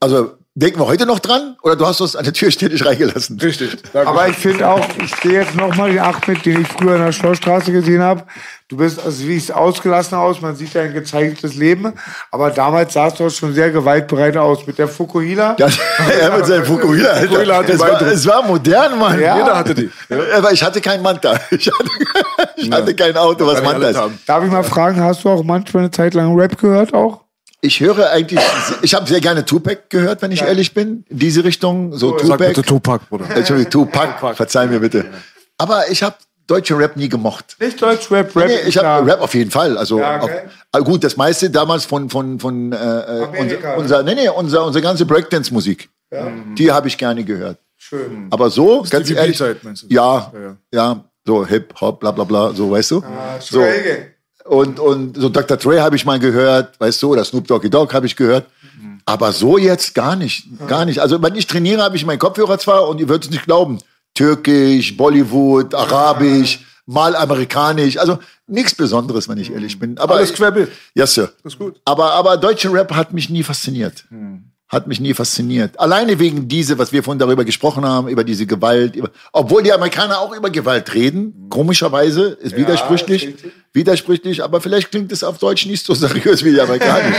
Also denken wir heute noch dran oder du hast uns an der Tür ständig reingelassen. Richtig. Danke. Aber ich finde auch, ich sehe jetzt nochmal den Ahmed, den ich früher in der Schlossstraße gesehen habe. Du bist, also wie es ausgelassen aus, man sieht dein gezeigtes Leben. Aber damals sahst du auch schon sehr gewaltbereit aus. Mit der Fukuhila. Ja, er mit seinem Fukuhila, Alter. Fukuhila hat ihn es, war, es war modern, Mann. Ja. Jeder hatte die. Aber ich hatte kein Manta. Ich hatte, ich hatte kein Auto, was Manta ist. haben. Darf ich mal fragen, hast du auch manchmal eine Zeit lang Rap gehört auch? Ich höre eigentlich, ich habe sehr gerne Tupac gehört, wenn ich ehrlich bin. In diese Richtung, so Sag Tupac. bitte Tupac, Bruder. Entschuldigung, Tupac, verzeih mir bitte. Aber ich habe deutsche Rap nie gemocht. Nicht Deutsch Rap, Rap. Nee, ich ist habe. Rap auf jeden Fall. Also Ja, auf, okay. ah, gut, das meiste damals von von von äh, äh, Amerika, unser, unser nee nee unser unsere ganze Breakdance Musik. Die habe ich gerne gehört. Schön. Aber so ganz ehrlich, ja, Ja, ja, ja. so Hip Hop, bla bla bla, so weißt du. Ah, so. Und und so Dr. Dre habe ich mal gehört, weißt du, oder Snoop Doggy Dogg habe ich gehört. Aber so jetzt gar nicht, gar nicht. Also wenn ich trainiere, habe ich meinen Kopfhörer zwar und ihr würdet es nicht glauben, türkisch, Bollywood, arabisch, mal amerikanisch, also nichts Besonderes, wenn ich ehrlich bin. Aber Alles querbeet. Ja, Sir. Das ist gut. Aber, aber deutsche Rap hat mich nie fasziniert. Hat mich nie fasziniert. Alleine wegen diese, was wir vorhin darüber gesprochen haben, über diese Gewalt. Über, obwohl die Amerikaner auch über Gewalt reden, komischerweise, ist widersprüchlich. ist richtig. Widersprüchlich, aber vielleicht klingt es auf Deutsch nicht so seriös wie die Amerikaner.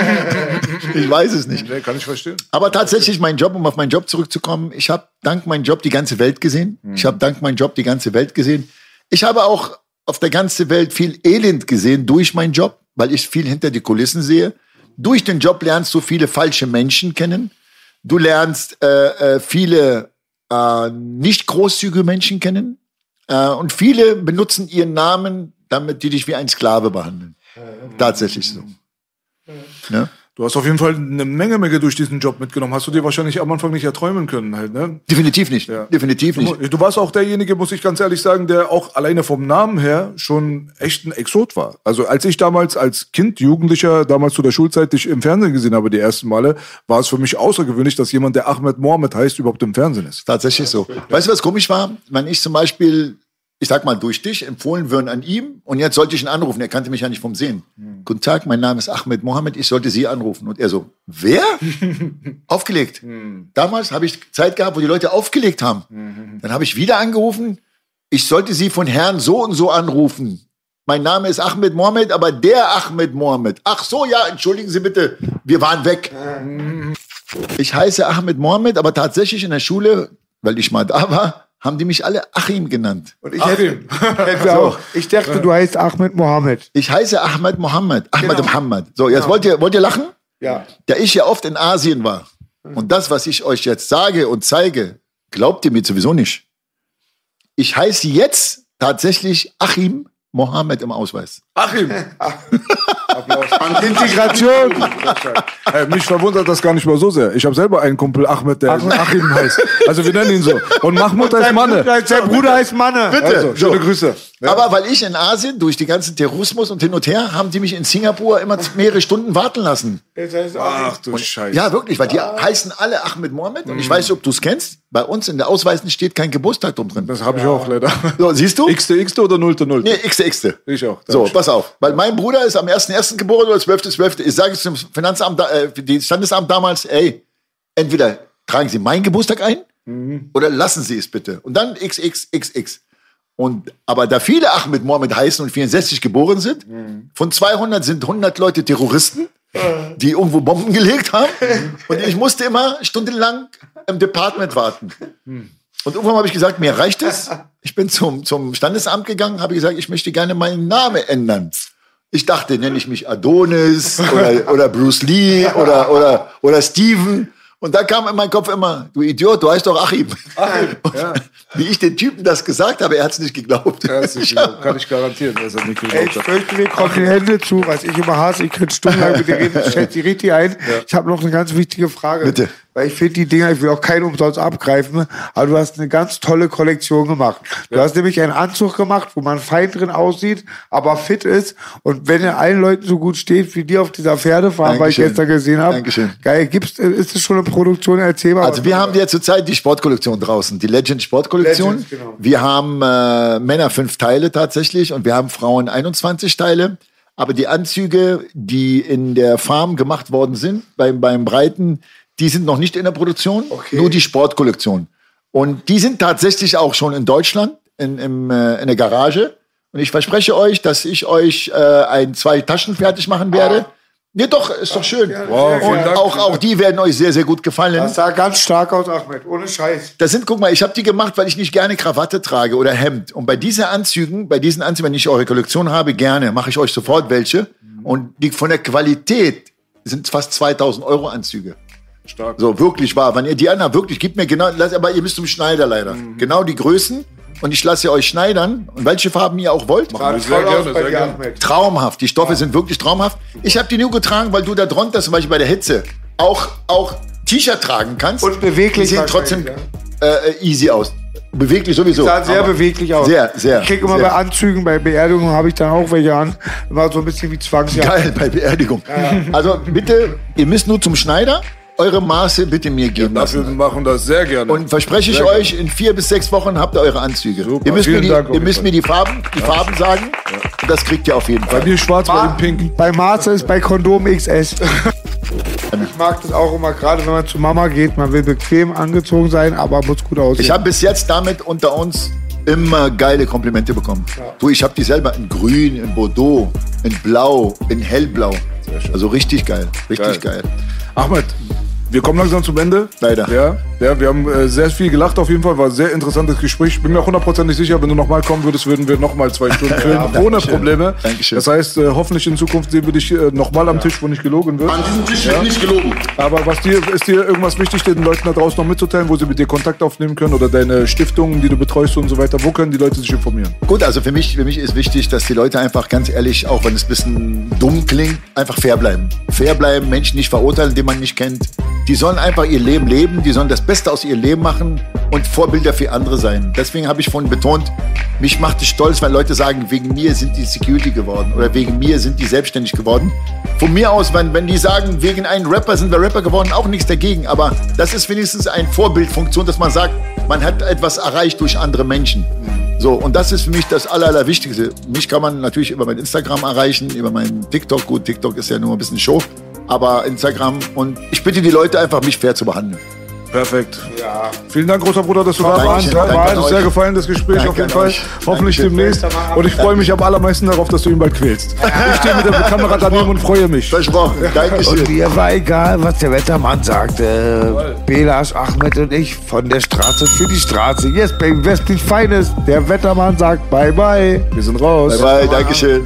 ich weiß es nicht. Nee, kann ich verstehen. Aber tatsächlich mein Job, um auf meinen Job zurückzukommen, ich habe dank meinem Job die ganze Welt gesehen. Ich habe dank meinem Job die ganze Welt gesehen. Ich habe auch auf der ganzen Welt viel Elend gesehen durch meinen Job, weil ich viel hinter die Kulissen sehe. Durch den Job lernst du viele falsche Menschen kennen. Du lernst äh, äh, viele äh, nicht großzügige Menschen kennen. Äh, und viele benutzen ihren Namen, damit die dich wie ein Sklave behandeln. Tatsächlich so. Ne? Du hast auf jeden Fall eine Menge, Menge durch diesen Job mitgenommen. Hast du dir wahrscheinlich am Anfang nicht erträumen können, halt, ne? Definitiv nicht. Ja. Definitiv nicht. Du warst auch derjenige, muss ich ganz ehrlich sagen, der auch alleine vom Namen her schon echt ein Exot war. Also als ich damals als Kind, Jugendlicher, damals zu der Schulzeit dich im Fernsehen gesehen habe, die ersten Male, war es für mich außergewöhnlich, dass jemand, der Ahmed Mohamed heißt, überhaupt im Fernsehen ist. Tatsächlich so. Weißt du, was komisch war? Wenn ich zum Beispiel, ich sag mal durch dich, empfohlen würden an ihm und jetzt sollte ich ihn anrufen, er kannte mich ja nicht vom Sehen. Guten Tag, mein Name ist Ahmed Mohammed, ich sollte Sie anrufen. Und er so, wer? aufgelegt. Damals habe ich Zeit gehabt, wo die Leute aufgelegt haben. Dann habe ich wieder angerufen, ich sollte Sie von Herrn so und so anrufen. Mein Name ist Ahmed Mohammed, aber der Ahmed Mohammed. Ach so, ja, entschuldigen Sie bitte, wir waren weg. Ich heiße Ahmed Mohammed, aber tatsächlich in der Schule, weil ich mal da war, haben die mich alle Achim genannt. Und ich hätte, hätte auch. Ich dachte, du heißt Ahmed Mohammed. Ich heiße Ahmed Mohammed. Ahmed Genau. Mohammed. So, jetzt wollt, ihr, wollt ihr lachen? Ja. Da ich ja oft in Asien war und das, was ich euch jetzt sage und zeige, glaubt ihr mir sowieso nicht. Ich heiße jetzt tatsächlich Achim Mohammed im Ausweis. Achim, Integration. Ey, mich verwundert das gar nicht mal so sehr. Ich habe selber einen Kumpel, Ahmed, der Achim heißt. Also wir nennen ihn so. Und Mahmoud heißt Manne. Sein Bruder heißt Manne. Bitte. Also, schöne Grüße. Aber weil ich in Asien durch die ganzen Terrorismus und hin und her, haben die mich in Singapur immer mehrere Stunden warten lassen. Ach du Scheiße. Ja, wirklich, weil die heißen alle Ahmed Mohammed und ich weiß nicht, ob du es kennst. Bei uns in der Ausweisen steht kein Geburtsdatum drin. Das habe ich auch leider. So, siehst du? Xte, Xte oder Nullte, Nullte? Nee, Xte, Xte. Ich auch. So, pass auf. Weil mein Bruder ist am 1.1. geboren oder 12.12. Ich sage es zum Finanzamt, äh, die Standesamt damals, ey, entweder tragen Sie meinen Geburtstag ein oder lassen Sie es bitte. Und dann XXXX. Und, aber da viele Ahmed Mohammed heißen und 64 geboren sind, von 200 sind 100 Leute Terroristen, die irgendwo Bomben gelegt haben. Und ich musste immer stundenlang im Department warten. Und irgendwann habe ich gesagt, mir reicht es. Ich bin zum, zum Standesamt gegangen, habe gesagt, ich möchte gerne meinen Namen ändern. Ich dachte, nenne ich mich Adonis oder, oder Bruce Lee oder, oder, oder Steven. Und da kam in meinen Kopf immer, du Idiot, du heißt doch Achim. Und Wie ich den Typen das gesagt habe, er hat es nicht geglaubt. Ja, ist, kann ich garantieren, dass er nicht Ey, geglaubt ich hat. fürchte, mir kommen die Hände zu, was ich immer hasse. Ich könnte stundenlang mit dir reden. Ich schätze die richtig ein. Ich habe noch eine ganz wichtige Frage. Bitte. Weil ich finde die Dinger, ich will auch keinen umsonst abgreifen, aber du hast eine ganz tolle Kollektion gemacht. Du hast nämlich einen Anzug gemacht, wo man fein drin aussieht, aber fit ist. Und wenn er allen Leuten so gut steht, wie dir auf dieser Pferdefahrt, weil ich gestern gesehen habe. Dankeschön. Geil, gibt's, ist das schon eine Produktion erzählbar? Also wir haben ja zurzeit die Sportkollektion draußen, die Legend Sportkollektion. Legends, genau. Wir haben äh, Männer fünf Teile tatsächlich und wir haben Frauen 21 Teile. Aber die Anzüge, die in der Farm gemacht worden sind, beim, beim Breiten, die sind noch nicht in der Produktion, Okay. nur die Sportkollektion. Und die sind tatsächlich auch schon in Deutschland, in, im, äh, in der Garage. Und ich verspreche euch, dass ich euch äh, ein, zwei Taschen fertig machen werde. Ja, doch, ist doch schön. Wow, und Dank. auch, auch die werden euch sehr, sehr gut gefallen. Das sah ganz stark aus, Ahmed. Ohne Scheiß. Das sind, guck mal, ich habe die gemacht, weil ich nicht gerne Krawatte trage oder Hemd. Und bei diesen Anzügen, bei diesen Anzügen, wenn ich eure Kollektion habe, gerne, mache ich euch sofort welche. Und die von der Qualität sind fast 2000 Euro Anzüge. Stark. So, wirklich wahr. Wenn ihr die anderen wirklich, gebt mir genau, lass- aber ihr müsst zum Schneider leider. Genau die Größen. Und ich lasse euch schneidern. Und welche Farben ihr auch wollt. Sah wir sehr gerne, sehr gerne. Traumhaft. Die Stoffe sind wirklich traumhaft. Ich habe die nur getragen, weil du da drunter zum Beispiel bei der Hitze auch, auch T-Shirt tragen kannst. Und beweglich Die sehen trotzdem äh, easy aus. Beweglich sowieso. Sah sehr aber beweglich aus. Sehr, sehr. Ich krieg immer sehr. bei Anzügen, bei Beerdigungen habe ich dann auch welche an. Immer so ein bisschen wie Zwangsjacke. Geil, bei Beerdigung. Also bitte, ihr müsst nur zum Schneider eure Maße bitte mir geben Dafür lassen. machen das sehr gerne. Und verspreche ich Sehr euch, in vier bis sechs Wochen habt ihr eure Anzüge. Super, Ihr müsst, mir vielen die, Dank ihr müsst mir die Farben, die Farben sagen. Und das kriegt ihr auf jeden bei Fall. mir schwarz, bei ihm pink. Bei Marze ist bei Kondom XS. Ich mag das auch immer, gerade wenn man zu Mama geht. Man will bequem angezogen sein, aber muss gut aussehen. Ich habe bis jetzt damit unter uns immer geile Komplimente bekommen. Du, ich habe die selber in grün, in Bordeaux, in blau, in hellblau. Also richtig geil, richtig geil. Ahmed, wir kommen langsam zum Ende. Leider. Ja, ja wir haben äh, sehr viel gelacht auf jeden Fall. War ein sehr interessantes Gespräch. Ich bin mir auch hundertprozentig sicher, wenn du nochmal kommen würdest, würden wir nochmal zwei Stunden filmen. ohne Dankeschön. Probleme. Dankeschön. Das heißt, äh, hoffentlich in Zukunft sehen wir dich äh, nochmal am Tisch, wo nicht gelogen wird. An diesem Tisch wird nicht gelogen. Aber was dir, ist dir irgendwas wichtig, den Leuten da draußen noch mitzuteilen, wo sie mit dir Kontakt aufnehmen können oder deine Stiftungen, die du betreust und so weiter? Wo können die Leute sich informieren? Gut, also für mich, für mich ist wichtig, dass die Leute einfach ganz ehrlich, auch wenn es ein bisschen dumm klingt, einfach fair bleiben. Fair bleiben, Menschen nicht verurteilen, die man nicht kennt. Die sollen einfach ihr Leben leben, die sollen das Beste aus ihrem Leben machen und Vorbilder für andere sein. Deswegen habe ich vorhin betont, mich macht es stolz, wenn Leute sagen, wegen mir sind die Security geworden oder wegen mir sind die selbstständig geworden. Von mir aus, wenn, wenn die sagen, wegen einem Rapper sind wir Rapper geworden, auch nichts dagegen. Aber das ist wenigstens eine Vorbildfunktion, dass man sagt, man hat etwas erreicht durch andere Menschen. So, und das ist für mich das Aller, Allerwichtigste. Mich kann man natürlich über mein Instagram erreichen, über meinen TikTok. Gut, TikTok ist ja nur ein bisschen Show, aber Instagram. Und ich bitte die Leute einfach, mich fair zu behandeln. Perfekt. Ja. Vielen Dank, großer Bruder, dass du da warst. danke War an uns sehr gefallen, das Gespräch Danke auf jeden Fall. euch. Hoffentlich Danke. demnächst. Und ich freue mich am allermeisten darauf, dass du ihn bald quälst. Ich stehe mit der Kamera daneben und freue mich. Versprochen. Dankeschön. Und mir war egal, was der Wettermann sagte. Belasch, Ahmed und ich von der Straße für die Straße. Yes, baby, westlich Feines. Der Wettermann sagt bye bye. Wir sind raus. Bye, bye. Dankeschön.